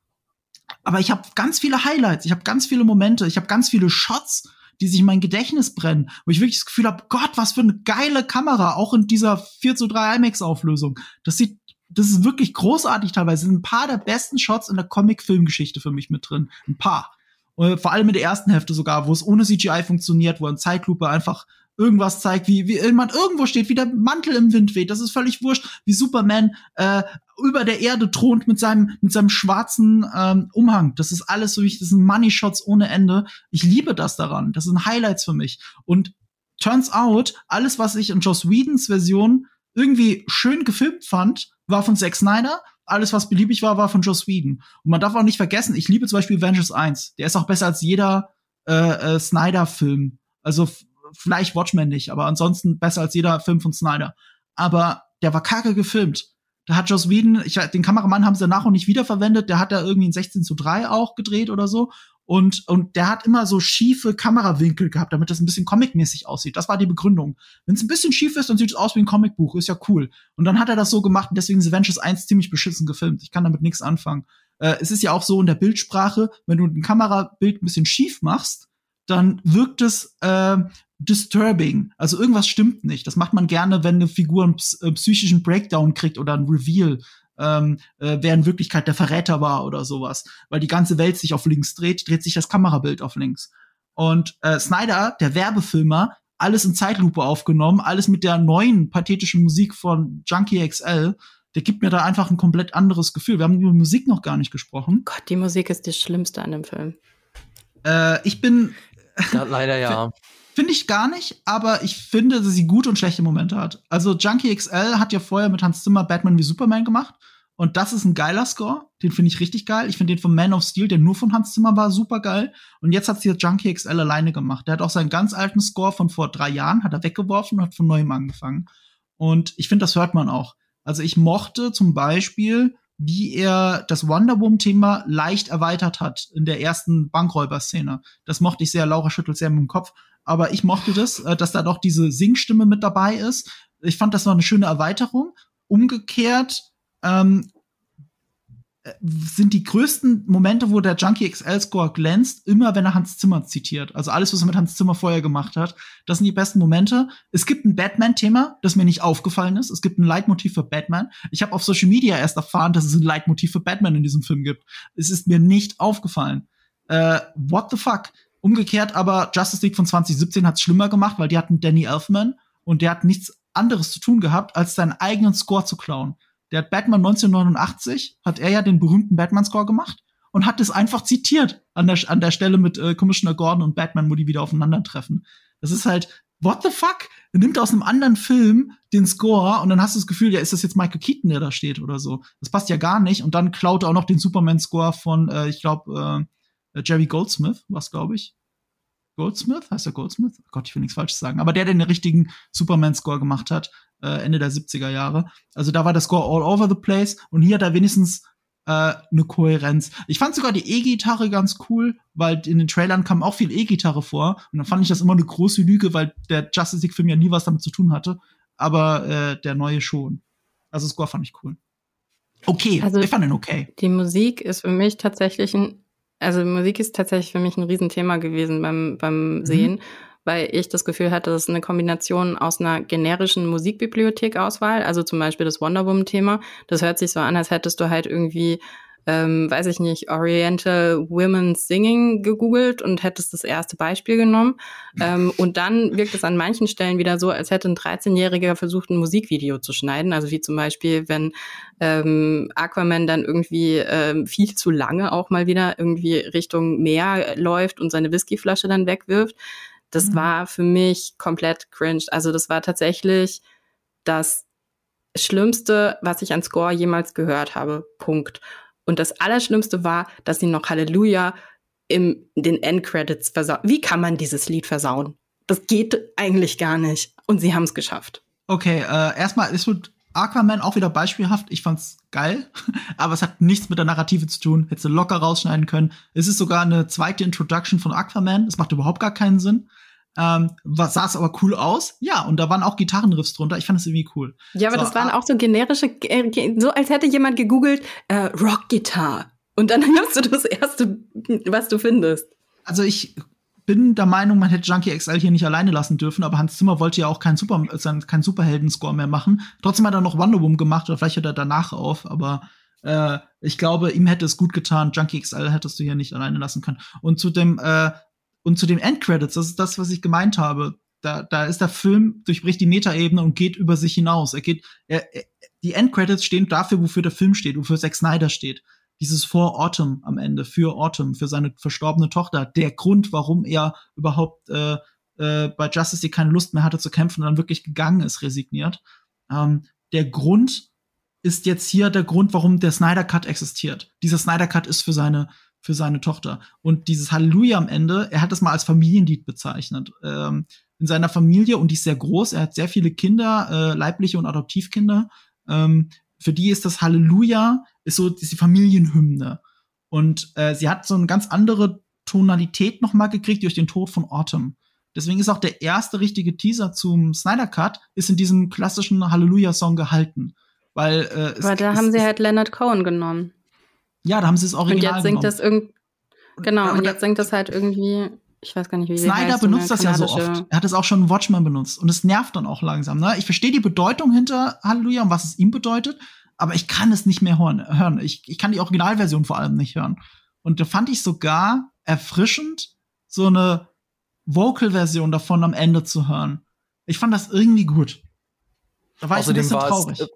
aber ich habe ganz viele Highlights. Ich habe ganz viele Momente. Ich habe ganz viele Shots, die sich in mein Gedächtnis brennen. Wo ich wirklich das Gefühl habe, Gott, was für eine geile Kamera. Auch in dieser 4 zu 3 IMAX-Auflösung. Das sieht, das ist wirklich großartig teilweise. Sind ein paar der besten Shots in der Comic-Filmgeschichte für mich mit drin. Ein paar. Und vor allem in der ersten Hälfte sogar, wo es ohne CGI funktioniert, wo in Zeitlupe einfach irgendwas zeigt, wie, wie jemand irgendwo steht, wie der Mantel im Wind weht. Das ist völlig wurscht, wie Superman äh, über der Erde thront mit seinem, mit seinem schwarzen ähm, Umhang. Das ist alles so, das sind Money Shots ohne Ende. Ich liebe das daran. Das sind Highlights für mich. Und turns out, alles, was ich in Joss Whedons Version irgendwie schön gefilmt fand, war von Zack Snyder. Alles, was beliebig war, war von Joss Whedon. Und man darf auch nicht vergessen, ich liebe zum Beispiel Avengers 1. Der ist auch besser als jeder äh, äh, Snyder-Film. Also vielleicht Watchmen nicht, aber ansonsten besser als jeder Film von Snyder. Aber der war kacke gefilmt. Da hat Joss Whedon, ich, den Kameramann haben sie danach auch nicht wiederverwendet, der hat da irgendwie ein 16 zu 3 auch gedreht oder so. Und, und der hat immer so schiefe Kamerawinkel gehabt, damit das ein bisschen comicmäßig aussieht. Das war die Begründung. Wenn es ein bisschen schief ist, dann sieht es aus wie ein Comicbuch, ist ja cool. Und dann hat er das so gemacht und deswegen ist Avengers 1 ziemlich beschissen gefilmt. Ich kann damit nichts anfangen. Äh, es ist ja auch so in der Bildsprache, wenn du ein Kamerabild ein bisschen schief machst, dann wirkt es äh, disturbing. Also irgendwas stimmt nicht. Das macht man gerne, wenn eine Figur einen ps äh, psychischen Breakdown kriegt oder ein Reveal, ähm, äh, wer in Wirklichkeit der Verräter war oder sowas. Weil die ganze Welt sich auf links dreht, dreht sich das Kamerabild auf links. Und äh, Snyder, der Werbefilmer, alles in Zeitlupe aufgenommen, alles mit der neuen pathetischen Musik von Junkie XL. Der gibt mir da einfach ein komplett anderes Gefühl. Wir haben über Musik noch gar nicht gesprochen. Gott, die Musik ist das Schlimmste an dem Film. Äh, ich bin Ja, leider ja. Finde ich gar nicht, aber ich finde, dass sie gute und schlechte Momente hat. Also Junkie XL hat ja vorher mit Hans Zimmer Batman wie Superman gemacht. Und das ist ein geiler Score. Den finde ich richtig geil. Ich finde den von Man of Steel, der nur von Hans Zimmer war, super geil. Und jetzt hat sie Junkie XL alleine gemacht. Der hat auch seinen ganz alten Score von vor drei Jahren, hat er weggeworfen und hat von neuem angefangen. Und ich finde, das hört man auch. Also ich mochte zum Beispiel wie er das Wonder Woman-Thema leicht erweitert hat in der ersten Bankräuber-Szene. Das mochte ich sehr. Laura schüttelt sehr mit dem Kopf. Aber ich mochte das, äh, dass da doch diese Singstimme mit dabei ist. Ich fand das noch eine schöne Erweiterung. Umgekehrt ähm, sind die größten Momente, wo der Junkie XL Score glänzt, immer wenn er Hans Zimmer zitiert. Also alles, was er mit Hans Zimmer vorher gemacht hat. Das sind die besten Momente. Es gibt ein Batman-Thema, das mir nicht aufgefallen ist. Es gibt ein Leitmotiv für Batman. Ich habe auf Social Media erst erfahren, dass es ein Leitmotiv für Batman in diesem Film gibt. Es ist mir nicht aufgefallen. Äh, what the fuck? Umgekehrt aber Justice League von 2017 hat es schlimmer gemacht, weil die hatten Danny Elfman und der hat nichts anderes zu tun gehabt, als seinen eigenen Score zu klauen. Der hat Batman 1989, hat er ja den berühmten Batman-Score gemacht und hat es einfach zitiert an der, an der Stelle mit äh, Commissioner Gordon und Batman, wo die wieder aufeinandertreffen. Das ist halt, what the fuck? Er nimmt aus einem anderen Film den Score und dann hast du das Gefühl, ja, ist das jetzt Michael Keaton, der da steht oder so. Das passt ja gar nicht. Und dann klaut er auch noch den Superman-Score von, äh, ich glaube, äh, Jerry Goldsmith, was glaube ich. Goldsmith? Heißt er Goldsmith? Oh Gott, ich will nichts Falsches sagen. Aber der, der den richtigen Superman-Score gemacht hat, äh, Ende der 70er Jahre. Also da war der Score all over the place und hier hat er wenigstens äh, eine Kohärenz. Ich fand sogar die E-Gitarre ganz cool, weil in den Trailern kam auch viel E-Gitarre vor und dann fand ich das immer eine große Lüge, weil der Justice League Film ja nie was damit zu tun hatte, aber äh, der neue schon. Also Score fand ich cool. Okay, also, ich fand ihn okay. Die Musik ist für mich tatsächlich ein, also Musik ist tatsächlich für mich ein Riesenthema gewesen beim, beim mhm. Sehen weil ich das Gefühl hatte, das ist eine Kombination aus einer generischen Musikbibliothek-Auswahl, also zum Beispiel das Wonder Woman-Thema. Das hört sich so an, als hättest du halt irgendwie ähm, weiß ich nicht, Oriental Women Singing gegoogelt und hättest das erste Beispiel genommen. Ähm, und dann wirkt es an manchen Stellen wieder so, als hätte ein 13-Jähriger versucht, ein Musikvideo zu schneiden. Also wie zum Beispiel, wenn ähm, Aquaman dann irgendwie ähm, viel zu lange auch mal wieder irgendwie Richtung Meer läuft und seine Whiskyflasche dann wegwirft. Das mhm. war für mich komplett cringe. Also das war tatsächlich das Schlimmste, was ich an Score jemals gehört habe. Punkt. Und das Allerschlimmste war, dass sie noch Halleluja im den Endcredits versauen. Wie kann man dieses Lied versauen? Das geht eigentlich gar nicht. Und sie haben es geschafft. Okay, äh, erstmal, es wird Aquaman auch wieder beispielhaft. Ich fand's geil, aber es hat nichts mit der Narrative zu tun. Hätte locker rausschneiden können. Es ist sogar eine zweite Introduction von Aquaman. Es macht überhaupt gar keinen Sinn. Ähm, was sah es aber cool aus? Ja, und da waren auch Gitarrenriffs drunter. Ich fand es irgendwie cool. Ja, aber so, das waren ah, auch so generische, äh, so als hätte jemand gegoogelt, äh, Rock-Gitarre. Und dann nimmst du das erste, was du findest. Also ich bin der Meinung, man hätte Junkie XL hier nicht alleine lassen dürfen, aber Hans Zimmer wollte ja auch keinen Super, keinen Superhelden-Score mehr machen. Trotzdem hat er noch Wonder Woman gemacht oder vielleicht hört er danach auf, aber äh, ich glaube, ihm hätte es gut getan. Junkie XL hättest du hier nicht alleine lassen können. Und zu dem äh, und zu den Endcredits, das ist das, was ich gemeint habe. Da, da ist der Film, durchbricht die Metaebene und geht über sich hinaus. Er geht, er, er, die Endcredits stehen dafür, wofür der Film steht, wofür Zack Snyder steht. Dieses For Autumn am Ende, für Autumn, für seine verstorbene Tochter. Der Grund, warum er überhaupt äh, äh, bei Justice League keine Lust mehr hatte zu kämpfen und dann wirklich gegangen ist, resigniert. Ähm, der Grund ist jetzt hier der Grund, warum der Snyder Cut existiert. Dieser Snyder Cut ist für seine für seine Tochter. Und dieses Halleluja am Ende, er hat das mal als Familienlied bezeichnet. Ähm, in seiner Familie, und die ist sehr groß, er hat sehr viele Kinder, äh, leibliche und Adoptivkinder. Ähm, für die ist das Halleluja, ist so ist die Familienhymne. Und äh, sie hat so eine ganz andere Tonalität noch mal gekriegt durch den Tod von Autumn. Deswegen ist auch der erste richtige Teaser zum Snyder Cut ist in diesem klassischen Halleluja-Song gehalten. Weil, äh, es, da es, haben sie halt Leonard Cohen genommen. Ja, da haben sie es original Und jetzt singt das irgendwie, genau, und, und jetzt singt das halt irgendwie, ich weiß gar nicht, wie Snyder heißt, benutzt das ja so oft. Er hat es auch schon Watchman benutzt. Und es nervt dann auch langsam. Ne? Ich verstehe die Bedeutung hinter Halleluja und was es ihm bedeutet, aber ich kann es nicht mehr hören. Ich, ich kann die Originalversion vor allem nicht hören. Und da fand ich sogar erfrischend, so eine Vocal-Version davon am Ende zu hören. Ich fand das irgendwie gut. Da war Außerdem ich ein bisschen traurig. Es,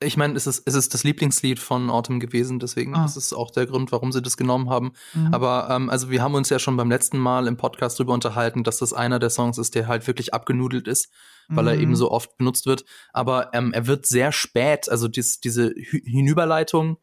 ich meine, es ist, es ist das Lieblingslied von Autumn gewesen, deswegen ah. ist es auch der Grund, warum sie das genommen haben. Mhm. Aber ähm, also wir haben uns ja schon beim letzten Mal im Podcast darüber unterhalten, dass das einer der Songs ist, der halt wirklich abgenudelt ist, weil mhm. er eben so oft benutzt wird. Aber ähm, er wird sehr spät, also dies, diese Hinüberleitung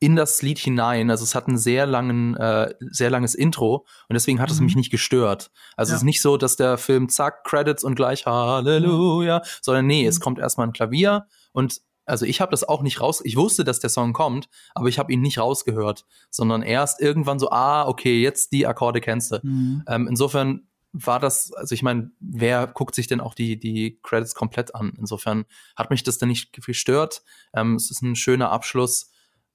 in das Lied hinein. Also es hat ein sehr langen, äh, sehr langes Intro und deswegen hat mhm. es mich nicht gestört. Also ja. es ist nicht so, dass der Film zack Credits und gleich Halleluja, sondern nee, es mhm. kommt erstmal ein Klavier und also ich habe das auch nicht raus, ich wusste, dass der Song kommt, aber ich habe ihn nicht rausgehört, sondern erst irgendwann so, ah, okay, jetzt die Akkorde kennst du. Mhm. Ähm, insofern war das, also ich meine, wer guckt sich denn auch die, die Credits komplett an? Insofern hat mich das dann nicht gestört. Ähm, es ist ein schöner Abschluss.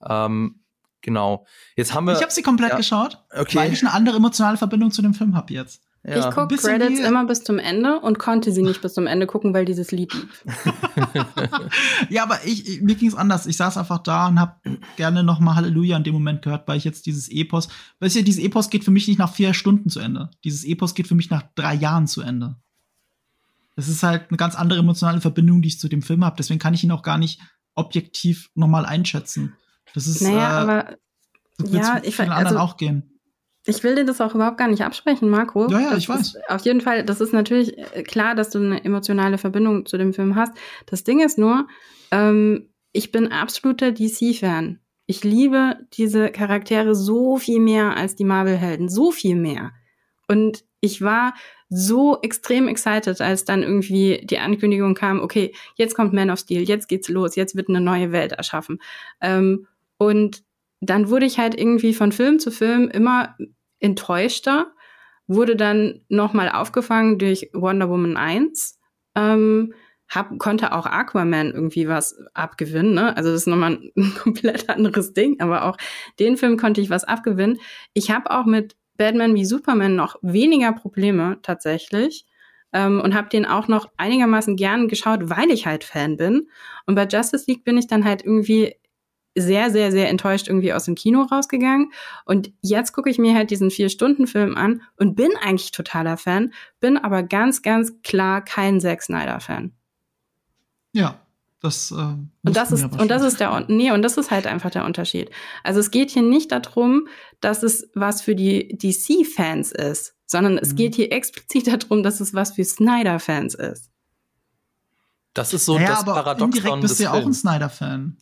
Ähm, genau. Jetzt haben wir. Ich habe sie komplett ja, geschaut, okay. weil ich eine andere emotionale Verbindung zu dem Film habe jetzt. Ja. Ich gucke Credits immer bis zum Ende und konnte sie nicht bis zum Ende gucken, weil dieses Lied lief. ja, aber ich, ich mir ging es anders. Ich saß einfach da und habe gerne noch mal Halleluja in dem Moment gehört, weil ich jetzt dieses Epos, weißt du, dieses Epos geht für mich nicht nach vier Stunden zu Ende. Dieses Epos geht für mich nach drei Jahren zu Ende. Das ist halt eine ganz andere emotionale Verbindung, die ich zu dem Film habe. Deswegen kann ich ihn auch gar nicht objektiv nochmal einschätzen. Das ist naja, äh, aber ja, ich anderen also, auch gehen. Ich will dir das auch überhaupt gar nicht absprechen, Marco. Ja, ja, das ich weiß. Auf jeden Fall, das ist natürlich äh, klar, dass du eine emotionale Verbindung zu dem Film hast. Das Ding ist nur, ähm, ich bin absoluter DC-Fan. Ich liebe diese Charaktere so viel mehr als die Marvel-Helden. So viel mehr. Und ich war so extrem excited, als dann irgendwie die Ankündigung kam, okay, jetzt kommt Man of Steel, jetzt geht's los, jetzt wird eine neue Welt erschaffen. Ähm, und dann wurde ich halt irgendwie von Film zu Film immer enttäuschter, wurde dann nochmal aufgefangen durch Wonder Woman 1. Ähm, hab, konnte auch Aquaman irgendwie was abgewinnen. Ne? Also das ist nochmal ein komplett anderes Ding, aber auch den Film konnte ich was abgewinnen. Ich habe auch mit Batman wie Superman noch weniger Probleme tatsächlich ähm, und habe den auch noch einigermaßen gern geschaut, weil ich halt Fan bin. Und bei Justice League bin ich dann halt irgendwie sehr, sehr, sehr enttäuscht irgendwie aus dem Kino rausgegangen. Und jetzt gucke ich mir halt diesen Vier-Stunden-Film an und bin eigentlich totaler Fan, bin aber ganz, ganz klar kein Zack Snyder-Fan. Ja, das, äh, und das ist und das ist der nee und das ist halt einfach der Unterschied. Also es geht hier nicht darum, dass es was für die DC Fans ist, sondern es mhm. geht hier explizit darum, dass es was für Snyder Fans ist. Das ist so naja, das aber Paradoxon indirekt bist du ja auch ein Snyder Fan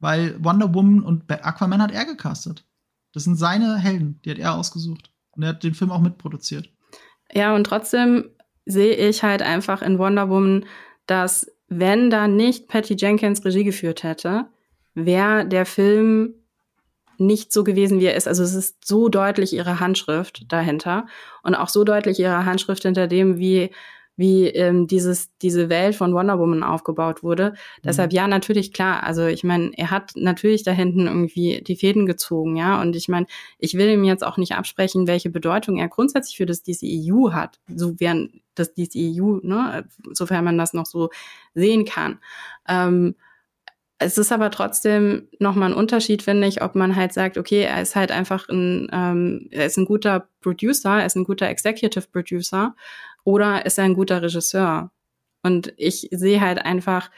weil Wonder Woman und Aquaman hat er gecastet. Das sind seine Helden, die hat er ausgesucht. Und er hat den Film auch mitproduziert. Ja, und trotzdem sehe ich halt einfach in Wonder Woman, dass wenn da nicht Patty Jenkins Regie geführt hätte, wäre der Film nicht so gewesen, wie er ist. Also es ist so deutlich ihre Handschrift dahinter und auch so deutlich ihre Handschrift hinter dem, wie wie ähm, dieses, diese Welt von Wonder Woman aufgebaut wurde. Mhm. Deshalb ja, natürlich klar. Also ich meine, er hat natürlich da hinten irgendwie die Fäden gezogen, ja. Und ich meine, ich will ihm jetzt auch nicht absprechen, welche Bedeutung er grundsätzlich für das DCEU hat, so während das DCEU, ne, sofern man das noch so sehen kann. Ähm, es ist aber trotzdem nochmal ein Unterschied, finde ich, ob man halt sagt, okay, er ist halt einfach ein, ähm, er ist ein guter Producer, er ist ein guter Executive Producer oder ist er ein guter Regisseur? Und ich sehe halt einfach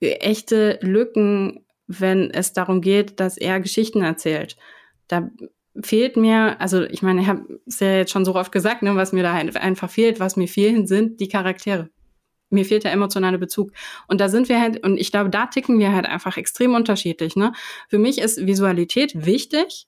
echte Lücken, wenn es darum geht, dass er Geschichten erzählt. Da fehlt mir, also ich meine, ich habe es ja jetzt schon so oft gesagt, ne, was mir da einfach fehlt, was mir fehlen, sind die Charaktere. Mir fehlt der emotionale Bezug. Und da sind wir halt, und ich glaube, da ticken wir halt einfach extrem unterschiedlich. Ne? Für mich ist Visualität wichtig,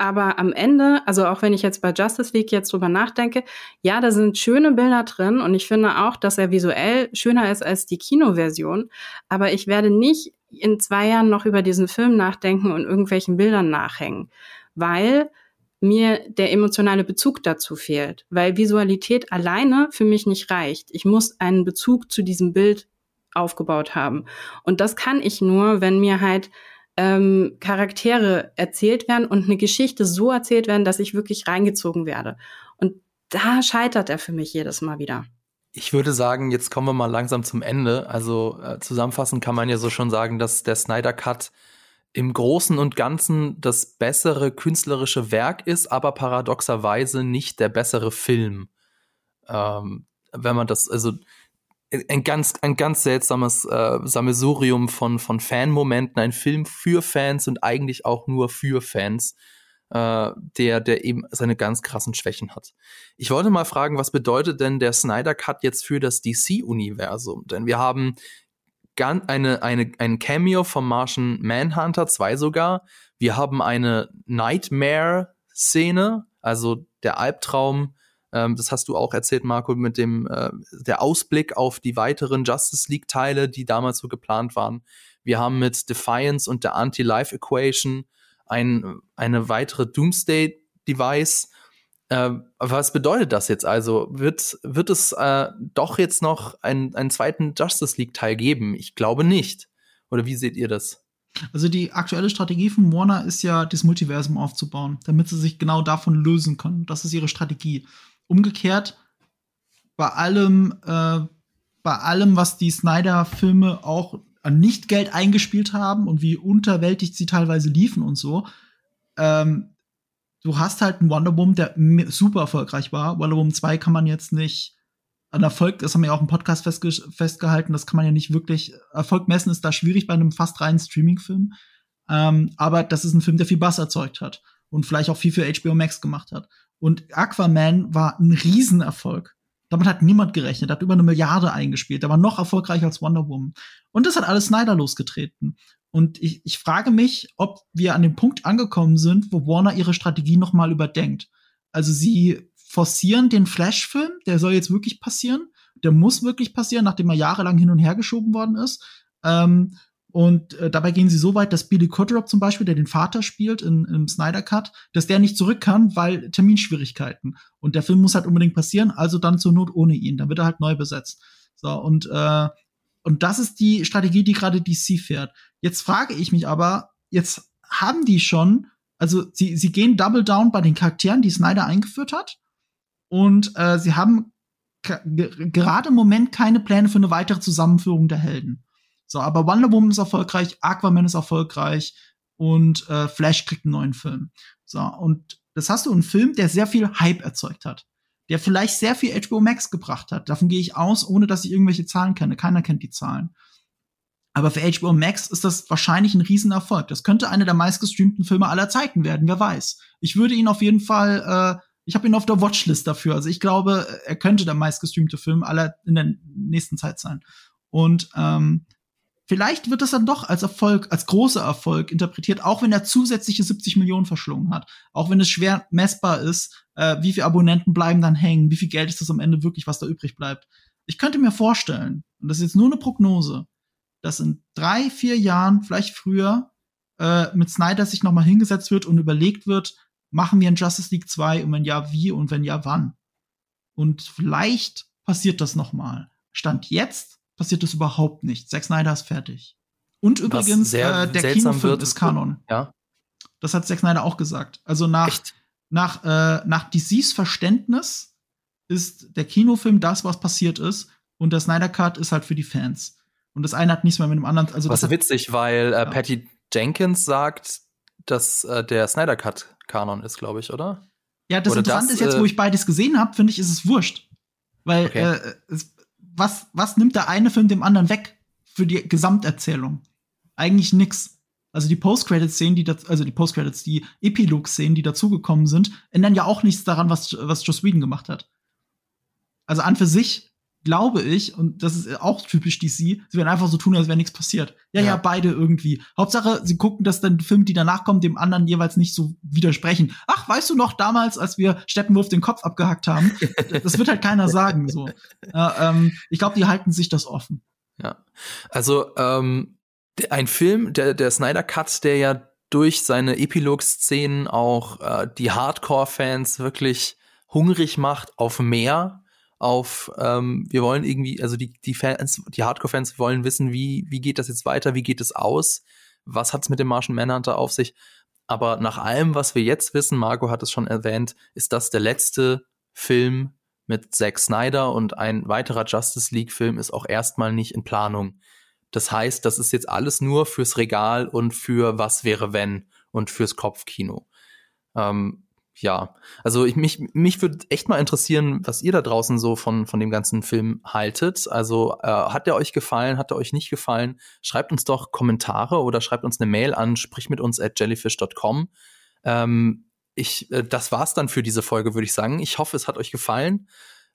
aber am Ende, also auch wenn ich jetzt bei Justice League jetzt drüber nachdenke, ja, da sind schöne Bilder drin und ich finde auch, dass er visuell schöner ist als die Kinoversion. Aber ich werde nicht in zwei Jahren noch über diesen Film nachdenken und irgendwelchen Bildern nachhängen, weil mir der emotionale Bezug dazu fehlt, weil Visualität alleine für mich nicht reicht. Ich muss einen Bezug zu diesem Bild aufgebaut haben. Und das kann ich nur, wenn mir halt ähm, Charaktere erzählt werden und eine Geschichte so erzählt werden, dass ich wirklich reingezogen werde. Und da scheitert er für mich jedes Mal wieder. Ich würde sagen, jetzt kommen wir mal langsam zum Ende. Also äh, zusammenfassend kann man ja so schon sagen, dass der Snyder Cut im Großen und Ganzen das bessere künstlerische Werk ist, aber paradoxerweise nicht der bessere Film. Ähm, wenn man das, also ein ganz, ein ganz seltsames äh, Sammelsurium von, von Fanmomenten, ein Film für Fans und eigentlich auch nur für Fans, äh, der, der eben seine ganz krassen Schwächen hat. Ich wollte mal fragen, was bedeutet denn der Snyder Cut jetzt für das DC-Universum? Denn wir haben ganz eine, eine, ein Cameo vom Martian Manhunter, zwei sogar. Wir haben eine Nightmare-Szene, also der Albtraum ähm, das hast du auch erzählt, Marco, mit dem äh, der Ausblick auf die weiteren Justice League Teile, die damals so geplant waren. Wir haben mit Defiance und der Anti-Life Equation ein, eine weitere Doomsday-Device. Äh, was bedeutet das jetzt also? Wird, wird es äh, doch jetzt noch einen, einen zweiten Justice League-Teil geben? Ich glaube nicht. Oder wie seht ihr das? Also die aktuelle Strategie von Warner ist ja, das Multiversum aufzubauen, damit sie sich genau davon lösen können. Das ist ihre Strategie. Umgekehrt, bei allem, äh, bei allem, was die Snyder-Filme auch an Nichtgeld eingespielt haben und wie unterwältigt sie teilweise liefen und so, ähm, du hast halt einen Wonder Woman, der super erfolgreich war. Wonder Woman 2 kann man jetzt nicht an Erfolg, das haben wir ja auch im Podcast festge festgehalten, das kann man ja nicht wirklich, Erfolg messen ist da schwierig bei einem fast reinen Streaming-Film. Ähm, aber das ist ein Film, der viel Bass erzeugt hat und vielleicht auch viel für HBO Max gemacht hat. Und Aquaman war ein Riesenerfolg. Damit hat niemand gerechnet, hat über eine Milliarde eingespielt. War noch erfolgreicher als Wonder Woman. Und das hat alles Snyder losgetreten. Und ich, ich frage mich, ob wir an dem Punkt angekommen sind, wo Warner ihre Strategie noch mal überdenkt. Also sie forcieren den Flash-Film, der soll jetzt wirklich passieren. Der muss wirklich passieren, nachdem er jahrelang hin und her geschoben worden ist. Ähm, und äh, dabei gehen sie so weit, dass Billy Kudrop zum Beispiel, der den Vater spielt in, im Snyder Cut, dass der nicht zurück kann, weil Terminschwierigkeiten. Und der Film muss halt unbedingt passieren, also dann zur Not ohne ihn. Dann wird er halt neu besetzt. So, und, äh, und das ist die Strategie, die gerade DC fährt. Jetzt frage ich mich aber, jetzt haben die schon, also sie, sie gehen Double Down bei den Charakteren, die Snyder eingeführt hat. Und äh, sie haben gerade im Moment keine Pläne für eine weitere Zusammenführung der Helden. So, aber Wonder Woman ist erfolgreich, Aquaman ist erfolgreich und äh, Flash kriegt einen neuen Film. So, und das hast du einen Film, der sehr viel Hype erzeugt hat. Der vielleicht sehr viel HBO Max gebracht hat. Davon gehe ich aus, ohne dass ich irgendwelche Zahlen kenne. Keiner kennt die Zahlen. Aber für HBO Max ist das wahrscheinlich ein Riesenerfolg. Das könnte einer der meistgestreamten Filme aller Zeiten werden, wer weiß. Ich würde ihn auf jeden Fall, äh, ich habe ihn auf der Watchlist dafür. Also ich glaube, er könnte der meistgestreamte Film aller in der nächsten Zeit sein. Und ähm, vielleicht wird es dann doch als Erfolg, als großer Erfolg interpretiert, auch wenn er zusätzliche 70 Millionen verschlungen hat. Auch wenn es schwer messbar ist, äh, wie viele Abonnenten bleiben dann hängen, wie viel Geld ist das am Ende wirklich, was da übrig bleibt. Ich könnte mir vorstellen, und das ist jetzt nur eine Prognose, dass in drei, vier Jahren, vielleicht früher, äh, mit Snyder sich noch mal hingesetzt wird und überlegt wird, machen wir ein Justice League 2 und wenn ja, wie und wenn ja, wann. Und vielleicht passiert das noch mal. Stand jetzt passiert das überhaupt nicht. Zack Snyder ist fertig. Und übrigens, äh, der Kinofilm ist Kanon. Ja. Das hat Zack Snyder auch gesagt. Also nach, nach, äh, nach DCs Verständnis ist der Kinofilm das, was passiert ist. Und der Snyder Cut ist halt für die Fans. Und das eine hat nichts mehr mit dem anderen. Also was witzig, weil äh, ja. Patty Jenkins sagt, dass äh, der Snyder Cut Kanon ist, glaube ich, oder? Ja, das oder Interessante das, ist jetzt, wo äh, ich beides gesehen habe, finde ich, ist es wurscht. Weil okay. äh, es, was, was nimmt der eine Film dem anderen weg für die Gesamterzählung? Eigentlich nix. Also die Post-Credit-Szenen, die also die Post-Credits, die Epilog-Szenen, die dazugekommen sind, ändern ja auch nichts daran, was, was Joss Whedon gemacht hat. Also an für sich glaube ich, und das ist auch typisch DC, sie werden einfach so tun, als wäre nichts passiert. Ja, ja, ja, beide irgendwie. Hauptsache, sie gucken, dass dann Filme, die danach kommen, dem anderen jeweils nicht so widersprechen. Ach, weißt du noch damals, als wir Steppenwurf den Kopf abgehackt haben? das wird halt keiner sagen, so. Äh, ähm, ich glaube, die halten sich das offen. Ja. Also, ähm, ein Film, der, der Snyder Cut, der ja durch seine Epilog-Szenen auch äh, die Hardcore-Fans wirklich hungrig macht auf mehr auf, ähm, wir wollen irgendwie, also die, die Fans, die Hardcore-Fans wollen wissen, wie, wie geht das jetzt weiter, wie geht es aus, was hat's mit dem Martian Manhunter auf sich. Aber nach allem, was wir jetzt wissen, Marco hat es schon erwähnt, ist das der letzte Film mit Zack Snyder und ein weiterer Justice League-Film ist auch erstmal nicht in Planung. Das heißt, das ist jetzt alles nur fürs Regal und für was wäre wenn und fürs Kopfkino. Ähm, ja, also ich, mich, mich würde echt mal interessieren, was ihr da draußen so von, von dem ganzen Film haltet. Also äh, hat der euch gefallen, hat er euch nicht gefallen? Schreibt uns doch Kommentare oder schreibt uns eine Mail an, sprich mit uns at jellyfish.com. Ähm, ich, äh, das war's dann für diese Folge, würde ich sagen. Ich hoffe, es hat euch gefallen.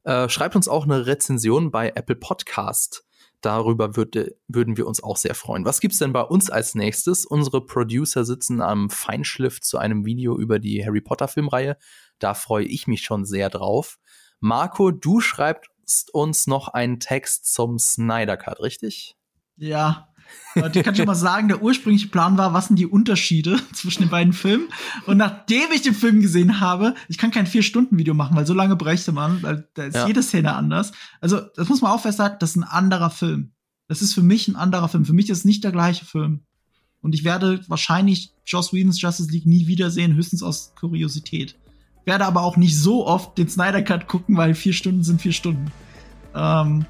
Äh, schreibt uns auch eine Rezension bei Apple Podcast. Darüber würde, würden wir uns auch sehr freuen. Was gibt's denn bei uns als nächstes? Unsere Producer sitzen am Feinschliff zu einem Video über die Harry Potter Filmreihe. Da freue ich mich schon sehr drauf. Marco, du schreibst uns noch einen Text zum Snyder Cut, richtig? Ja, ich kann schon mal sagen, der ursprüngliche Plan war, was sind die Unterschiede zwischen den beiden Filmen? Und nachdem ich den Film gesehen habe, ich kann kein Vier-Stunden-Video machen, weil so lange bräuchte man, weil da ist ja. jede Szene anders. Also, das muss man auch festhalten, das ist ein anderer Film. Das ist für mich ein anderer Film. Für mich ist es nicht der gleiche Film. Und ich werde wahrscheinlich Joss Whedons Justice League nie wiedersehen, höchstens aus Kuriosität. Werde aber auch nicht so oft den Snyder Cut gucken, weil vier Stunden sind vier Stunden. Ähm,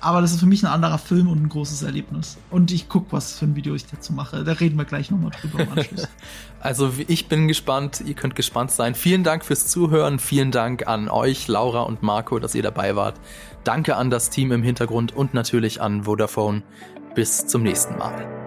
aber das ist für mich ein anderer Film und ein großes Erlebnis. Und ich gucke, was für ein Video ich dazu mache. Da reden wir gleich nochmal drüber im Anschluss. also ich bin gespannt, ihr könnt gespannt sein. Vielen Dank fürs Zuhören. Vielen Dank an euch, Laura und Marco, dass ihr dabei wart. Danke an das Team im Hintergrund und natürlich an Vodafone. Bis zum nächsten Mal.